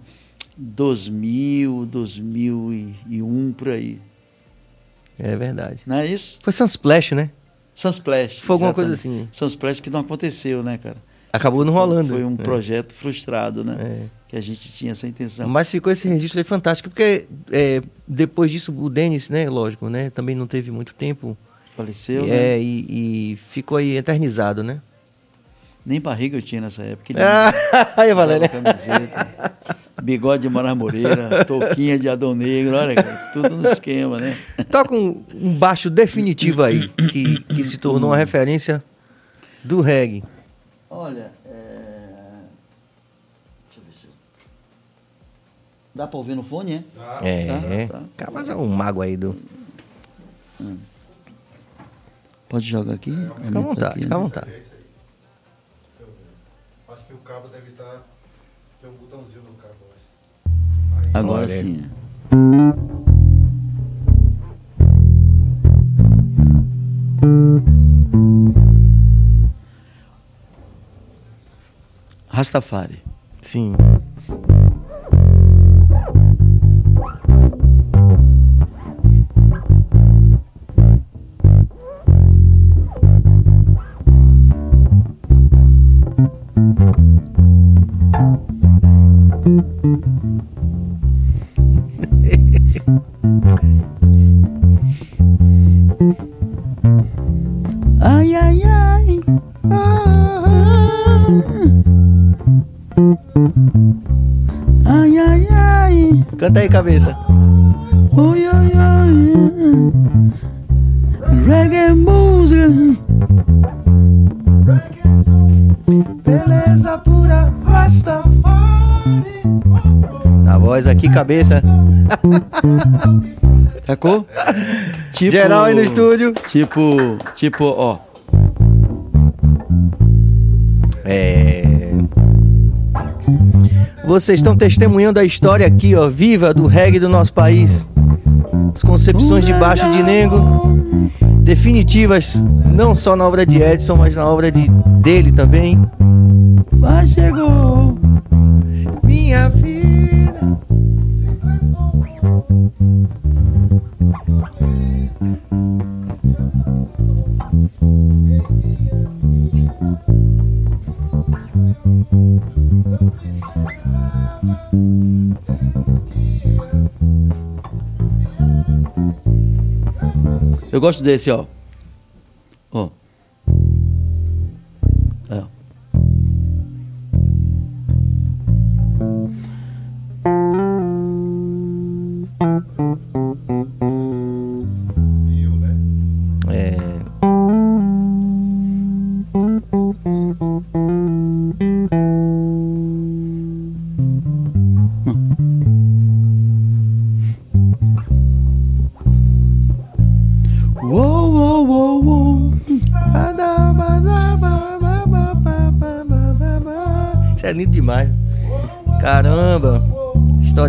2000, 2001 por aí. É verdade. Não é isso? Foi Sunsplash, né? Sunsplash. Foi alguma coisa assim. Sunsplash que não aconteceu, né, cara? Acabou não rolando. Foi um é. projeto frustrado, né? É. Que a gente tinha essa intenção. Mas ficou esse registro aí fantástico, porque é, depois disso o Denis, né, lógico, né, também não teve muito tempo. Faleceu, é, né? E, e ficou aí eternizado, né? Nem barriga eu tinha nessa época. Ele <laughs> ah, Aí, Valéria. Camiseta, bigode de Mara Moreira, <laughs> touquinha de Adão Negro, olha, cara, tudo no esquema, né? Toca um, um baixo definitivo aí, que, que se tornou uma referência do reggae. Olha, é... deixa eu ver se. Dá pra ouvir no fone, é? Dá. É, tá, tá. tá. Mas é um mago aí do. Ah. Pode jogar aqui? Fica é à vontade, fica à né? vontade cabo deve estar. Tem um botãozinho no cabo, Aí, Agora olha. sim. Rastafari. Sim. ai, ai, ai. Ah. Ai, ai, ai. Canta aí, cabeça. Ai, ai, ai. Reggae música. voz aqui, cabeça. <laughs> Sacou? Tipo, Geral aí no estúdio. Tipo, tipo, ó. É. Vocês estão testemunhando a história aqui, ó, viva do reggae do nosso país. As concepções de baixo de nego, definitivas, não só na obra de Edson, mas na obra de, dele também. Mas chegou minha vida. Eu gosto desse, ó.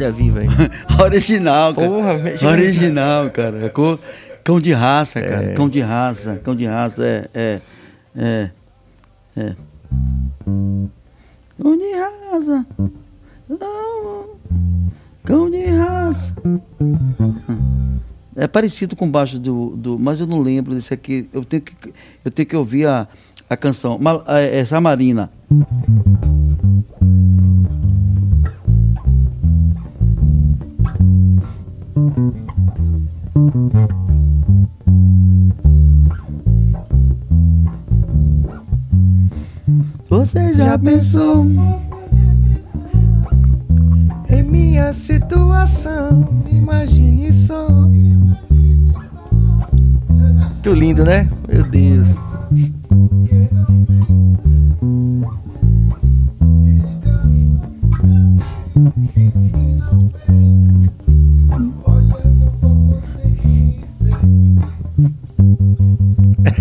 ainda viva. <laughs> original, cara. Porra, original, cara. Cão de raça, é. cara. É. Cão de raça. Cão de raça é. É. É. é. Cão de raça. Cão de raça. É parecido com o baixo do, do. Mas eu não lembro desse aqui. Eu tenho que, eu tenho que ouvir a, a canção. Essa é, é Marina. Você já pensou em minha situação? Imagine só. Muito lindo, né? Meu Deus.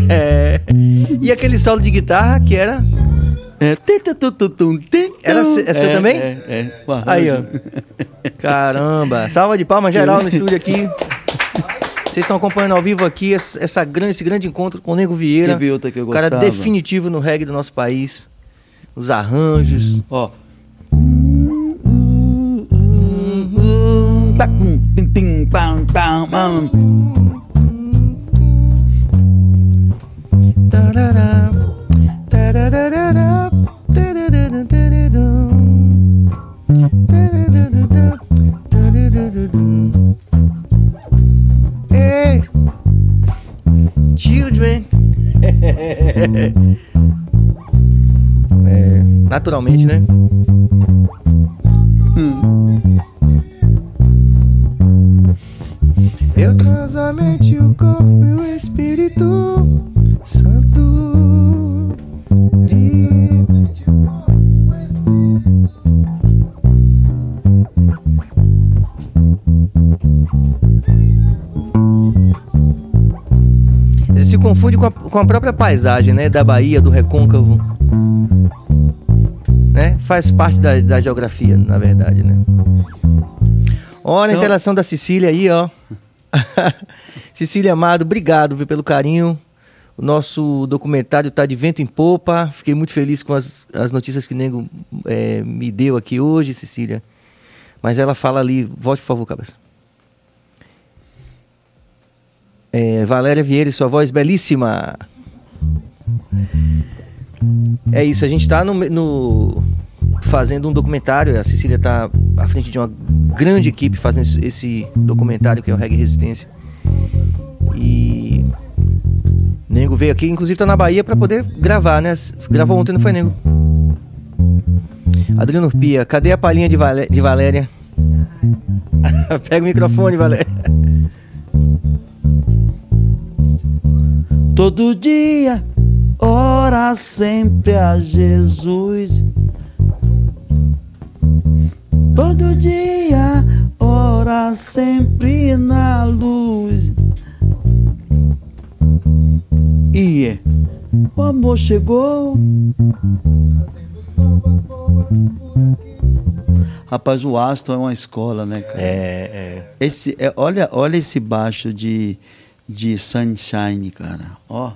É. E aquele solo de guitarra que era. Era seu também? É, é. Aí, ó. Caramba. Salva de palmas geral no estúdio aqui. Vocês estão acompanhando ao vivo aqui essa, grande, esse grande encontro com o Nego Vieira. Teve outra que eu gostava. cara definitivo no reggae do nosso país. Os arranjos. Ó. Pim, pim, pam, pam, pam. Hey, children. <laughs> é, naturalmente, né? Hum. Eu transamento o corpo e o espírito. Se confunde com a, com a própria paisagem, né? Da Bahia, do recôncavo. Né? Faz parte da, da geografia, na verdade, né? Olha a Então- interação da Cecília aí, ó. <laughs> Cecília Amado, obrigado viu, pelo carinho. O nosso documentário tá de vento em popa. Fiquei muito feliz com as, as notícias que Nego eh, me deu aqui hoje, Cecília. Mas ela fala ali, volte por favor, cabeça. É, Valéria Vieira, sua voz belíssima. É isso, a gente está no, no- fazendo um documentário. A Cecília está à frente de uma grande equipe fazendo esse- documentário que é o Reggae Resistência. E Nego veio aqui, inclusive tá na Bahia para poder gravar, né? Gravou ontem, não foi, Nego? Adriano Pia, cadê a palhinha de, Valé- de Valéria? <laughs> Pega o microfone, Valéria. Todo dia, ora sempre a Jesus. Todo dia, ora sempre na luz. E é, o amor chegou. Rapaz, o Aston é uma escola, né, cara? É, Esse, é, olha, olha esse baixo de, de Sunshine, cara. Ó.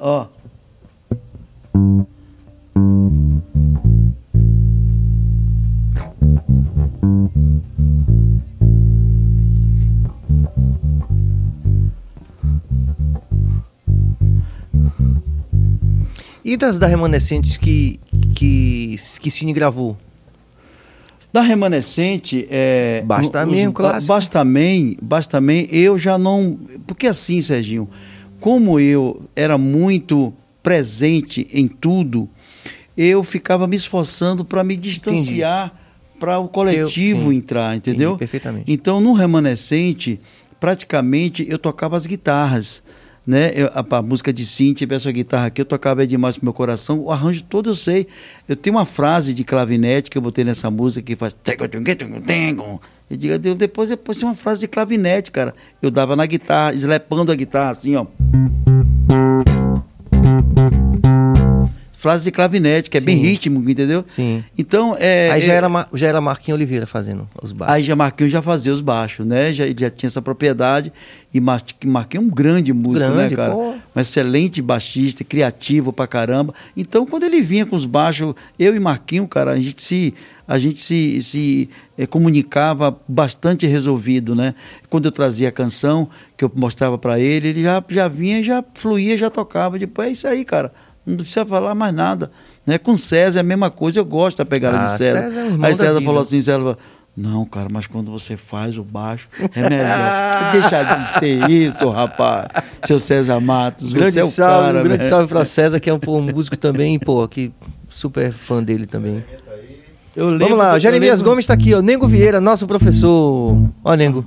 Ó. E das da Remanescentes que, que, que Cine gravou? Da Remanescente, é. Bastamém, um clássico. Bastamém, Bastamém, eu já não. Porque assim, Serginho, como eu era muito presente em tudo, eu ficava me esforçando para me distanciar para o coletivo Eu- entrar, entendeu? Entendi perfeitamente. Então, no Remanescente, praticamente eu tocava as guitarras. Né? Eu- a, a música de Cintia, essa guitarra aqui, eu tocava é demais pro meu coração. O arranjo todo eu sei. Eu tenho uma frase de clavinete que eu botei nessa música que faz. Eu digo, "Deus, depois depois uma frase de clavinete, cara. Eu dava na guitarra, eslepando a guitarra assim, ó. Frase de clavinete, que é bem Sim. rítmico, entendeu? Sim. Então, é. Aí já é- era, já era Marquinhos Oliveira fazendo os baixos. Aí já Marquinhos já fazia os baixos, né? Já, ele já tinha essa propriedade. E Mar- Marquinhos é um grande músico, Grande, né, cara? pô. Um excelente baixista, criativo pra caramba. Então, quando ele vinha com os baixos, eu e Marquinhos, cara, a gente se, a gente se, se eh, comunicava bastante resolvido, né? Quando eu trazia a canção, que eu mostrava pra ele, ele já, já vinha, já fluía, já tocava. Depois é isso aí, cara. Não precisa falar mais nada. Né? Com César é a mesma coisa, eu gosto da pegada Ah, de César. César é aí César falou assim, César, não, cara, mas quando você faz o baixo, é melhor. <laughs> Deixa de ser isso, rapaz. Seu César Matos, grande você é o salve, cara, um grande né? salve pra César, que é um, pô, um músico também, pô, que super fã dele também. Eu lembro Vamos lá, do- o Jeremias Gomes tá aqui, ó. Nego Vieira, nosso professor. Ó, Nego.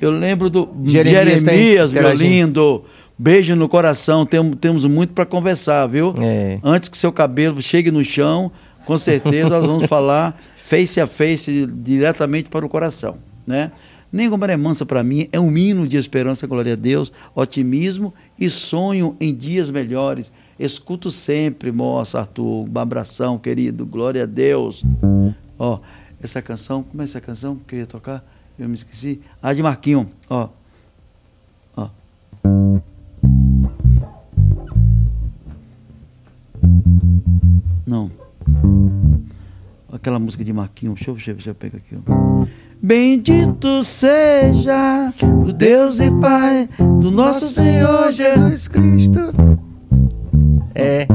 Eu lembro do Jeremias Jeremias, tem- meu lindo. Beijo no coração, temos, temos muito para conversar, viu? É. Antes que seu cabelo chegue no chão, com certeza nós vamos falar face a face, diretamente para o coração, né? Nego Maré Mansa, para mim, é um hino de esperança, glória a Deus, otimismo e sonho em dias melhores. Escuto sempre, moça, Arthur, um abração, querido, glória a Deus. Ó, essa canção, como é essa canção que eu ia tocar? Eu me esqueci. Ah, de Marquinho, ó. Ó. Não. Aquela música de Marquinho. Deixa eu, deixa eu, deixa eu pegar aqui. ó. Bendito seja o Deus e Pai do nosso Senhor Jesus Cristo. É.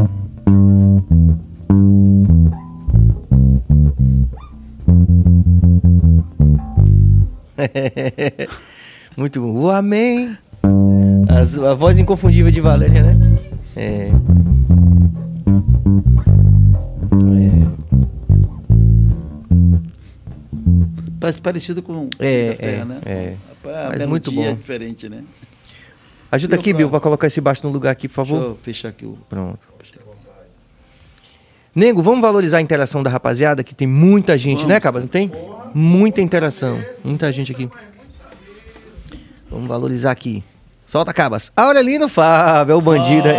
<laughs> Muito bom. O amém. As- a voz inconfundível de Valéria, né? É. Parece parecido com É, Terra, é, né? é. Mas muito bom. é diferente, né? Ajuda aqui, pra- Bill, para colocar esse baixo no lugar aqui, por Deixa favor. eu fechar aqui o. Pronto. Nego, vamos valorizar a interação da rapaziada, que tem muita gente, Vamos. né, Cabas? Não tem? Muita interação. Muita gente aqui. Vamos valorizar aqui. Solta, Cabas. Aurelino Fábio, é o bandido.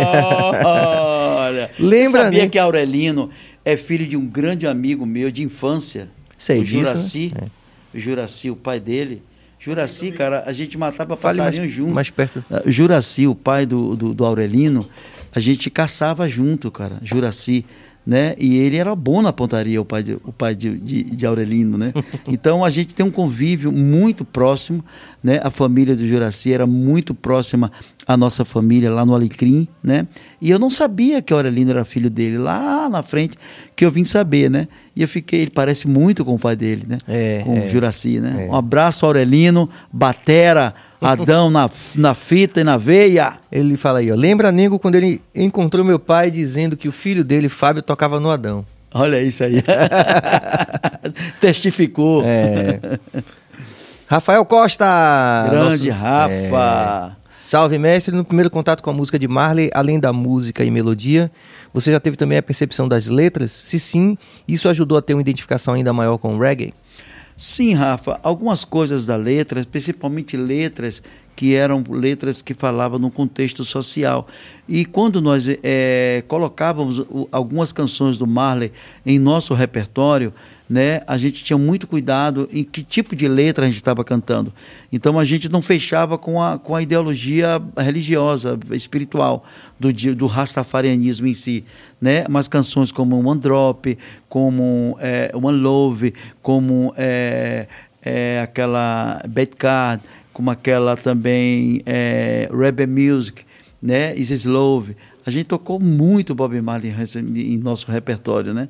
Olha, <laughs> Lembra, você sabia né? que Aurelino é filho de um grande amigo meu de infância? Sei o disso, né? Juraci. É. Juraci, o pai dele. Juraci, cara, a gente matava Fale mais, passarinho junto. mais perto. Ah, Juraci, o pai do, do, do Aurelino, a gente caçava junto, cara. Juraci, né? E ele era bom na pontaria, o pai de, o pai de, de, de Aurelino, né? <laughs> Então a gente tem um convívio muito próximo, né? A família do Juraci era muito próxima à nossa família lá no Alecrim, né? E eu não sabia que Aurelino era filho dele, lá na frente que eu vim saber, né? E eu fiquei, ele parece muito com o pai dele, né? É, com é. o Juraci, né? É. Um abraço, Aurelino, Batera, Adão na, na fita e na veia. Ele fala aí, ó. Lembra, Nego, quando ele encontrou meu pai dizendo que o filho dele, Fábio, tocava no Adão. Olha isso aí. <laughs> Testificou. É. Rafael Costa! Grande nosso- Rafa. É. Salve, mestre. No primeiro contato com a música de Marley, além da música e melodia, você já teve também a percepção das letras? Se sim, isso ajudou a ter uma identificação ainda maior com o reggae? Sim, Rafa, algumas coisas da letra, principalmente letras que eram letras que falavam no contexto social. E quando nós eh, colocávamos algumas canções do Marley em nosso repertório, né, a gente tinha muito cuidado em que tipo de letra a gente estava cantando. Então a gente não fechava com a, com a ideologia religiosa, espiritual do, do rastafarianismo em si. Né? Mas canções como One Drop, como eh, One Love, como eh, eh, aquela Bad Card, como aquela também eh, Rebel Music, né? Is Love. A gente tocou muito Bob Marley em nosso repertório, né?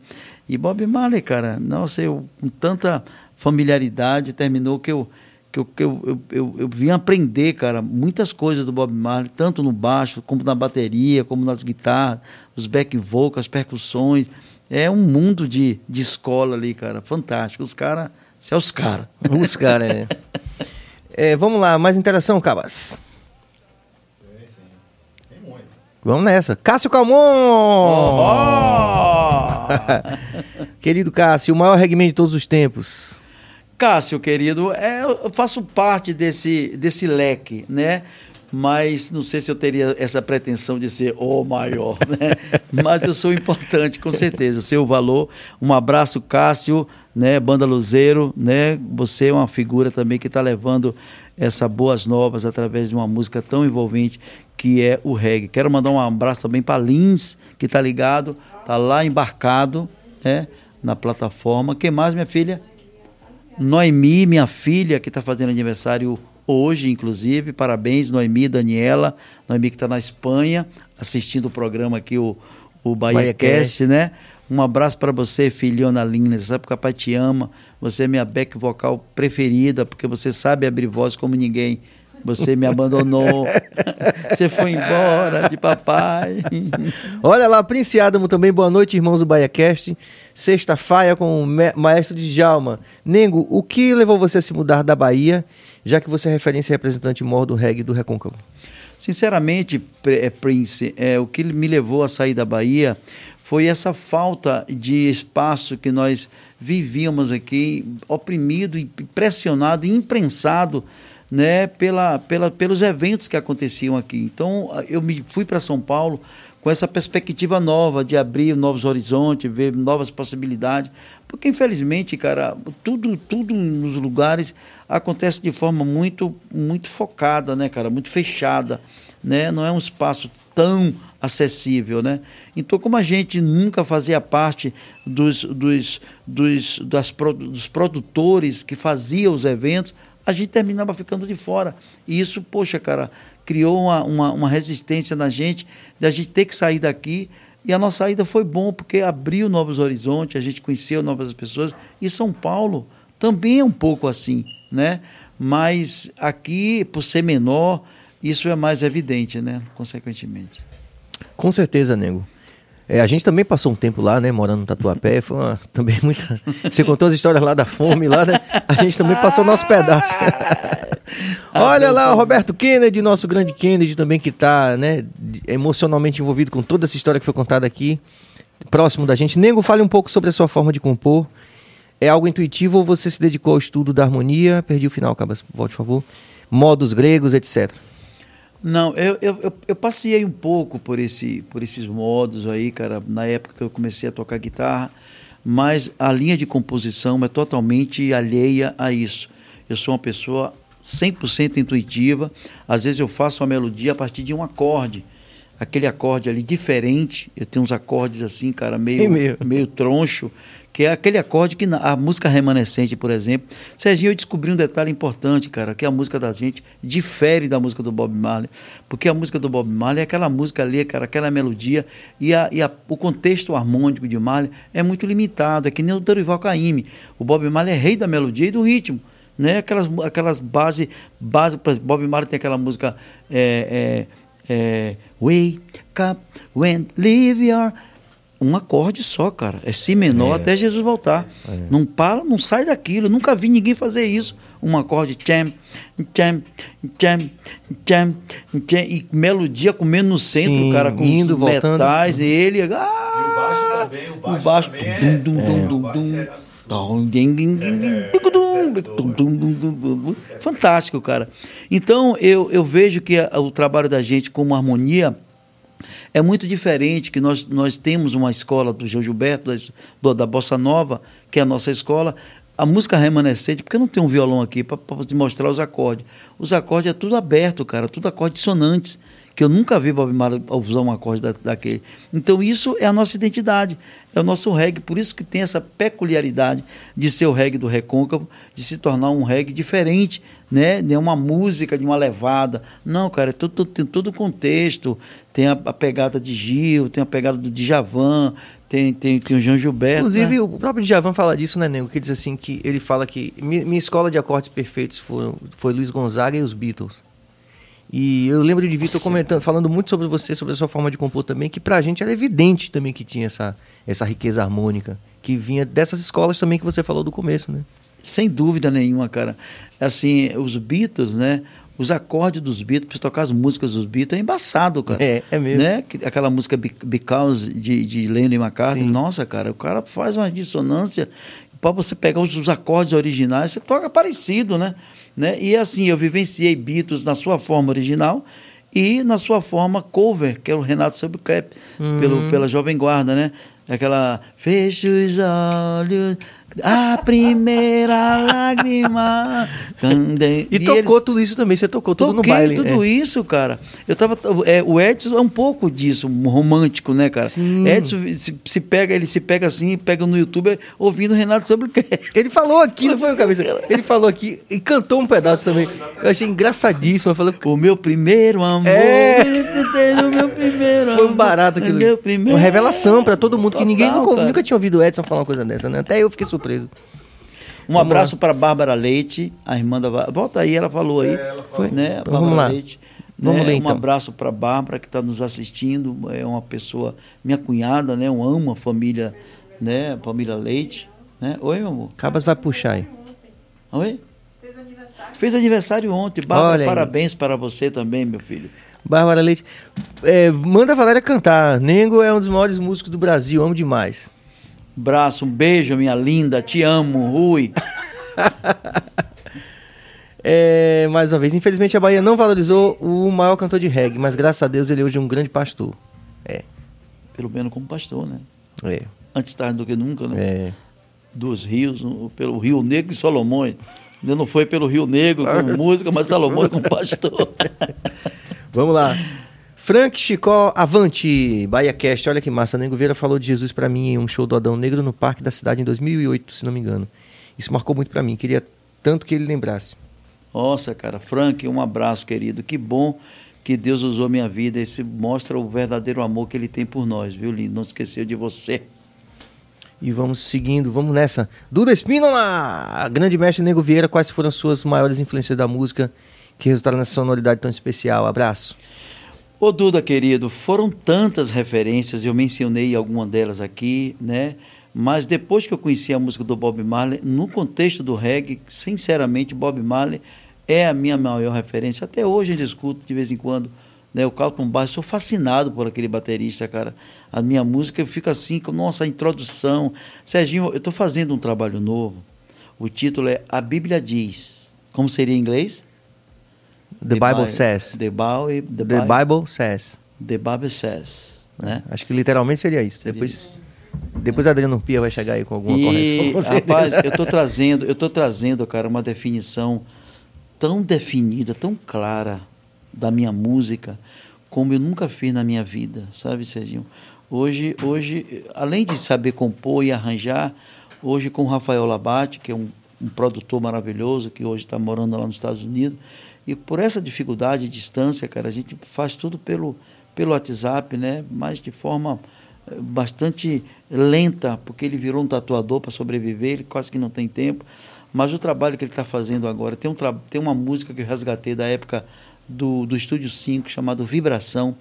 E Bob Marley, cara, nossa, eu com tanta familiaridade terminou que eu que eu, que eu, eu, eu, eu vim aprender, cara, muitas coisas do Bob Marley, tanto no baixo, como na bateria, como nas guitarras, os back vocals, as percussões. É um mundo de, de escola ali, cara, fantástico. Os caras, são os caras. <laughs> Os caras, é. É, Vamos lá, mais interação, Cabas. Vamos nessa. Cássio Calmon! <laughs> Querido Cássio, o maior reggae de todos os tempos. Cássio, querido, é, eu faço parte desse, desse leque, né? Mas não sei se eu teria essa pretensão de ser o maior, né? <laughs> Mas eu sou importante, com certeza. Seu valor. Um abraço, Cássio, né? Banda Luzeiro, né? Você é uma figura também que está levando essas boas novas através de uma música tão envolvente que é o reggae. Quero mandar um abraço também para Lins, que está ligado, está lá embarcado, né? Na plataforma. Quem mais, minha filha? Noemi, minha filha, que está fazendo aniversário hoje, inclusive. Parabéns, Noemi, Daniela. Noemi que está na Espanha, assistindo o programa aqui, o, o BahiaCast, BahiaCast. né? Um abraço para você, filhona linda. Você sabe que o papai te ama. Você é minha back vocal preferida, porque você sabe abrir voz como ninguém. Você me abandonou. <laughs> você foi embora de papai. Olha lá, Prince Adamo também. Boa noite, irmãos do BaiaCast. Sexta-feira com o maestro Djalma. Nengo, o que levou você a se mudar da Bahia, já que você é referência e representante maior do reggae do Recôncavo? Sinceramente, eh, Prince, é, o que me levou a sair da Bahia foi essa falta de espaço que nós vivíamos aqui, oprimido, pressionado, e imprensado né, pela, pela, pelos eventos que aconteciam aqui. Então, eu me fui para São Paulo com essa perspectiva nova de abrir novos horizontes, ver novas possibilidades, porque infelizmente, cara, tudo tudo nos lugares acontece de forma muito muito focada, né, cara, muito fechada, né? Não é um espaço tão acessível, né? Então, como a gente nunca fazia parte dos, dos, dos, das, dos produtores que faziam os eventos, a gente terminava ficando de fora. E isso, poxa, cara, criou uma, uma, uma resistência na gente, da gente ter que sair daqui. E a nossa saída foi bom, porque abriu novos horizontes, a gente conheceu novas pessoas. E São Paulo também é um pouco assim, né? Mas aqui, por ser menor, isso é mais evidente, né? Consequentemente. Com certeza, Nego. É, a gente também passou um tempo lá, né, morando no Tatuapé, foi uma, <laughs> também muita... Você contou as histórias lá da fome, lá, né? A gente também passou nosso pedaço. <laughs> Olha lá o Roberto Kennedy, nosso grande Kennedy também, que está né, emocionalmente envolvido com toda essa história que foi contada aqui, próximo da gente. Nego, fale um pouco sobre a sua forma de compor. É algo intuitivo ou você se dedicou ao estudo da harmonia? Perdi o final, Cabas, volte, por favor. Modos gregos, etc. Não, eu, eu, eu, passei um pouco por, esse, por esses modos aí, cara, na época que eu comecei a tocar guitarra, mas a linha de composição é totalmente alheia a isso. Eu sou uma pessoa 100% intuitiva, às vezes eu faço uma melodia a partir de um acorde, aquele acorde ali diferente, eu tenho uns acordes assim, cara, meio, meio. <laughs> meio troncho, que é aquele acorde que a música remanescente, por exemplo. Serginho, eu descobri um detalhe importante, cara, que a música da gente difere da música do Bob Marley, porque a música do Bob Marley é aquela música ali, cara, aquela melodia, e, a, e a, o contexto harmônico de Marley é muito limitado, é que nem o Dorival Caymmi. O Bob Marley é rei da melodia e do ritmo. Né? Aquelas, aquelas bases, base, Bob Marley tem aquela música é, é, é, Wake up when leave your um acorde só, cara. É si menor é. até Jesus voltar. É. Não para, não sai daquilo. Eu nunca vi ninguém fazer isso. Um acorde tchem, tchem, tchem, tchem, tchem, e melodia comendo no centro, Sim, cara, com indo, metais, voltando. e ele. Ah, e o baixo também, o baixo, o baixo também é, dum, dum, dum, Fantástico, cara. Então, eu, eu vejo que a, o trabalho da gente como harmonia é muito diferente que nós, nós temos uma escola do João Gilberto, da, da Bossa Nova, que é a nossa escola, a música remanescente, porque não tem um violão aqui para te mostrar os acordes. Os acordes é tudo aberto, cara, tudo acordes dissonantes, que eu nunca vi Bob Marley usar um acorde da, daquele. Então isso é a nossa identidade, é o nosso reggae, por isso que tem essa peculiaridade de ser o reggae do recôncavo, de se tornar um reggae diferente né? De uma música, de uma levada. Não, cara, é tem todo o contexto. Tem a, a, pegada de Gil, tem a pegada do Djavan, tem, tem, tem o João Gilberto. Inclusive, né? o próprio Djavan fala disso, né, Nego? Que diz assim que ele fala que minha escola de acordes perfeitos foi, foi Luiz Gonzaga e os Beatles. E eu lembro de Vitor comentando, falando muito sobre você, sobre a sua forma de compor também, que pra gente era evidente também que tinha essa, essa riqueza harmônica, que vinha dessas escolas também que você falou do começo, né? Sem dúvida nenhuma, cara. Assim, os Beatles, né? Os acordes dos Beatles, para tocar as músicas dos Beatles, é embaçado, cara. É, é mesmo. Né? Aquela música Because de, de Lennon e McCartney. Sim. Nossa, cara, o cara faz uma dissonância. Para você pegar os, os, acordes originais, você toca parecido, né? né? E assim, eu vivenciei Beatles na sua forma original e na sua forma cover, que é o Renato Sobclap, hum. pelo pela Jovem Guarda, né? Aquela fecha os olhos, a primeira lágrima. e, e tocou eles... tudo isso também, você tocou tudo Toquei no baile. tudo é. isso, cara. Eu tava, é, o Edson é um pouco disso, romântico, né, cara? Sim. Edson se, se, pega, ele se pega assim, pega no YouTube ouvindo Renato sobre o que. Ele falou <laughs> aqui, não foi o cabeça? Ele falou aqui e cantou um pedaço também. Eu achei engraçadíssimo. Eu falei, o meu primeiro amor. É. o meu primeiro amor. Foi um barato aquilo. Meu primeiro uma revelação para todo mundo, Total, que ninguém nunca, nunca, tinha ouvido o Edson falar uma coisa dessa, né? Até eu fiquei surpreso surpreso. Um vamos abraço para Bárbara Leite, a irmã da Volta aí, ela falou aí. É, ela falou. Né? Então, vamos lá. Leite. Vamos né? ler, então. Um abraço para a Bárbara que está nos assistindo. É uma pessoa, minha cunhada, né? Eu amo a família, né? A família Leite. Né? Oi, meu amor. Cabas vai puxar aí. Oi? Fez aniversário. Fez aniversário ontem. Bárbara, parabéns para você também, meu filho. Bárbara Leite. É, manda a Valéria cantar. Nengo é um dos maiores músicos do Brasil, amo demais. Braço, um beijo, minha linda. Te amo, Rui. <laughs> é, mais uma vez, infelizmente a Bahia não valorizou o maior cantor de reggae, mas graças a Deus ele é hoje um grande pastor. É. Pelo menos como pastor, né? É. Antes tarde do que nunca, né? É. Dos rios, pelo Rio Negro e Solomões. Ainda não foi pelo Rio Negro com <laughs> música, mas Salomão como pastor. Vamos lá. Frank Chicó Avante, Bahia Cast. Olha que massa. Nego Vieira falou de Jesus para mim em um show do Adão Negro no Parque da Cidade em 2008, se não me engano. Isso marcou muito para mim. Queria tanto que ele lembrasse. Nossa, cara. Frank, um abraço, querido. Que bom que Deus usou minha vida. Esse mostra o verdadeiro amor que ele tem por nós, viu, lindo? Não esqueceu de você. E vamos seguindo, vamos nessa. Duda Espínola! Grande mestre Nego Vieira, quais foram as suas maiores influências da música que resultaram nessa sonoridade tão especial? Abraço. Ô Duda, querido, foram tantas referências, eu mencionei alguma delas aqui, né? Mas depois que eu conheci a música do Bob Marley, no contexto do reggae, sinceramente, Bob Marley é a minha maior referência. Até hoje eu escuto de vez em quando né, o Carlton Baixo, sou fascinado por aquele baterista, cara. A minha música fica assim, com, nossa, a introdução. Serginho, eu estou fazendo um trabalho novo. O título é A Bíblia Diz. Como seria em inglês? The, the Bible, says. The, Bible, the, the Bible says. The Bible says. Né? Acho que literalmente seria isso. Seria depois, isso. depois Adriano Pia vai chegar aí com alguma e, correção. Rapaz, eu estou trazendo, eu tô trazendo, cara, uma definição tão definida, tão clara da minha música, como eu nunca fiz na minha vida, sabe, Serginho? Hoje, hoje além de saber compor e arranjar, hoje com o Rafael Labate, que é um, um produtor maravilhoso, que hoje está morando lá nos Estados Unidos, e por essa dificuldade de distância, cara, a gente faz tudo pelo, pelo WhatsApp, né? Mas de forma eh, bastante lenta, porque ele virou um tatuador para sobreviver, ele quase que não tem tempo. Mas o trabalho que ele está fazendo agora, tem, um tem uma música que eu resgatei da época do, do Estúdio 5, chamado Vibração,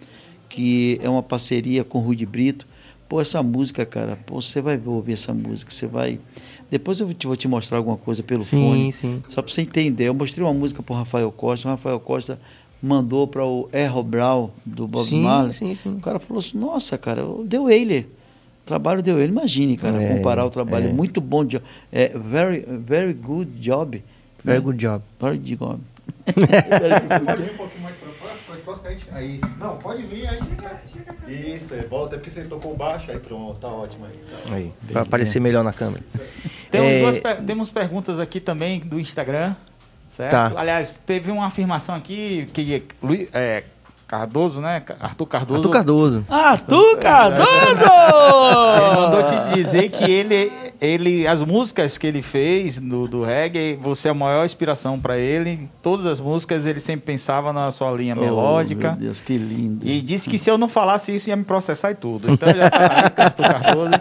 que é uma parceria com o Rui de Brito. Pô, essa música, cara, pô, você vai ouvir essa música, você vai. Depois eu vou te mostrar alguma coisa pelo sim, fone. Sim. Só para você entender. Eu mostrei uma música para o Rafael Costa. O Rafael Costa mandou para o Errol Brown, do Bob sim, Marley. Sim, sim. O cara falou assim: Nossa, cara, deu ele. O trabalho deu ele. Imagine, cara, é, comparar o trabalho. É. Muito bom. É, very, very good job. Very né? good job. Very good job <laughs> vir um pouquinho mais próximo, aí, aí. Não, pode vir, aí chega, chega. Isso, é, volta, é porque você tocou baixo, aí pronto, tá ótimo aí. Tá. Aí, para aparecer melhor na câmera. Temos, é... duas, temos perguntas aqui também do Instagram, certo? Tá. Aliás, teve uma afirmação aqui que é, Cardoso, né? Arthur Cardoso. Arthur Cardoso. Arthur Cardoso! <laughs> ele mandou te dizer que ele, ele, as músicas que ele fez do, do reggae, você é a maior inspiração para ele. Todas as músicas ele sempre pensava na sua linha oh, melódica. Meu Deus, que lindo. E disse que se eu não falasse isso ia me processar e tudo. Então já tá aí, <laughs> Arthur Cardoso,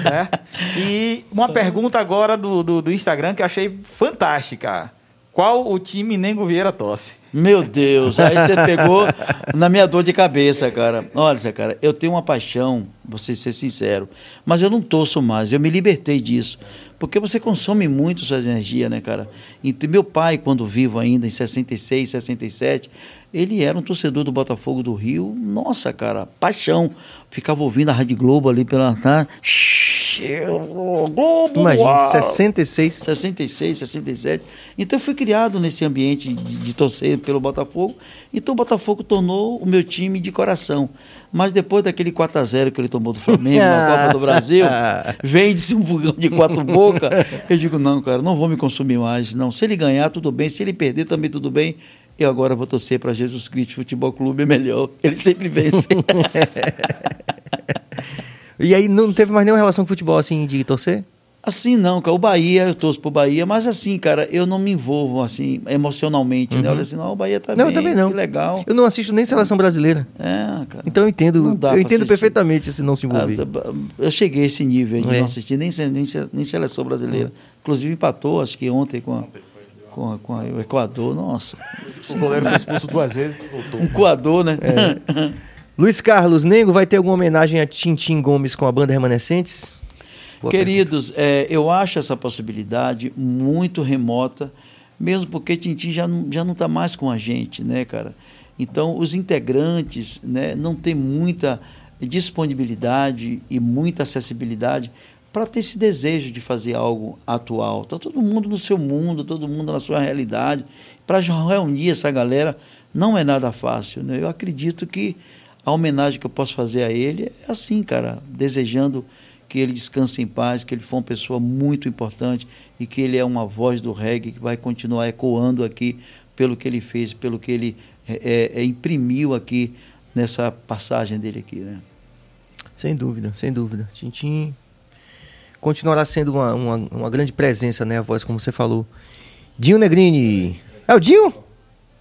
certo? E uma pergunta agora do, do, do Instagram que eu achei fantástica. Qual o time Nengo Vieira tosse? Meu Deus, aí você pegou na minha dor de cabeça, cara. Olha, cara, eu tenho uma paixão, vou ser sincero, mas eu não torço mais, eu me libertei disso. Porque você consome muito suas energias, né, cara? E meu pai, quando vivo ainda, em 66, 67, ele era um torcedor do Botafogo do Rio. Nossa, cara, paixão. Ficava ouvindo a Rádio Globo ali pela. Tá? Globo! Imagina, 66. 66, 67. Então eu fui criado nesse ambiente de, de torcer pelo Botafogo. Então o Botafogo tornou o meu time de coração. Mas depois daquele 4x0 que ele tomou do Flamengo na <laughs> Copa do Brasil, <laughs> vende-se um fogão de quatro bocas. Eu digo, não, cara, não vou me consumir mais. Não, se ele ganhar, tudo bem. Se ele perder, também tudo bem. Eu agora vou torcer para Jesus Cristo Futebol Clube, é melhor. Ele sempre vence. <laughs> e aí não teve mais nenhuma relação com futebol assim de torcer? Assim não, cara. O Bahia, eu torço pro Bahia, mas assim, cara, eu não me envolvo assim emocionalmente, uhum. né? Olha assim, não, o Bahia tá não, bem, eu também não. que legal. Eu não assisto nem seleção brasileira. É, cara. Então eu entendo, eu entendo perfeitamente esse não se envolver. Ah, eu cheguei a esse nível de é. não assistir nem, nem, nem seleção brasileira. Uhum. Inclusive empatou, acho que ontem com a, com, com o Equador, nossa. O goleiro foi expulso duas vezes. Voltou. Um coador, né? É. <laughs> Luiz Carlos Nengo vai ter alguma homenagem a Tintim Gomes com a banda Remanescentes? Boa Queridos, é, eu acho essa possibilidade muito remota, mesmo porque Tintim já não já não está mais com a gente, né, cara? Então, os integrantes né, não têm muita disponibilidade e muita acessibilidade para ter esse desejo de fazer algo atual. Está todo mundo no seu mundo, todo mundo na sua realidade. Para reunir essa galera não é nada fácil. Né? Eu acredito que a homenagem que eu posso fazer a ele é assim, cara, desejando que ele descanse em paz, que ele foi uma pessoa muito importante e que ele é uma voz do reggae que vai continuar ecoando aqui pelo que ele fez, pelo que ele é, é, é, imprimiu aqui nessa passagem dele aqui, né? Sem dúvida, sem dúvida. Tintim continuará sendo uma, uma, uma, grande presença, né? A voz, como você falou. Dinho Negrini. É o Dinho?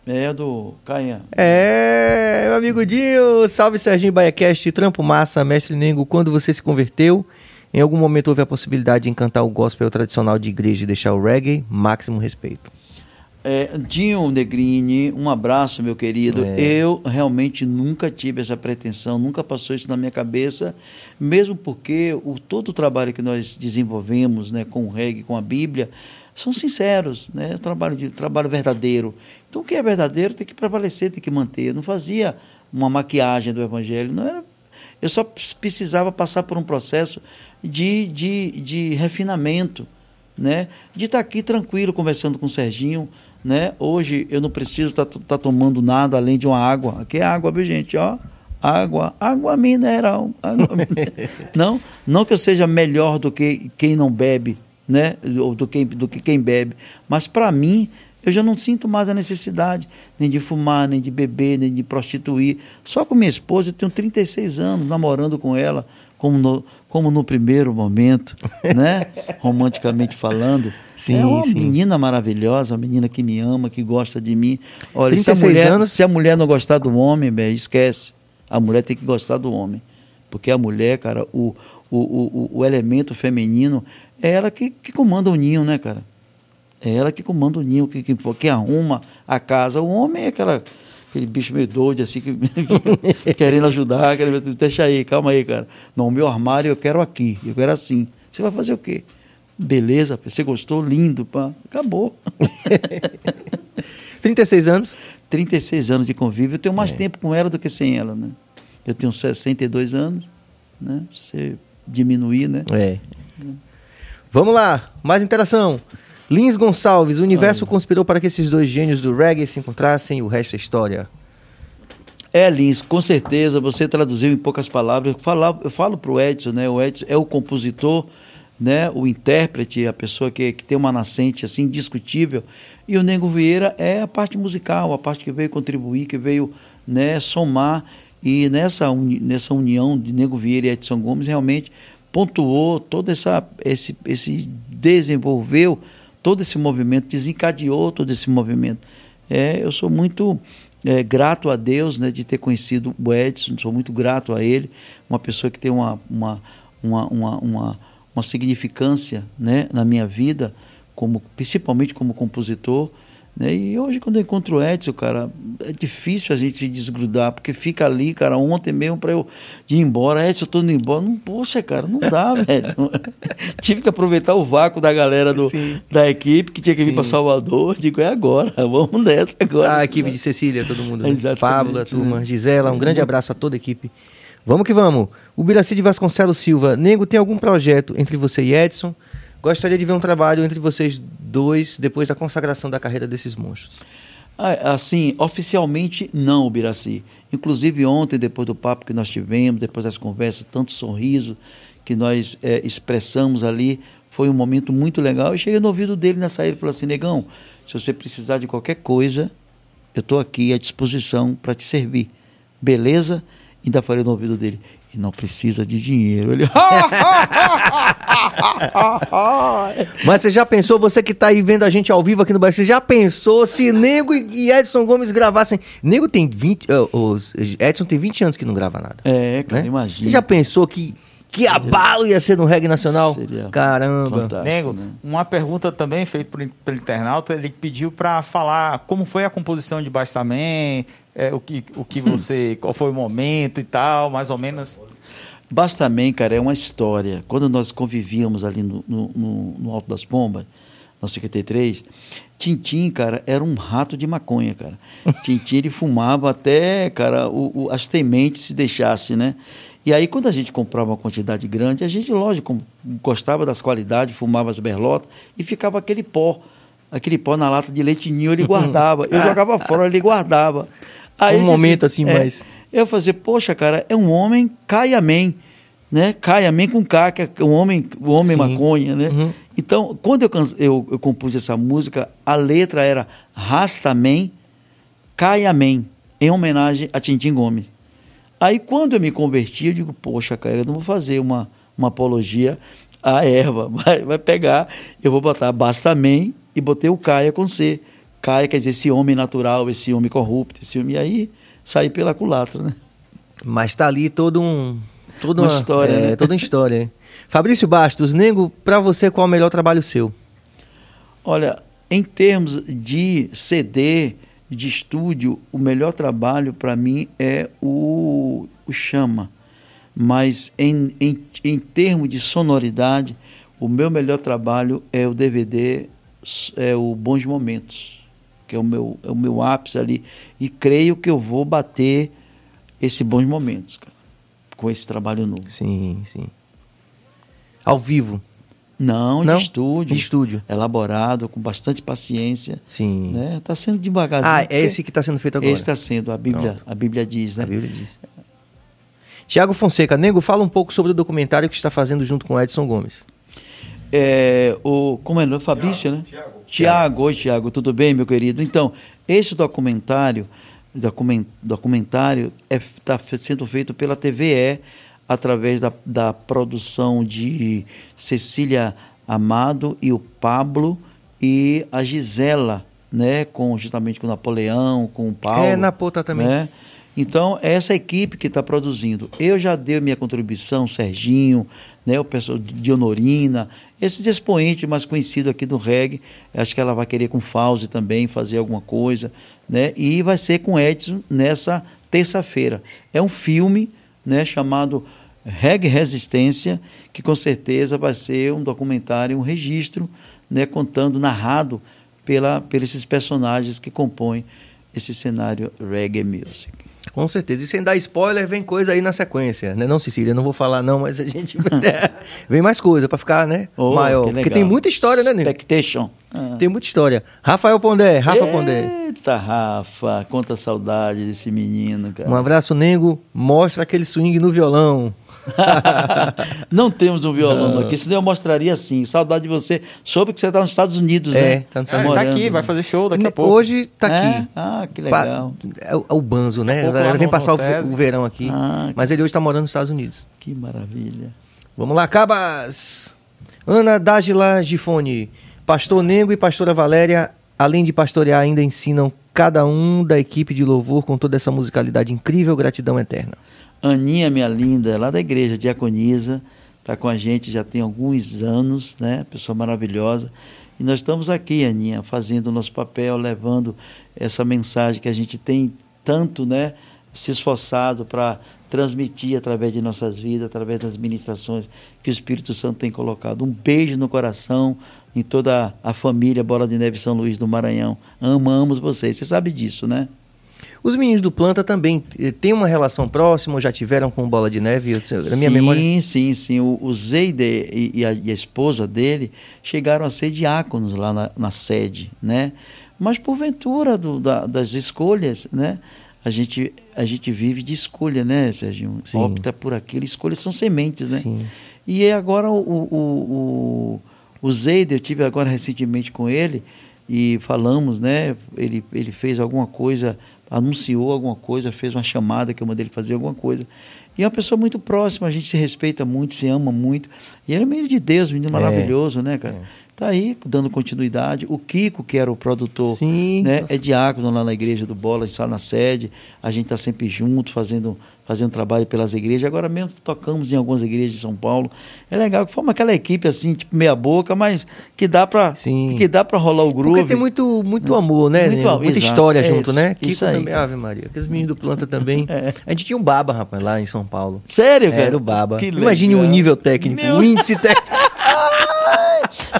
É, do Caia. É, meu amigo Dinho. Salve Serginho Baiacast, Trampo Massa, Mestre Nengo. Quando você se converteu, em algum momento houve a possibilidade de encantar o gospel tradicional de igreja e deixar o reggae? Máximo respeito. É, Dinho Negrini, um abraço, meu querido. É. Eu realmente nunca tive essa pretensão, nunca passou isso na minha cabeça, mesmo porque o, todo o trabalho que nós desenvolvemos né, com o reggae, com a Bíblia, são sinceros, né? trabalho, de, trabalho verdadeiro. Então, o que é verdadeiro tem que prevalecer, tem que manter. Eu não fazia uma maquiagem do Evangelho, não era. Eu só precisava passar por um processo de, de, de refinamento, né? de estar aqui tranquilo conversando com o Serginho, né? Hoje eu não preciso estar tá, tá tomando nada além de uma água. Aqui é água, viu, gente? Ó, água, água mineral. Água <laughs> não, não que eu seja melhor do que quem não bebe, né? Ou do que, do que quem bebe. Mas para mim, eu já não sinto mais a necessidade nem de fumar, nem de beber, nem de prostituir. Só com minha esposa, eu tenho 36 anos namorando com ela, como no, como no primeiro momento, <laughs> né? Romanticamente falando. Sim, é uma sim. menina maravilhosa, uma menina que me ama, que gosta de mim. Olha, se a, 36 mulher, anos. se a mulher não gostar do homem, bem, esquece. A mulher tem que gostar do homem. Porque a mulher, cara, o, o, o, o elemento feminino é ela que, que comanda o ninho, né, cara? É ela que comanda o ninho, que, que, que arruma a casa. O homem é aquela, aquele bicho meio doido, assim, que, <laughs> querendo ajudar, querendo, deixa aí, calma aí, cara. Não, o meu armário eu quero aqui, eu quero assim. Você vai fazer o quê? Beleza, você gostou? Lindo, pá. Acabou. <laughs> 36 anos. 36 anos de convívio. Eu tenho É. mais tempo com ela do que sem ela, né? Eu tenho 62 anos, né? Se você diminuir, né? É. Vamos lá, mais interação. Lins Gonçalves, o universo conspirou para que esses dois gênios do reggae se encontrassem o resto é história. É, Lins, com certeza, você traduziu em poucas palavras. Eu falo, eu falo para o Edson, né? O Edson é o compositor, né? o intérprete, a pessoa que, que tem uma nascente assim, indiscutível. E o Nego Vieira é a parte musical, a parte que veio contribuir, que veio né, somar. E nessa, uni, nessa união de Nego Vieira e Edson Gomes, realmente pontuou todo essa, esse, esse desenvolveu todo esse movimento, desencadeou todo esse movimento. É, eu sou muito é, grato a Deus né, de ter conhecido o Edson, sou muito grato a ele, uma pessoa que tem uma, uma, uma, uma, uma, uma significância né, na minha vida, como, principalmente como compositor. Né? E hoje, quando eu encontro o Edson, cara, é difícil a gente se desgrudar, porque fica ali, cara, ontem mesmo para eu ir embora, Edson, eu tô indo embora. Não, poxa, cara, não dá, <laughs> velho. <laughs> Tive que aproveitar o vácuo da galera do, da equipe que tinha que vir para Salvador. Digo, é agora, <laughs> vamos nessa agora. A equipe de Cecília, todo mundo. Né? Pablo, a turma, né? Gisela, um grande abraço a toda a equipe. Vamos que vamos. O Biraci de Vasconcelos Silva, Nego, tem algum projeto entre você e Edson? Gostaria de ver um trabalho entre vocês dois depois da consagração da carreira desses monstros. Ah, Assim, oficialmente não, Biraci. Inclusive ontem, depois do papo que nós tivemos, depois das conversas, tanto sorriso que nós é, expressamos ali, foi um momento muito legal. Eu cheguei no ouvido dele na saída e falei assim, negão, se você precisar de qualquer coisa, eu estou aqui à disposição para te servir. Beleza? Ainda falei no ouvido dele, e não precisa de dinheiro. Ele, <laughs> Mas você já pensou, você que tá aí vendo a gente ao vivo aqui no Brasil, você já pensou se Nego e Edson Gomes gravassem. Nego tem 20. uh, os, Edson tem 20 anos que não grava nada. é, cara, né? imagina. Você já pensou que, que abalo ia ser no reggae nacional? Seria Caramba. fantástico, Nego, né? uma pergunta também feita por, pelo internauta, ele pediu para falar como foi a composição de Bastaman, é, o que, o que você, qual foi o momento e tal, mais ou menos. Bastamém, cara, é uma história. Quando nós convivíamos ali no, no, no- no Alto das Pombas, na 53, Tintim, cara, era um rato de maconha, cara. <laughs> Tintim, ele fumava até, cara, o, o- as tementes se deixasse, né? E aí, quando a gente comprava uma quantidade grande, a gente, lógico, gostava das qualidades, fumava as berlotas e ficava aquele pó. Aquele pó na lata de leitinho, ele guardava. Eu <laughs> jogava fora, ele guardava. Aí Um eu disse momento assim, mais- eu fazia, poxa, cara, é um homem cai amém, né? Cai amém com que é um homem, o homem Sim. maconha, né? Uhum. Então, quando eu, eu, eu compus essa música, a letra era Rastamém, cai amém, em homenagem a Tintim Gomes. Aí, quando eu me converti, eu digo, poxa, cara, eu não vou fazer uma, uma apologia à erva. <laughs> Vai, vai pegar, eu vou botar Bastamém e botei o Caia com C. Caia quer dizer esse homem natural, esse homem corrupto, esse homem. E aí, saí pela culatra, né? Mas tá ali todo um. Toda Uma história, É, né? toda uma história. Fabrício Bastos, Nego, pra você qual é o melhor trabalho seu? Olha, Em termos de CD, de estúdio, o melhor trabalho para mim é o, o Chama. Mas em, em, em termos de sonoridade, o meu melhor trabalho é o DVD, é o Bons Momentos, que é o meu, é o meu ápice ali. E creio que eu vou bater esse Bons Momentos, cara, com esse trabalho novo. Sim, sim. Ao vivo. Não, Não? de estúdio. De estúdio. Elaborado, com bastante paciência. Sim. Né? Tá sendo devagarzinho. Ah, é esse que está sendo feito agora. Esse está sendo, a Bíblia, Pronto. a Bíblia diz, né? A Bíblia diz. Tiago Fonseca, Nego, fala um pouco sobre o documentário que está fazendo junto com Edson Gomes. É, o, como é o nome? Fabrício, né? Tiago. Tiago, oi Tiago, tudo bem, meu querido? Então, esse documentário, documen- documentário está sendo feito pela TVE através da, da produção de Cecília Amado e o Pablo e a Gisela, né? Com, justamente com o Napoleão, com o Paulo. É, na Pota também. né? Então, é essa equipe que está produzindo. Eu já dei minha contribuição, Serginho, né, o pessoal de Honorina, esses expoentes mais conhecidos aqui do reggae. Acho que ela vai querer com Fauzi também fazer alguma coisa. Né? E vai ser com Edson nessa terça-feira. É um filme né, chamado Reggae Resistência, que com certeza vai ser um documentário, um registro, né, contando, narrado pela, pelos esses personagens que compõem esse cenário reggae music. Com certeza. E sem dar spoiler, vem coisa aí na sequência, né? Não, Cecília, não vou falar não, mas a gente... <laughs> <laughs> vem mais coisa para ficar, né? Oh, maior. que Porque tem muita história, né, Nego? Expectation. Ah. Tem muita história. Rafael Pondé, Rafa Pondé. Eita, Rafa, quanta saudade desse menino, cara. Um abraço, Nego. Mostra aquele swing no violão. <laughs> Não temos um violão aqui, senão eu mostraria assim. Saudade de você. Soube que você está nos Estados Unidos, É, né? tá nos É, Estados tá Morando. aqui, vai fazer show daqui a pouco. Hoje tá É? aqui. Ah, que legal. É o, é o Banzo, né? pouco Ela vem no- passar no o, verão aqui. Ah, mas ele hoje tá morando nos Estados Unidos. Que maravilha. Vamos lá, Cabas! Ana Dágila Gifone. Pastor Nengo e pastora Valéria, além de pastorear, ainda ensinam cada um da equipe de louvor com toda essa musicalidade incrível. Gratidão eterna. Aninha, minha linda, lá da igreja Diaconisa, está com a gente já tem alguns anos, né? Pessoa maravilhosa. E nós estamos aqui, Aninha, fazendo o nosso papel, levando essa mensagem que a gente tem tanto, né? Se esforçado para transmitir através de nossas vidas, através das ministrações que o Espírito Santo tem colocado. Um beijo no coração em toda a família Bola de Neve São Luís do Maranhão. Amamos vocês. Você sabe disso, né? Os meninos do Planta também eh, têm uma relação próxima, ou já tiveram com Bola de Neve? Eu- Na minha sim, memória. sim, sim. O, o Zeide e, e a, e a esposa dele chegaram a ser diáconos lá na, na sede, né? Mas porventura do, da- das escolhas, né? A gente, a gente vive de escolha, né, Serginho? Sim. Opta por aquilo. Escolhas são sementes, né? Sim. E aí agora o, o, o, o Zeide, eu tive agora recentemente com ele e falamos, né? Ele, ele fez alguma coisa, anunciou alguma coisa, fez uma chamada que eu mandei ele fazer alguma coisa. E é uma pessoa muito próxima, a gente se respeita muito, se ama muito. E ele é meio de Deus, menino É. maravilhoso, né, cara? Tá aí dando continuidade. O Kiko, que era o produtor, Sim, né, nossa. é diácono lá na igreja do Bola, está na sede. A gente está sempre junto, fazendo, fazendo trabalho pelas igrejas. Agora mesmo tocamos em algumas igrejas de São Paulo. É legal que forma aquela equipe assim, tipo meia boca, mas que dá para que dá para rolar o groove. Porque tem muito, muito amor, né? Muito amor, Muita exato. história É junto, isso, né? isso Kiko aí, também. Ave Maria. Aqueles meninos do Planta também. <laughs> É. A gente tinha um Baba, rapaz, lá em São Paulo. Sério, cara? Era o Baba. Que Imagine o nível técnico, Meu- o índice técnico. <laughs>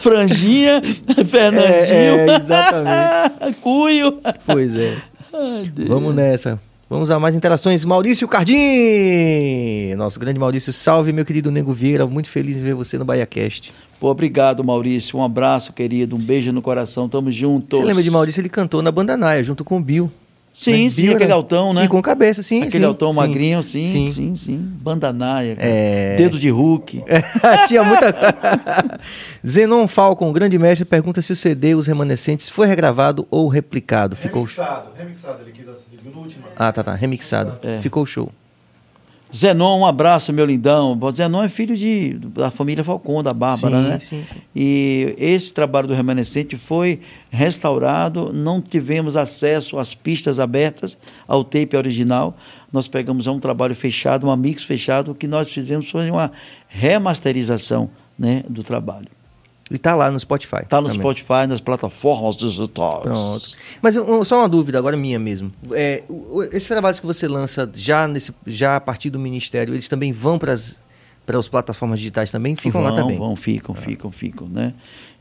Franjinha, <laughs> Fernandinho. É, é, exatamente. <laughs> Cunho. Pois é. Ai. Vamos nessa. Vamos a mais interações. Maurício Cardim! Nosso grande Maurício, salve, meu querido Nego Vieira. Muito feliz em ver você no BahiaCast. Pô, obrigado, Maurício. Um abraço, querido. Um beijo no coração. Tamo juntos. Você lembra de Maurício? Ele cantou na Banda Naia, junto com o Bill. Sim, Né? sim, aquele era- altão, né? E com cabeça, sim. Aquele sim, altão sim. magrinho, sim, Sim. sim, sim. Bandanaia. É. Dedo de Hulk. <laughs> Tinha muita. Zenon Falcon, grande mestre, pergunta se o CD Os Remanescentes foi regravado ou replicado. Ficou. Remixado, remixado, ele quis assim, no último. Ah, tá, tá. Remixado. É. Ficou show. Zenon, um abraço, meu lindão. Zenon é filho de, da família Falcon, da Bárbara, sim, né? sim, sim. E esse trabalho do remanescente foi restaurado, não tivemos acesso às pistas abertas, ao tape original. Nós pegamos um trabalho fechado, um mix fechado, o que nós fizemos foi uma remasterização né, do trabalho. Ele tá lá no Spotify. Tá no também. Spotify, nas plataformas digitais. Pronto. Mas um, só uma dúvida agora minha mesmo. É, esses trabalhos que você lança já, nesse, já a partir do Ministério, eles também vão para as para as plataformas digitais também? Ficam vão, lá também? Vão, ficam, ficam, ficam, né?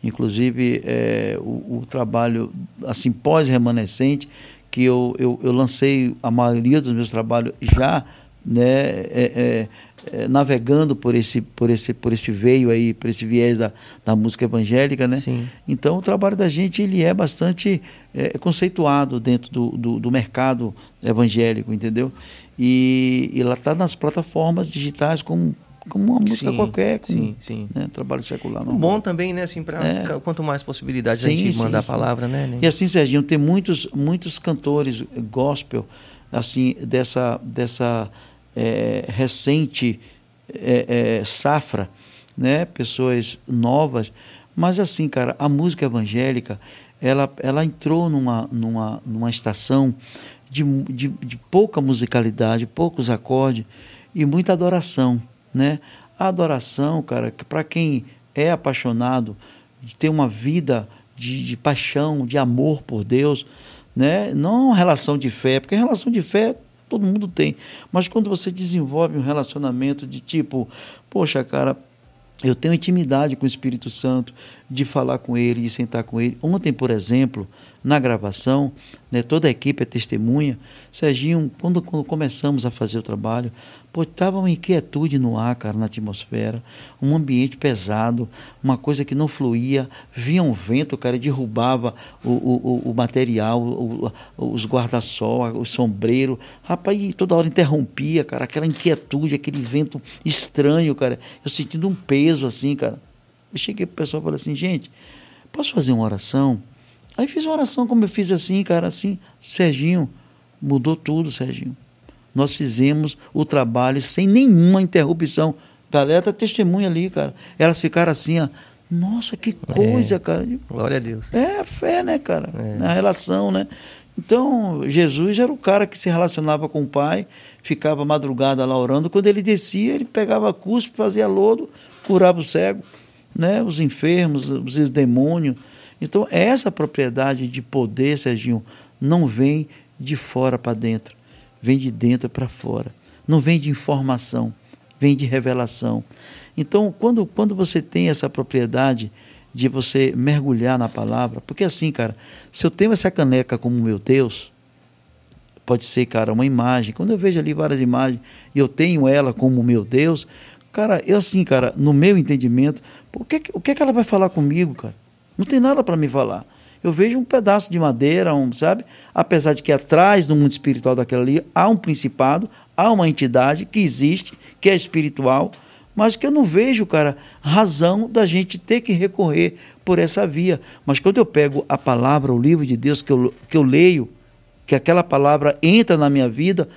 Inclusive, é, o, o trabalho, assim, pós-remanescente, que eu, eu, eu lancei a maioria dos meus trabalhos já, né, é, é, é, navegando por esse, por esse, por esse veio aí, por esse viés da, da música evangélica, né? Sim. Então, o trabalho da gente, ele é bastante é, conceituado dentro do, do, do mercado evangélico, entendeu? E, e lá está nas plataformas digitais como, como uma música Sim, qualquer, com, sim, sim. né, trabalho secular. Bom normal. também, né? Assim, pra, É. quanto mais possibilidades a Sim, gente sim, mandar a palavra, né? né? E assim, Serginho, tem muitos, muitos cantores gospel, assim, dessa, dessa é, recente é, é, safra, né? Pessoas novas. Mas assim, cara, a música evangélica, ela, ela entrou numa, numa, numa estação de, de, de pouca musicalidade, poucos acordes e muita adoração, né? A adoração, cara, que para quem é apaixonado, de ter uma vida de, de paixão, de amor por Deus, né? Não relação de fé, porque relação de fé todo mundo tem, mas quando você desenvolve um relacionamento de tipo, poxa, cara, eu tenho intimidade com o Espírito Santo, de falar com ele, de sentar com ele. Ontem, por exemplo, na gravação, né, toda a equipe é testemunha. Serginho, quando, quando começamos a fazer o trabalho, estava uma inquietude no ar, cara, na atmosfera, um ambiente pesado, uma coisa que não fluía, vinha um vento, cara, derrubava o, o, o- material, o- os guarda-sol, o sombreiro. Rapaz, toda hora interrompia, cara, aquela inquietude, aquele vento estranho, cara. Eu sentindo um peso assim, cara. Eu cheguei pro pessoal e falei assim, gente, posso fazer uma oração? Aí fiz uma oração como eu fiz assim, cara, assim, Serginho, mudou tudo, Serginho. Nós fizemos o trabalho sem nenhuma interrupção. A galera tá testemunha ali, cara. Elas ficaram assim, ó. Nossa, que coisa, cara. Glória a Deus. É a fé, né, cara? É. Na relação, né? Então, Jesus era o cara que se relacionava com o Pai, ficava madrugada lá orando. Quando ele descia, ele pegava cuspe, fazia lodo, curava o cego, né? os enfermos, os demônios. Então, essa propriedade de poder, Serginho, não vem de fora para dentro, vem de dentro para fora. Não vem de informação, vem de revelação. Então, quando, quando você tem essa propriedade de você mergulhar na palavra, porque assim, cara, se eu tenho essa caneca como meu Deus, pode ser, cara, uma imagem. Quando eu vejo ali várias imagens e eu tenho ela como meu Deus, cara, eu assim, cara, no meu entendimento, o que, que- o que, que ela vai falar comigo, cara? Não tem nada para me falar. Eu vejo um pedaço de madeira, um, sabe? Apesar de que atrás do mundo espiritual daquela ali há um principado, há uma entidade que existe, que é espiritual, mas que eu não vejo, cara, razão da gente ter que recorrer por essa via. Mas quando eu pego a palavra, o livro de Deus que eu, que eu leio, que aquela palavra entra na minha vida,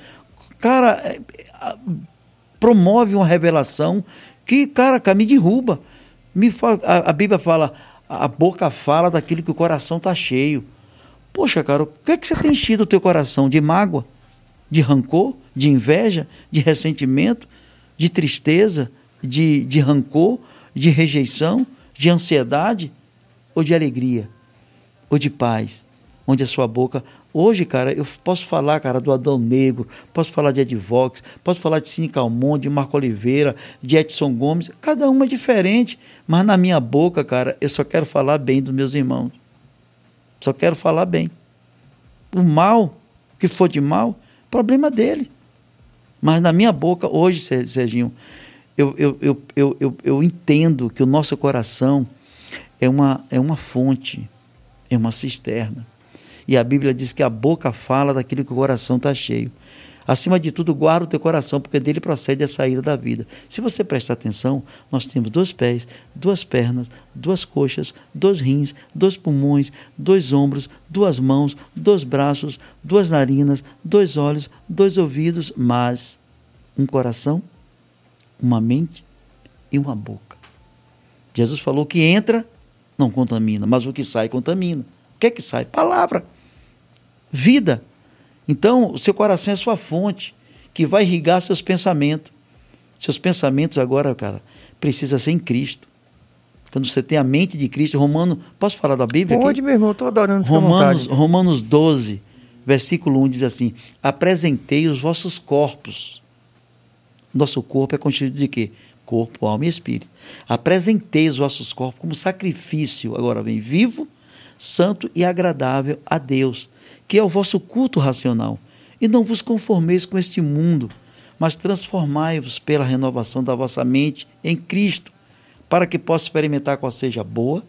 cara, é, é, promove uma revelação que, cara, me derruba. Me fala, a, a Bíblia fala, a boca fala daquilo que o coração está cheio. Poxa, cara, o que é que você tem enchido o teu coração? De mágoa? De rancor? De inveja? De ressentimento? De tristeza? De, de rancor? De rejeição? De ansiedade? Ou de alegria? Ou de paz? Onde a sua boca. Hoje, cara, eu posso falar, cara, do Adão Negro, posso falar de Ed Vox, posso falar de Cine Calmon, de Marco Oliveira, de Edson Gomes. Cada uma é diferente, mas na minha boca, cara, eu só quero falar bem dos meus irmãos. Só quero falar bem. O mal, que for de mal, problema dele. Mas na minha boca, hoje, Ser- Serginho, eu, eu, eu, eu, eu, eu entendo que o nosso coração é uma, é uma fonte, é uma cisterna. E a Bíblia diz que a boca fala daquilo que o coração está cheio. Acima de tudo, guarda o teu coração, porque dele procede a saída da vida. Se você prestar atenção, nós temos dois pés, duas pernas, duas coxas, dois rins, dois pulmões, dois ombros, duas mãos, dois braços, duas narinas, dois olhos, dois ouvidos, mas um coração, uma mente e uma boca. Jesus falou que entra, não contamina, mas o que sai contamina. O que é que sai? Palavra. Vida. Então, o seu coração é sua fonte, que vai irrigar seus pensamentos. Seus pensamentos agora, cara, precisa ser em Cristo. Quando você tem a mente de Cristo, Romano, posso falar da Bíblia? Pode, aqui? meu irmão, estou adorando. Romanos. Romanos 12, versículo 1 diz assim: Apresentei os vossos corpos. Nosso corpo é constituído de quê? Corpo, alma e espírito. Apresentei os vossos corpos como sacrifício, agora vem vivo, santo e agradável a Deus, que é o vosso culto racional. E não vos conformeis com este mundo, mas transformai-vos pela renovação da vossa mente em Cristo, para que possa experimentar qual seja boa,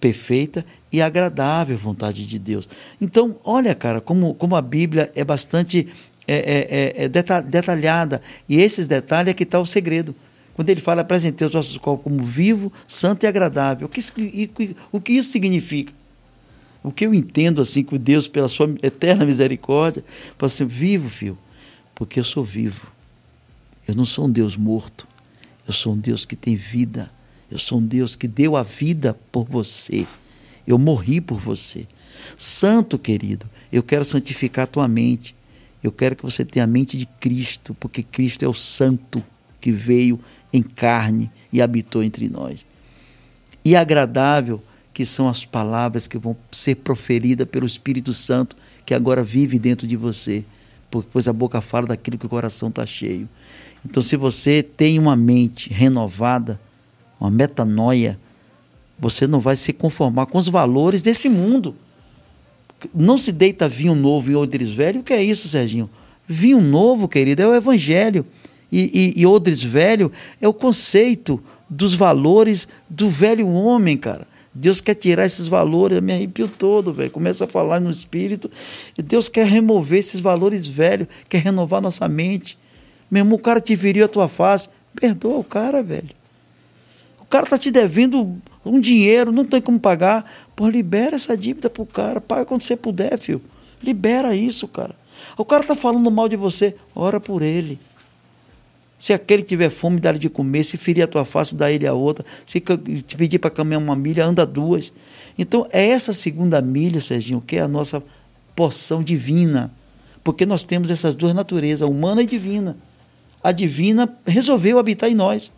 perfeita e agradável vontade de Deus. Então, olha, cara, como, como a Bíblia é bastante é, é, é, é deta- detalhada. E esses detalhes é que está o segredo. Quando ele fala, apresentei os vossos corpos como vivo, santo e agradável. O que, o que isso significa? O que eu entendo assim, que Deus, pela sua eterna misericórdia, fala assim, vivo, filho, porque eu sou vivo. Eu não sou um Deus morto. Eu sou um Deus que tem vida. Eu sou um Deus que deu a vida por você. Eu morri por você. Santo, querido, eu quero santificar a tua mente. Eu quero que você tenha a mente de Cristo, porque Cristo é o santo que veio em carne e habitou entre nós. E agradável, que são as palavras que vão ser proferidas pelo Espírito Santo, que agora vive dentro de você, pois a boca fala daquilo que o coração está cheio. Então, se você tem uma mente renovada, uma metanoia, você não vai se conformar com os valores desse mundo. Não se deita vinho novo em odres velho. O que é isso, Serginho? Vinho novo, querido, é o evangelho. E, e, e odres velho é o conceito dos valores do velho homem, cara. Deus quer tirar esses valores, eu me arrepio todo, velho. Começa a falar no espírito. E Deus quer remover esses valores velhos, quer renovar nossa mente. Meu irmão, o cara te feriu a tua face. Perdoa o cara, velho. O cara tá te devendo um dinheiro, não tem como pagar. Pô, libera essa dívida pro cara. Paga quando você puder, filho. Libera isso, cara. O cara tá falando mal de você, ora por ele. Se aquele tiver fome, dá-lhe de comer. Se ferir a tua face, dá ele a outra. Se te pedir para caminhar uma milha, anda duas. Então, é essa segunda milha, Serginho, que é a nossa porção divina. Porque nós temos essas duas naturezas, humana e divina. A divina resolveu habitar em nós.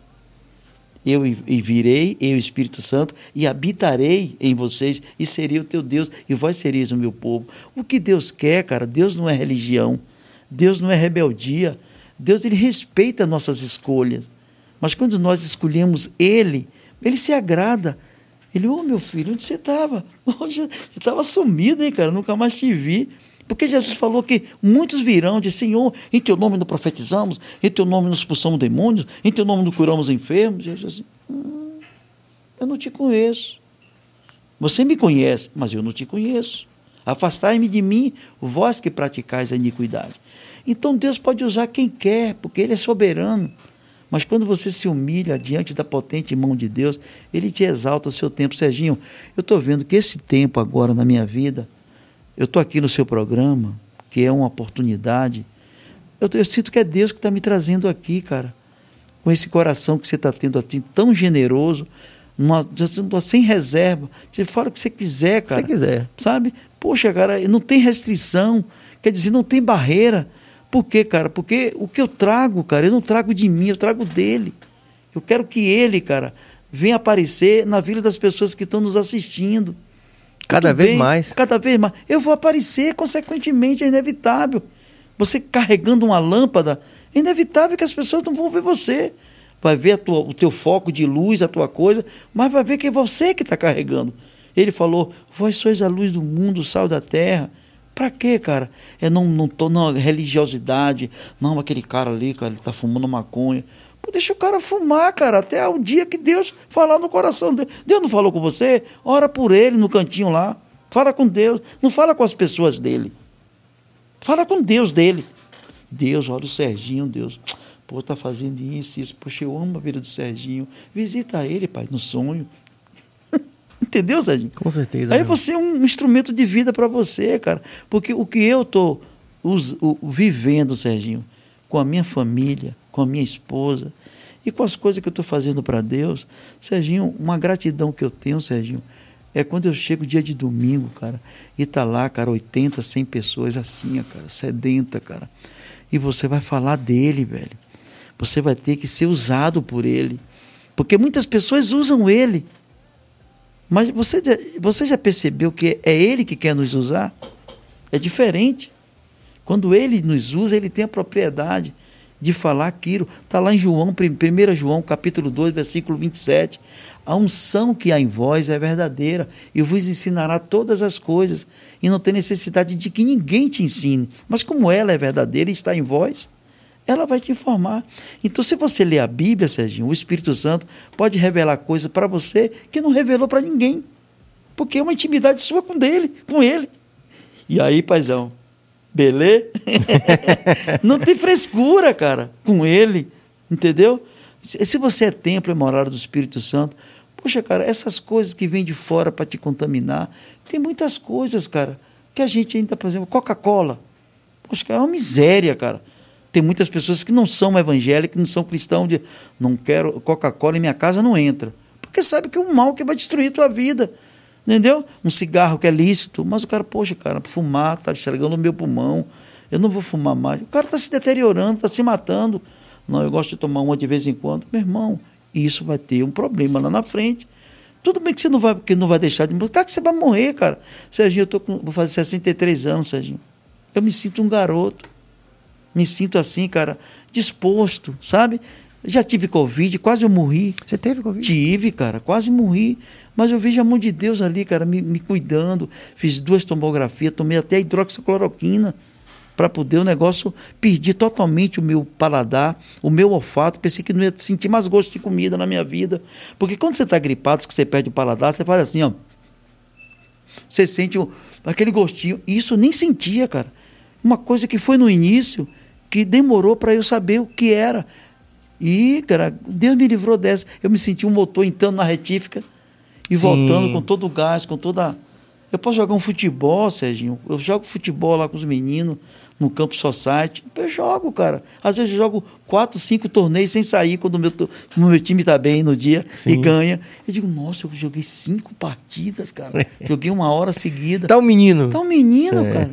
Eu e virei, eu, Espírito Santo, e habitarei em vocês, e serei o teu Deus, e vós sereis o meu povo. O que Deus quer, cara, Deus não é religião, Deus não é rebeldia, Deus ele respeita nossas escolhas. Mas quando nós escolhemos Ele, Ele se agrada. Ele, ô meu filho, onde você estava? <laughs> Você estava sumido, hein, cara? Nunca mais te vi. Porque Jesus falou que muitos virão de Senhor, em teu nome não profetizamos, em teu nome não expulsamos demônios, em teu nome não curamos enfermos. Jesus assim, hum, eu não te conheço. Você me conhece, mas eu não te conheço. Afastai-me de mim, vós que praticais a iniquidade. Então Deus pode usar quem quer, porque Ele é soberano. Mas quando você se humilha diante da potente mão de Deus, Ele te exalta o seu tempo. Serginho, eu estou vendo que esse tempo agora na minha vida, eu estou aqui no seu programa, que é uma oportunidade. Eu, eu sinto que é Deus que está me trazendo aqui, cara. Com esse coração que você está tendo assim, tão generoso, numa- numa- sem reserva. Você fala o que você quiser, Se cara você quiser. sabe? Poxa, cara, não tem restrição, quer dizer, não tem barreira. Por quê, cara? Porque o que eu trago, cara, eu não trago de mim, eu trago dele. Eu quero que ele, cara, venha aparecer na vida das pessoas que estão nos assistindo. Cada Tudo vez bem, mais. Cada vez mais. Eu vou aparecer, consequentemente, é inevitável. Você carregando uma lâmpada, é inevitável que as pessoas não vão ver você. Vai ver tua- o teu foco de luz, a tua coisa, mas vai ver que é você que está carregando. Ele falou: Vós sois a luz do mundo, o sal da terra. Pra quê, cara? É não, não tô na religiosidade. Não, aquele cara ali, cara, ele tá fumando maconha. Pô, deixa o cara fumar, cara, até o dia que Deus falar no coração dele. Deus não falou com você? Ora por ele no cantinho lá. Fala com Deus. Não fala com as pessoas dele. Fala com Deus dele. Deus, olha o Serginho, Deus. Pô, tá fazendo isso, isso. Poxa, eu amo a vida do Serginho. Visita ele, pai, no sonho. Entendeu, Serginho? Com certeza. Aí meu. você é um instrumento de vida para você, cara. Porque o que eu tô us- o- vivendo, Serginho, com a minha família, com a minha esposa e com as coisas que eu estou fazendo para Deus, Serginho, uma gratidão que eu tenho, Serginho, é quando eu chego dia de domingo, cara, e tá lá, cara, 80, 100 pessoas assim, cara, sedenta, cara. E você vai falar dele, velho. Você vai ter que ser usado por ele. Porque muitas pessoas usam ele Mas você, você já percebeu que é Ele que quer nos usar? É diferente. Quando Ele nos usa, Ele tem a propriedade de falar aquilo. Está lá em João, 1 João, capítulo 2, versículo 27. A unção que há em vós é verdadeira e vos ensinará todas as coisas e não tem necessidade de que ninguém te ensine. Mas como ela é verdadeira e está em vós, ela vai te informar. Então, se você ler a Bíblia, Serginho, o Espírito Santo pode revelar coisas para você que não revelou para ninguém. Porque é uma intimidade sua com dele, com ele. E aí, paizão, beleza? <laughs> não tem frescura, cara, com ele. Entendeu? Se você é templo e morada do Espírito Santo, poxa, cara, essas coisas que vêm de fora para te contaminar, tem muitas coisas, cara, que a gente ainda, por exemplo, Coca-Cola. Poxa, é uma miséria, cara. Tem muitas pessoas que não são evangélicas, não são cristãos, de não quero Coca-Cola em minha casa, não entra. Porque sabe que é um mal que vai destruir tua vida. Entendeu? Um cigarro que é lícito, mas o cara, poxa, cara, fumar, tá estragando o meu pulmão, eu não vou fumar mais. O cara está se deteriorando, está se matando. Não, eu gosto de tomar uma de vez em quando. Meu irmão, isso vai ter um problema lá na frente. Tudo bem que você não vai, que não vai deixar de morrer. Cara, que você vai morrer, cara. Serginho, eu tô com, vou fazer 63 anos, Serginho. Eu me sinto um garoto me sinto assim, cara, disposto, sabe? Já tive Covid, quase eu morri. Você teve Covid? Tive, cara, quase morri. Mas eu vejo a mão de Deus ali, cara, me, me cuidando. Fiz duas tomografias, tomei até hidroxicloroquina para poder o negócio perdi totalmente o meu paladar, o meu olfato. Pensei que não ia sentir mais gosto de comida na minha vida. Porque quando você está gripado, que você perde o paladar, você faz assim, ó. Você sente o, aquele gostinho. Isso nem sentia, cara. Uma coisa que foi no início que demorou para eu saber o que era. E, cara, Deus me livrou dessa. Eu me senti um motor entrando na retífica e Sim. voltando com todo o gás, com toda. Eu posso jogar um futebol, Serginho. Eu jogo futebol lá com os meninos no campo society. Eu jogo, cara. Às vezes eu jogo quatro, cinco torneios sem sair quando o meu, quando meu time está bem no dia Sim. e ganha. Eu digo, nossa, eu joguei cinco partidas, cara. <laughs> joguei uma hora seguida. Tá um menino. Tá um menino, é. cara.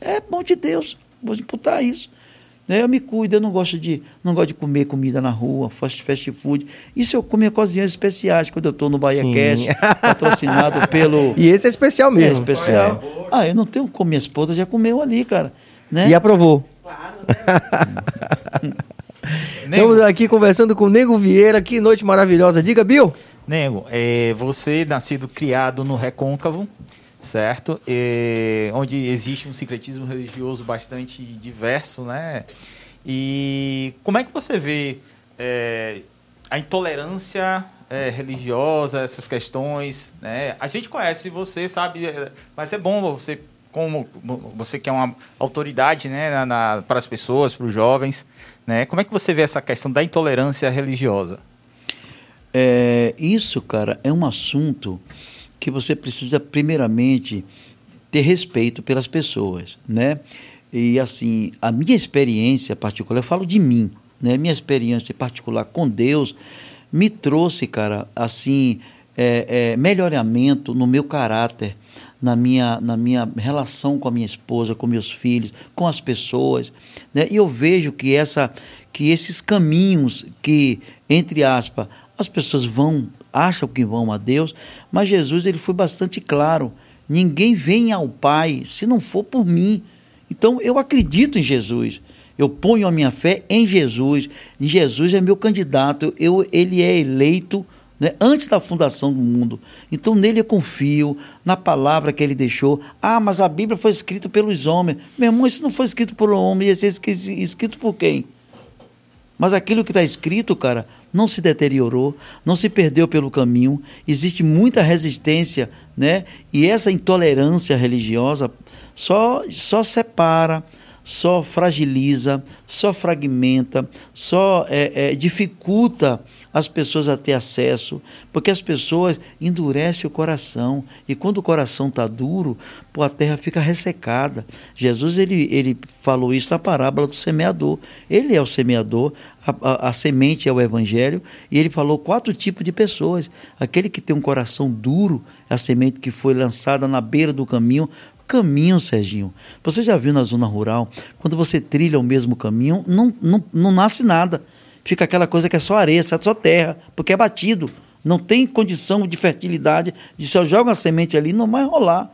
É bom de Deus vou disputar isso. Né? Eu me cuido, eu não gosto de não gosto de comer comida na rua, fast, fast food. Isso eu como ocasiões especiais, quando eu estou no Bahia Sim. Cast, <laughs> patrocinado pelo. E esse é especial mesmo. É especial. É. Ah, eu não tenho como minha esposa já comeu ali, cara. Né? E aprovou. Claro, né? <laughs> Estamos aqui conversando com o Nego Vieira, que noite maravilhosa. Diga, Bill. Nego, é, você nascido criado no Recôncavo, certo? E, onde existe um secretismo religioso bastante diverso, né? E como é que você vê é, a intolerância é, religiosa, essas questões, né? A gente conhece você, sabe, é, mas é bom você como você que é uma autoridade, né, na, na, para as pessoas, para os jovens, né? Como é que você vê essa questão da intolerância religiosa? É, isso, cara, é um assunto que você precisa, primeiramente, ter respeito pelas pessoas, né? E, assim, a minha experiência particular, eu falo de mim, né? Minha experiência particular com Deus me trouxe, cara, assim, é, é, melhoramento no meu caráter, na minha, na minha relação com a minha esposa, com meus filhos, com as pessoas. Né? E eu vejo que, essa, que esses caminhos que, entre aspas, as pessoas vão acham que vão a Deus, mas Jesus ele foi bastante claro. Ninguém vem ao Pai se não for por mim. Então eu acredito em Jesus. Eu ponho a minha fé em Jesus. Jesus é meu candidato. Eu, ele é eleito né, antes da fundação do mundo. Então nele eu confio, na palavra que ele deixou. Ah, mas a Bíblia foi escrita pelos homens. Meu irmão, isso não foi escrito por um homem, ia ser escrito por quem? Mas aquilo que está escrito, cara, não se deteriorou, não se perdeu pelo caminho. Existe muita resistência, né? E essa intolerância religiosa só, só separa, só fragiliza, só fragmenta, só é, é, dificulta as pessoas a ter acesso, porque as pessoas endurecem o coração. E quando o coração está duro, pô, a terra fica ressecada. Jesus ele, ele falou isso na parábola do semeador. Ele é o semeador, a, a, a semente é o evangelho, e ele falou quatro tipos de pessoas. Aquele que tem um coração duro, é a semente que foi lançada na beira do caminho, caminho, Serginho. Você já viu na zona rural, quando você trilha o mesmo caminho, não, não, não nasce nada fica aquela coisa que é só areia, só terra, porque é batido. Não tem condição de fertilidade. De se eu jogo a semente ali, não vai rolar.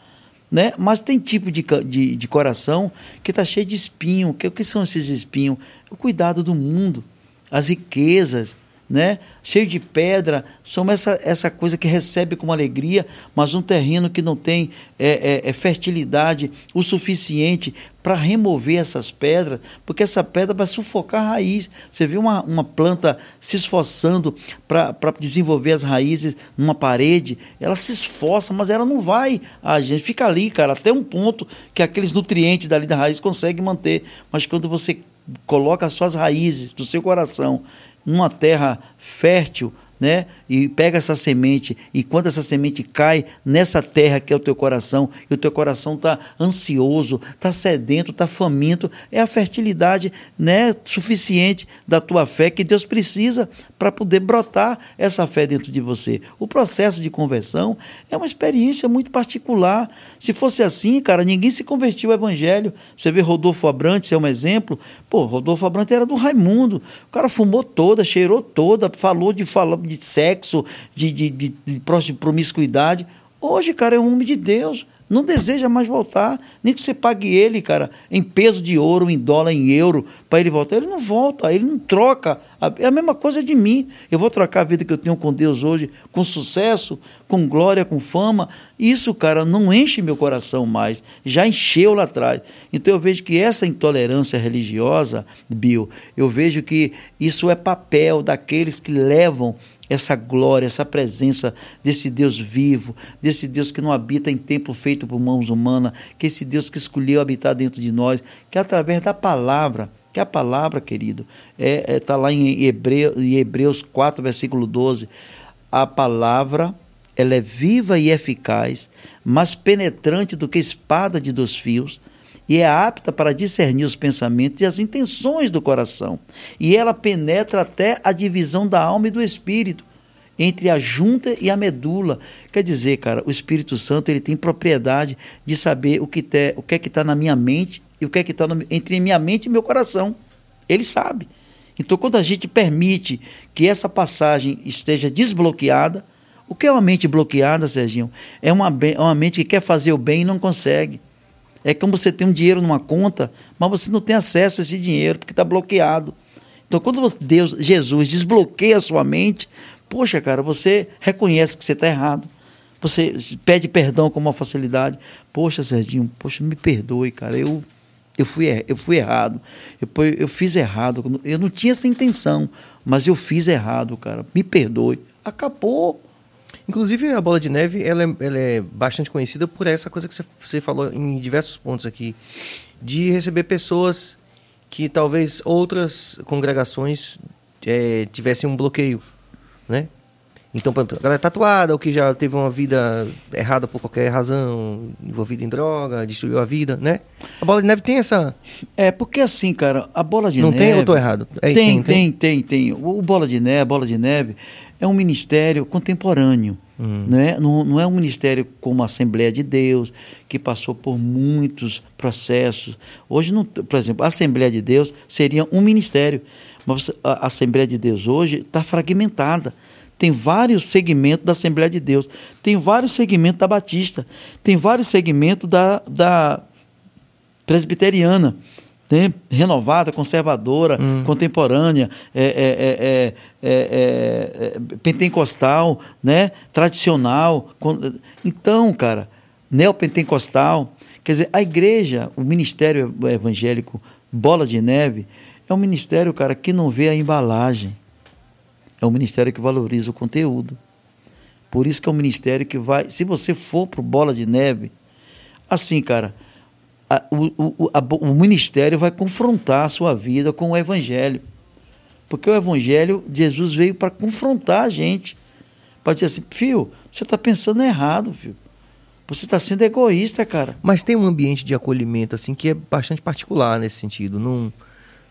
Né? Mas tem tipo de, de, de coração que está cheio de espinho. O que, o que são esses espinhos? O cuidado do mundo, as riquezas, né? cheio de pedra, são essa, essa coisa que recebe com alegria, mas um terreno que não tem é, é, é fertilidade o suficiente para remover essas pedras, porque essa pedra vai sufocar a raiz. Você vê uma, uma planta se esforçando para desenvolver as raízes numa parede, ela se esforça, mas ela não vai. A gente fica ali, cara, até um ponto que aqueles nutrientes dali da raiz conseguem manter. Mas quando você coloca as suas raízes do seu coração numa terra fértil, né? E pega essa semente e quando essa semente cai nessa terra que é o teu coração, e o teu coração está ansioso, está sedento, está faminto, é a fertilidade, né, suficiente da tua fé que Deus precisa para poder brotar essa fé dentro de você. O processo de conversão é uma experiência muito particular. Se fosse assim, cara, ninguém se convertiu ao evangelho. Você vê Rodolfo Abrantes, é um exemplo. Pô, Rodolfo Abrantes era do Raimundo. O cara fumou toda, cheirou toda, falou de falou de sexo, de, de, de, de promiscuidade. Hoje, cara, é um homem de Deus. Não deseja mais voltar. Nem que você pague ele, cara, em peso de ouro, em dólar, em euro, para ele voltar. Ele não volta, ele não troca. É a mesma coisa de mim. Eu vou trocar a vida que eu tenho com Deus hoje, com sucesso, com glória, com fama. Isso, cara, não enche meu coração mais. Já encheu lá atrás. Então eu vejo que essa intolerância religiosa, Bill, eu vejo que isso é papel daqueles que levam essa glória, essa presença desse Deus vivo, desse Deus que não habita em templo feito por mãos humanas, que esse Deus que escolheu habitar dentro de nós, que através da palavra, que a palavra, querido, está é, é, tá lá em, Hebreu, em Hebreus 4, versículo 12, a palavra ela é viva e eficaz, mais penetrante do que espada de dois fios, e é apta para discernir os pensamentos e as intenções do coração. E ela penetra até a divisão da alma e do espírito, entre a junta e a medula. Quer dizer, cara, o Espírito Santo ele tem propriedade de saber o que, te, o que é que está na minha mente e o que é que está entre minha mente e meu coração. Ele sabe. Então, quando a gente permite que essa passagem esteja desbloqueada, o que é uma mente bloqueada, Serginho? É uma, é uma mente que quer fazer o bem e não consegue. É como você tem um dinheiro numa conta, mas você não tem acesso a esse dinheiro porque está bloqueado. Então, quando Deus, Jesus desbloqueia a sua mente, poxa, cara, você reconhece que você está errado. Você pede perdão com uma facilidade. Poxa, Serginho, poxa, me perdoe, cara. Eu, eu, fui, eu fui errado. Eu, eu fiz errado. Eu não tinha essa intenção, mas eu fiz errado, cara. Me perdoe. Acabou. Inclusive, a bola de neve ela é, ela é bastante conhecida por essa coisa que você, falou em diversos pontos aqui, de receber pessoas que talvez outras congregações é, tivessem um bloqueio, né? Então, por exemplo, a galera tatuada, ou que já teve uma vida errada por qualquer razão, envolvida em droga, destruiu a vida, né? A bola de neve tem essa. É, porque assim, cara, a bola de Não neve. Não tem ou tô errado? É, tem, tem, tem, tem, tem. O bola de neve, a bola de neve é um ministério contemporâneo. Hum. Não, é, não, não é um ministério como a Assembleia de Deus, que passou por muitos processos. Hoje, não, por exemplo, a Assembleia de Deus seria um ministério, mas a Assembleia de Deus hoje está fragmentada. Tem vários segmentos da Assembleia de Deus, tem vários segmentos da Batista, tem vários segmentos da, da presbiteriana né? renovada, conservadora, hum. contemporânea, é é é, é, é, pentecostal, né? tradicional. Então, cara, neopentecostal. Quer dizer, a igreja, o ministério evangélico Bola de Neve, é um ministério, cara, que não vê a embalagem. É um ministério que valoriza o conteúdo. Por isso que é um ministério que vai. Se você for para Bola de Neve, assim, cara, a, o, o, a, o ministério vai confrontar a sua vida com o evangelho. Porque o evangelho, Jesus veio para confrontar a gente. Para dizer assim, filho, você está pensando errado, filho. Você está sendo egoísta, cara. Mas tem um ambiente de acolhimento, assim, que é bastante particular nesse sentido. Não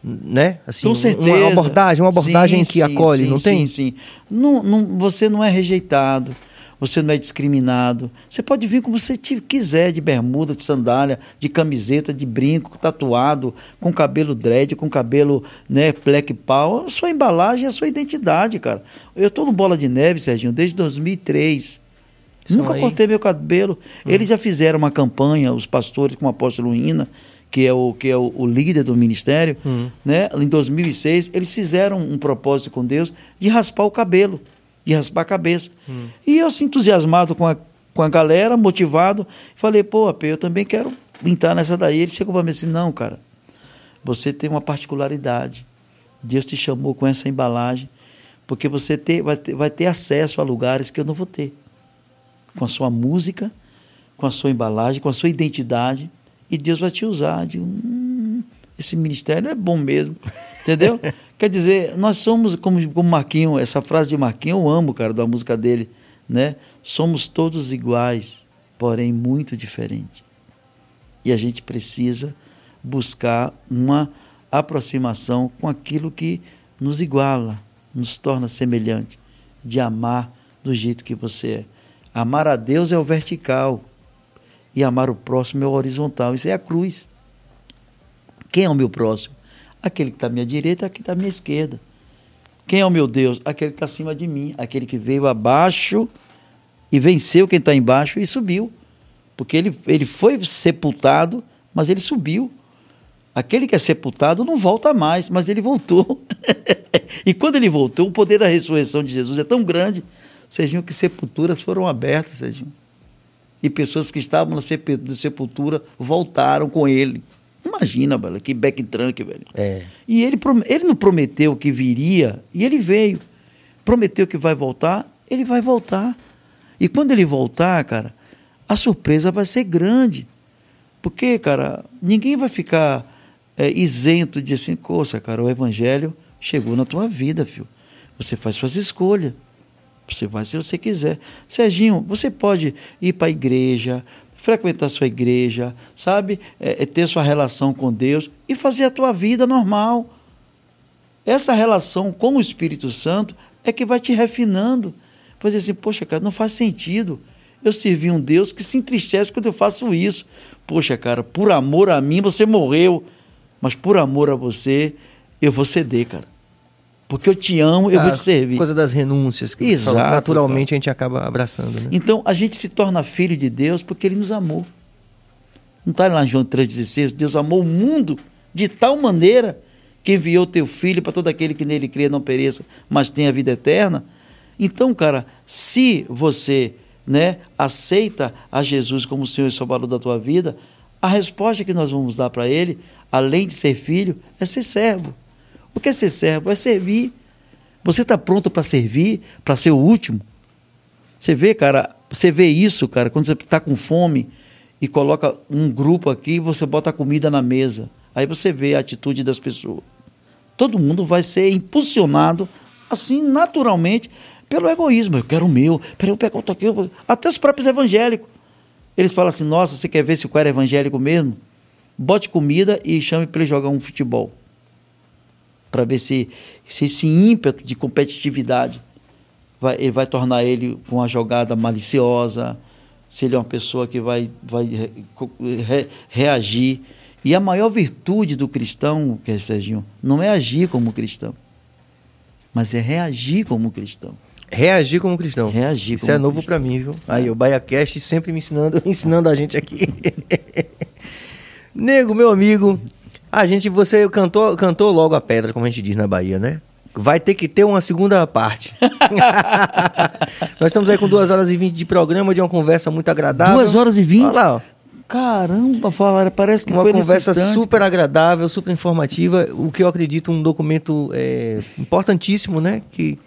né? Assim, Com certeza. Uma abordagem, uma abordagem sim, que sim, acolhe, sim, não tem? Sim, sim. Não, não, você não é rejeitado você não é discriminado. Você pode vir como você te quiser, de bermuda, de sandália, de camiseta, de brinco, tatuado, com cabelo dread, com cabelo né, black power. A sua embalagem é a sua identidade, cara. Eu tô no Bola de Neve, Serginho, desde 2003. São Nunca aí. cortei meu cabelo. Eles já fizeram uma campanha, os pastores com o apóstolo Ina, que é o que é o, o líder do ministério, né? Em 2006, eles fizeram um propósito com Deus de raspar o cabelo, de raspar a cabeça. E eu assim entusiasmado com a com a galera, motivado, falei: "Pô, AP, eu também quero entrar nessa daí". Ele chegou para mim assim: "Não, cara. Você tem uma particularidade. Deus te chamou com essa embalagem, porque você ter, vai, ter, vai ter acesso a lugares que eu não vou ter com a sua música, com a sua embalagem, com a sua identidade, e Deus vai te usar. Hum, esse ministério é bom mesmo, entendeu? <laughs> Quer dizer, nós somos, como, como Marquinho, essa frase de Marquinho eu amo, cara, da música dele, né? Somos todos iguais, porém muito diferentes. E a gente precisa buscar uma aproximação com aquilo que nos iguala, nos torna semelhante, de amar do jeito que você é. Amar a Deus é o vertical e amar o próximo é o horizontal. Isso é a cruz. Quem é o meu próximo? Aquele que está à minha direita, aquele que está à minha esquerda. Quem é o meu Deus? Aquele que está acima de mim, aquele que veio abaixo e venceu quem está embaixo e subiu. Porque ele, ele foi sepultado, mas ele subiu. Aquele que é sepultado não volta mais, mas ele voltou. <laughs> e quando ele voltou, o poder da ressurreição de Jesus é tão grande, Serginho, que sepulturas foram abertas, Serginho. E pessoas que estavam na sepultura voltaram com ele. Imagina, velho, que backtrunk, velho. É. E ele, ele não prometeu que viria, e ele veio. Prometeu que vai voltar, ele vai voltar. E quando ele voltar, cara, a surpresa vai ser grande. Porque, cara, ninguém vai ficar é, isento de assim, coça, cara, o evangelho chegou na tua vida, filho. Você faz suas escolhas. Você vai se você quiser. Serginho, você pode ir para a igreja, frequentar sua igreja, sabe? É, é ter sua relação com Deus e fazer a tua vida normal. Essa relação com o Espírito Santo é que vai te refinando. Dizer assim, poxa, cara, não faz sentido. Eu servi um Deus que se entristece quando eu faço isso. Poxa, cara, por amor a mim você morreu, mas por amor a você eu vou ceder, cara. Porque eu te amo, eu vou A te servir. Coisa das renúncias que Exato, falou, naturalmente a gente acaba abraçando, né? Então a gente se torna filho de Deus porque ele nos amou. Não está lá em João 3,16? Deus amou o mundo de tal maneira que enviou teu filho para todo aquele que nele crê não pereça, mas tenha vida eterna. Então, cara, se você né, aceita a Jesus como o Senhor e Salvador da tua vida, a resposta que nós vamos dar para ele, além de ser filho, é ser servo. O que é ser servo? É servir. Você está pronto para servir, para ser o último? Você vê, cara, você vê isso, cara, quando você está com fome e coloca um grupo aqui, você bota a comida na mesa. Aí você vê a atitude das pessoas. Todo mundo vai ser impulsionado, assim, naturalmente, pelo egoísmo. Eu quero o meu, peraí, eu pego outro aqui. Até os próprios evangélicos. Eles falam assim: nossa, você quer ver se o cara é evangélico mesmo? Bote comida e chame para ele jogar um futebol. Para ver se, se esse ímpeto de competitividade vai, ele vai tornar ele com uma jogada maliciosa, se ele é uma pessoa que vai, vai re- reagir. E a maior virtude do cristão, que é Serginho, não é agir como cristão, mas é reagir como cristão. Reagir como cristão. Reagir Isso é novo pra mim, viu? Aí, o BaiaCast sempre me ensinando, <laughs> ensinando a gente aqui. <laughs> Nego, meu amigo, a gente, você cantou, cantou logo a pedra, como a gente diz na Bahia, né? Vai ter que ter uma segunda parte. <laughs> Nós estamos aí com duas horas e vinte de programa, de uma conversa muito agradável. Duas horas e vinte? Olha lá, ó. Caramba, fala, parece que Uma conversa super agradável, super informativa, o que eu acredito um documento é, importantíssimo, né? Que,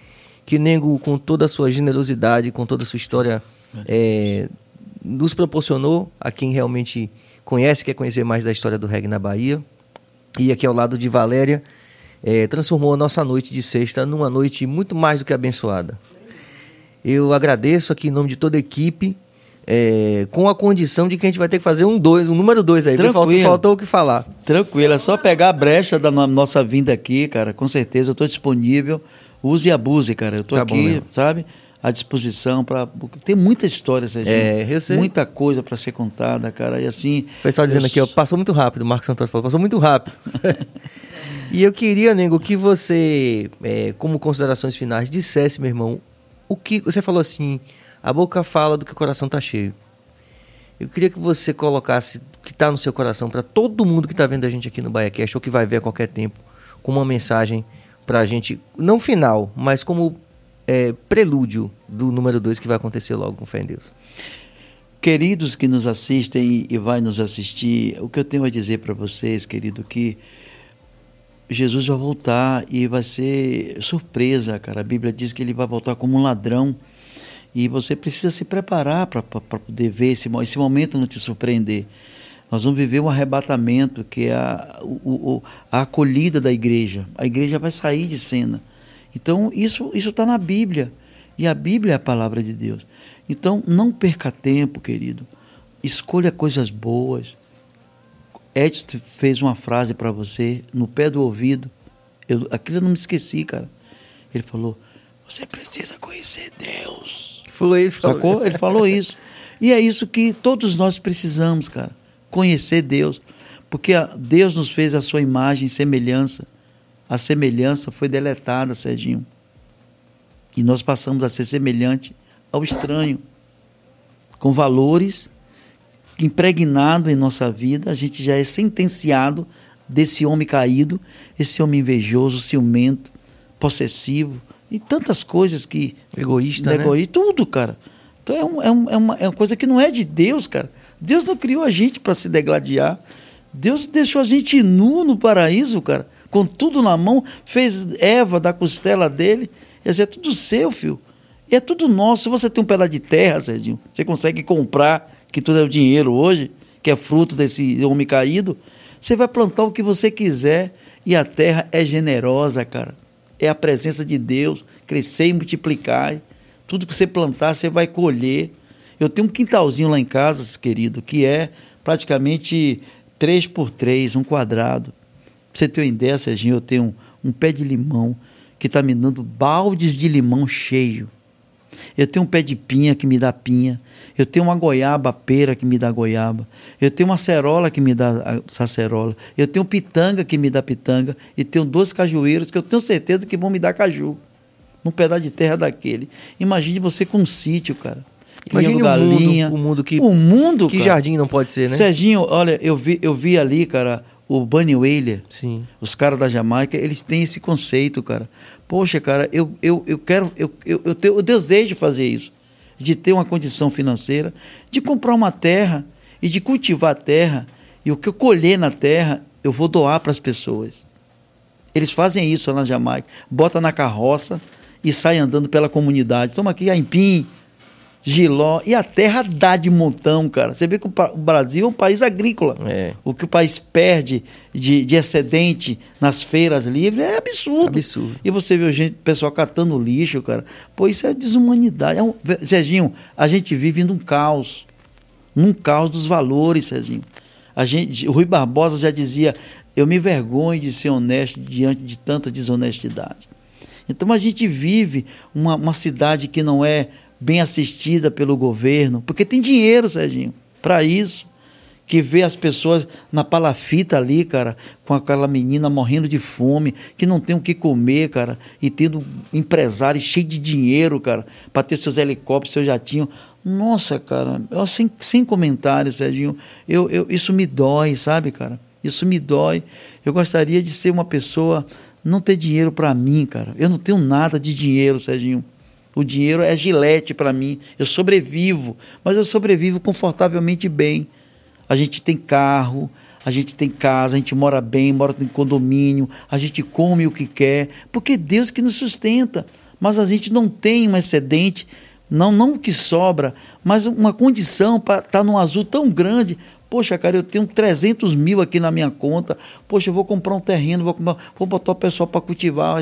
que Nengo, com toda a sua generosidade, com toda a sua história, é, nos proporcionou a quem realmente conhece, quer conhecer mais da história do reggae na Bahia. E aqui ao lado de Valéria, é, transformou a nossa noite de sexta numa noite muito mais do que abençoada. Eu agradeço aqui em nome de toda a equipe, é, com a condição de que a gente vai ter que fazer um dois, um número dois aí, porque faltou, faltou o que falar. Tranquilo, é só pegar a brecha da no- nossa vinda aqui, cara. Com certeza, eu estou disponível. Use e abuse, cara. Eu estou Tá aqui, sabe? À disposição para tem muita história, Serginho. É, eu sei. Muita coisa para ser contada, cara. E assim. O pessoal dizendo eu- aqui, ó, passou muito rápido, o Marcos Antônio falou, passou muito rápido. <laughs> e eu queria, Nego, que você, é, como considerações finais, dissesse, meu irmão, o que. Você falou assim, a boca fala do que o coração tá cheio. Eu queria que você colocasse o que tá no seu coração para todo mundo que tá vendo a gente aqui no BaiaCast ou que vai ver a qualquer tempo, com uma mensagem pra gente, não final, mas como é, prelúdio do número 2 que vai acontecer logo com fé em Deus. Queridos que nos assistem e vai nos assistir, o que eu tenho a dizer para vocês, querido, que Jesus vai voltar e vai ser surpresa, cara. A Bíblia diz que ele vai voltar como um ladrão. E você precisa se preparar para poder ver esse, esse momento não te surpreender. Nós vamos viver um arrebatamento, que é a, o- a acolhida da igreja. A igreja vai sair de cena. Então, isso está na Bíblia. E a Bíblia é a palavra de Deus. Então, não perca tempo, querido. Escolha coisas boas. Edson fez uma frase para você no pé do ouvido. Eu, aquilo eu não me esqueci, cara. Ele falou: Você precisa conhecer Deus. Foi falou. Sacou? Ele falou isso. E é isso que todos nós precisamos, cara. Conhecer Deus. Porque Deus nos fez a sua imagem e semelhança. A semelhança foi deletada, Serginho. E nós passamos a ser semelhante ao estranho. Com valores impregnado em nossa vida, a gente já é sentenciado desse homem caído, esse homem invejoso, ciumento, possessivo e tantas coisas que Egoísta, né? Egoísta, tudo, cara. Então é, um- é um- é uma, é uma coisa que não é de Deus, cara. Deus não criou a gente para se degladiar. Deus deixou a gente nu no paraíso, cara, com tudo na mão, fez Eva da costela dele. Quer dizer, é tudo seu, filho. E é tudo nosso. Você tem um pedaço de terra, Serginho, você consegue comprar, que tudo é o dinheiro hoje, que é fruto desse homem caído, você vai plantar o que você quiser e a terra é generosa, cara. É a presença de Deus, crescer e multiplicar. Tudo que você plantar, você vai colher. Eu tenho um quintalzinho lá em casa, querido, que é praticamente 3 por 3, um quadrado. Você ter uma ideia, Serginho, eu tenho um, um pé de limão que está me dando baldes de limão cheio. Eu tenho um pé de pinha que me dá pinha. Eu tenho uma goiaba pera que me dá goiaba. Eu tenho uma cerola que me dá a acerola. Eu tenho pitanga que me dá pitanga. E tenho dois cajueiros que eu tenho certeza que vão me dar caju. Num pedaço de terra daquele. Imagine você com um sítio, cara. Imagine criando o mundo- galinha. o mundo que- O mundo, Que cara. jardim não pode ser, né? Serginho, olha, eu vi, eu vi ali, cara, o Bunny Whaler. Sim. Os caras da Jamaica, eles têm esse conceito, cara. Poxa, cara, eu, eu, eu quero, eu, eu, eu, tenho- eu desejo fazer isso. De ter uma condição financeira, de comprar uma terra e de cultivar a terra. E o que eu colher na terra, eu vou doar para as pessoas. Eles fazem isso lá na Jamaica. Bota na carroça e sai andando pela comunidade. Toma aqui aipim, giló. E a terra dá de montão, cara. Você vê que o Brasil é um país agrícola. É. O que o país perde de, de excedente nas feiras livres é absurdo. Absurdo. E você vê o gente, pessoal catando lixo, cara. Pô, isso é desumanidade. É um, Serginho, a gente vive num caos. Num caos dos valores, Serginho. A gente, o Rui Barbosa já dizia: eu me vergonho de ser honesto diante de tanta desonestidade. Então a gente vive uma, uma cidade que não é bem assistida pelo governo, porque tem dinheiro, Serginho, para isso. Que vê as pessoas na palafita ali, cara, com aquela menina morrendo de fome, que não tem o que comer, cara, e tendo empresários cheios de dinheiro, cara, para ter seus helicópteros, seu jatinho. Nossa, cara, eu, sem, sem comentários, Serginho, eu, eu, isso me dói, sabe, cara? Isso me dói. Eu gostaria de ser uma pessoa, não ter dinheiro para mim, cara. Eu não tenho nada de dinheiro, Serginho. O dinheiro é gilete para mim. Eu sobrevivo, mas eu sobrevivo confortavelmente bem. A gente tem carro, a gente tem casa, a gente mora bem, mora em condomínio, a gente come o que quer, porque é Deus que nos sustenta. Mas a gente não tem um excedente, não, não que sobra, mas uma condição para estar num azul tão grande. Poxa, cara, eu tenho 300 mil aqui na minha conta. Poxa, eu vou comprar um terreno, vou, comprar, vou botar o pessoal para cultivar.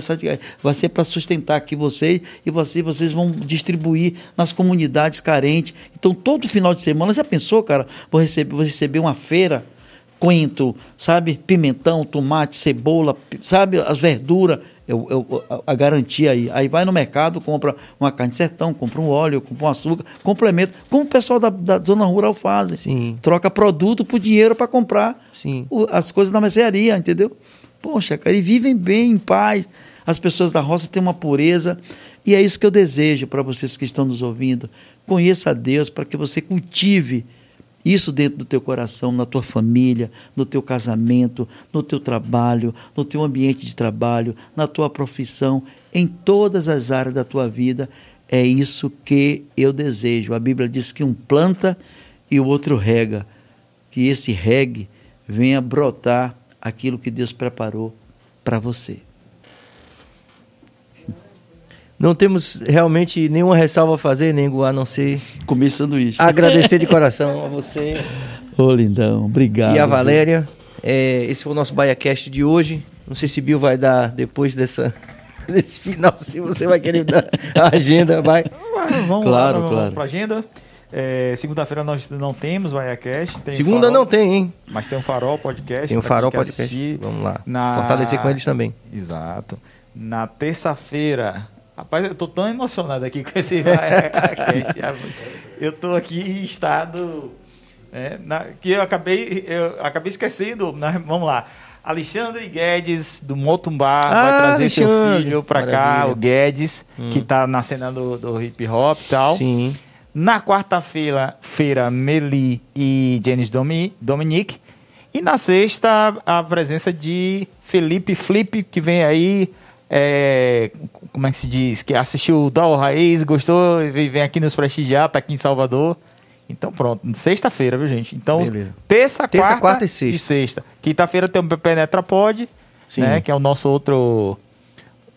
Vai ser, para sustentar aqui vocês e você, vocês vão distribuir nas comunidades carentes. Então, todo final de semana, já pensou, cara? Vou receber, vou receber uma feira coentro, sabe? Pimentão, tomate, cebola, sabe? As verduras, eu, eu, a, garantia aí. Aí vai no mercado, compra uma carne de sertão, compra um óleo, compra um açúcar, complementa, como o pessoal da, da zona rural faz. Sim. Troca produto por dinheiro para comprar Sim. o, as coisas da mercearia, entendeu? Poxa, cara, e vivem bem, em paz. As pessoas da roça têm uma pureza. E é isso que eu desejo para vocês que estão nos ouvindo. Conheça a Deus para que você cultive isso dentro do teu coração, na tua família, no teu casamento, no teu trabalho, no teu ambiente de trabalho, na tua profissão, em todas as áreas da tua vida. É isso que eu desejo. A Bíblia diz que um planta e o outro rega. Que esse regue venha brotar aquilo que Deus preparou para você. Não temos realmente nenhuma ressalva a fazer, Nego, a não ser comer sanduíche. Agradecer de <laughs> coração a você. Ô, lindão, obrigado. E a Valéria. É, esse foi o nosso BaiaCast de hoje. Não sei se Bill vai dar depois dessa, <laughs> desse final, se você vai querer dar a agenda, vai. Vamos Claro, lá, claro. Vamos pra agenda. É, Segunda-feira nós não temos BaiaCast. tem Segunda Farol, não tem, hein? Mas tem o Farol Podcast. Tem o pra Farol Podcast. Vamos lá. Na- Fortalecer com eles também. Exato. Na terça-feira. Rapaz, eu tô tão emocionado aqui com esse <laughs> eu tô aqui em estado. né, na- que eu acabei, eu acabei esquecendo. né, vamos lá. Alexandre Guedes, do Motumbá, vai Ah, trazer seu Alexandre. filho pra cá, o Guedes, que tá na cena do, do hip hop e tal. Sim. Na quarta-feira, feira Meli e Janis Domi, Dominique. E na sexta, a presença de Felipe Flip, que vem aí. É, como é que se diz? Que assistiu o Dal Raiz, gostou, e vem aqui nos prestigiar, tá aqui em Salvador. Então pronto, sexta-feira, viu, gente? Então, Beleza. terça, Terça, quarta, quarta e sexta. Quinta-feira tem o Penetra Pod, Sim. né? Que é o nosso outro,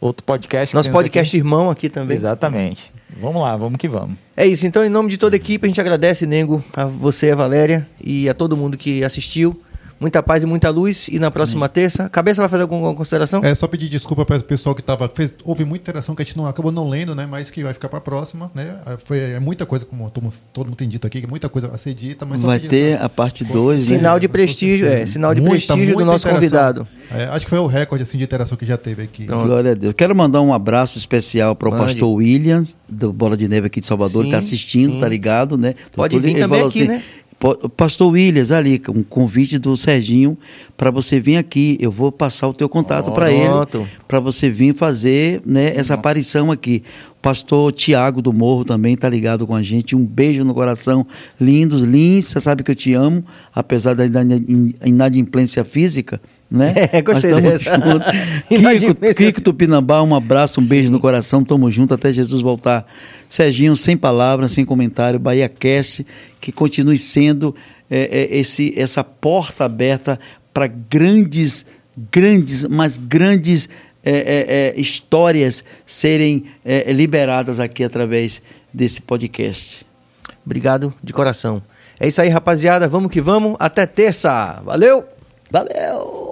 outro podcast. Nosso podcast irmão aqui também. Exatamente. Vamos lá, vamos que vamos. É isso, então em nome de toda a equipe a gente agradece, Nego, a você, a Valéria e a todo mundo que assistiu. Muita paz e muita luz. E na próxima terça. Cabeça vai fazer alguma consideração? É só pedir desculpa para o pessoal que tava. Fez, houve muita interação que a gente não acabou não lendo, né? Mas que vai ficar para a próxima, né? Foi é muita coisa, como todo, mundo- todo mundo tem dito aqui, que muita coisa a ser dita, mas Vai ter essa- a parte 2, né? Sinal de prestígio, é, sinal de Muita, prestígio do muita nosso interação. convidado. É, acho que foi o recorde assim, de interação que já teve aqui. Glória a Deus. Quero mandar um abraço especial para o pastor William, do Bola de Neve aqui de Salvador, Sim, que está assistindo, sim. tá ligado, né? Pode vir Ele também aqui, né? "Po- Pastor Williams, ali, um convite do Serginho para você vir aqui. Eu vou passar o teu contato para ele, para você vir fazer né, essa aparição aqui. Pastor Tiago do Morro também tá ligado com a gente. Um beijo no coração. Lindos, Lins, você sabe que eu te amo, apesar da inad- inadimplência física, né? <laughs> É, gostei dessa. <laughs> Kiko, Kiko Tupinambá, um abraço, um beijo no coração. Tamo junto até Jesus voltar. Serginho, sem palavras, sem comentário. Bahia Cast, que continue sendo é, é, esse, essa porta aberta para grandes, grandes, mas grandes é, é, é, histórias serem é, liberadas aqui através desse podcast. Obrigado de coração. É isso aí, rapaziada. Vamos que vamos. Até terça. Valeu! Valeu!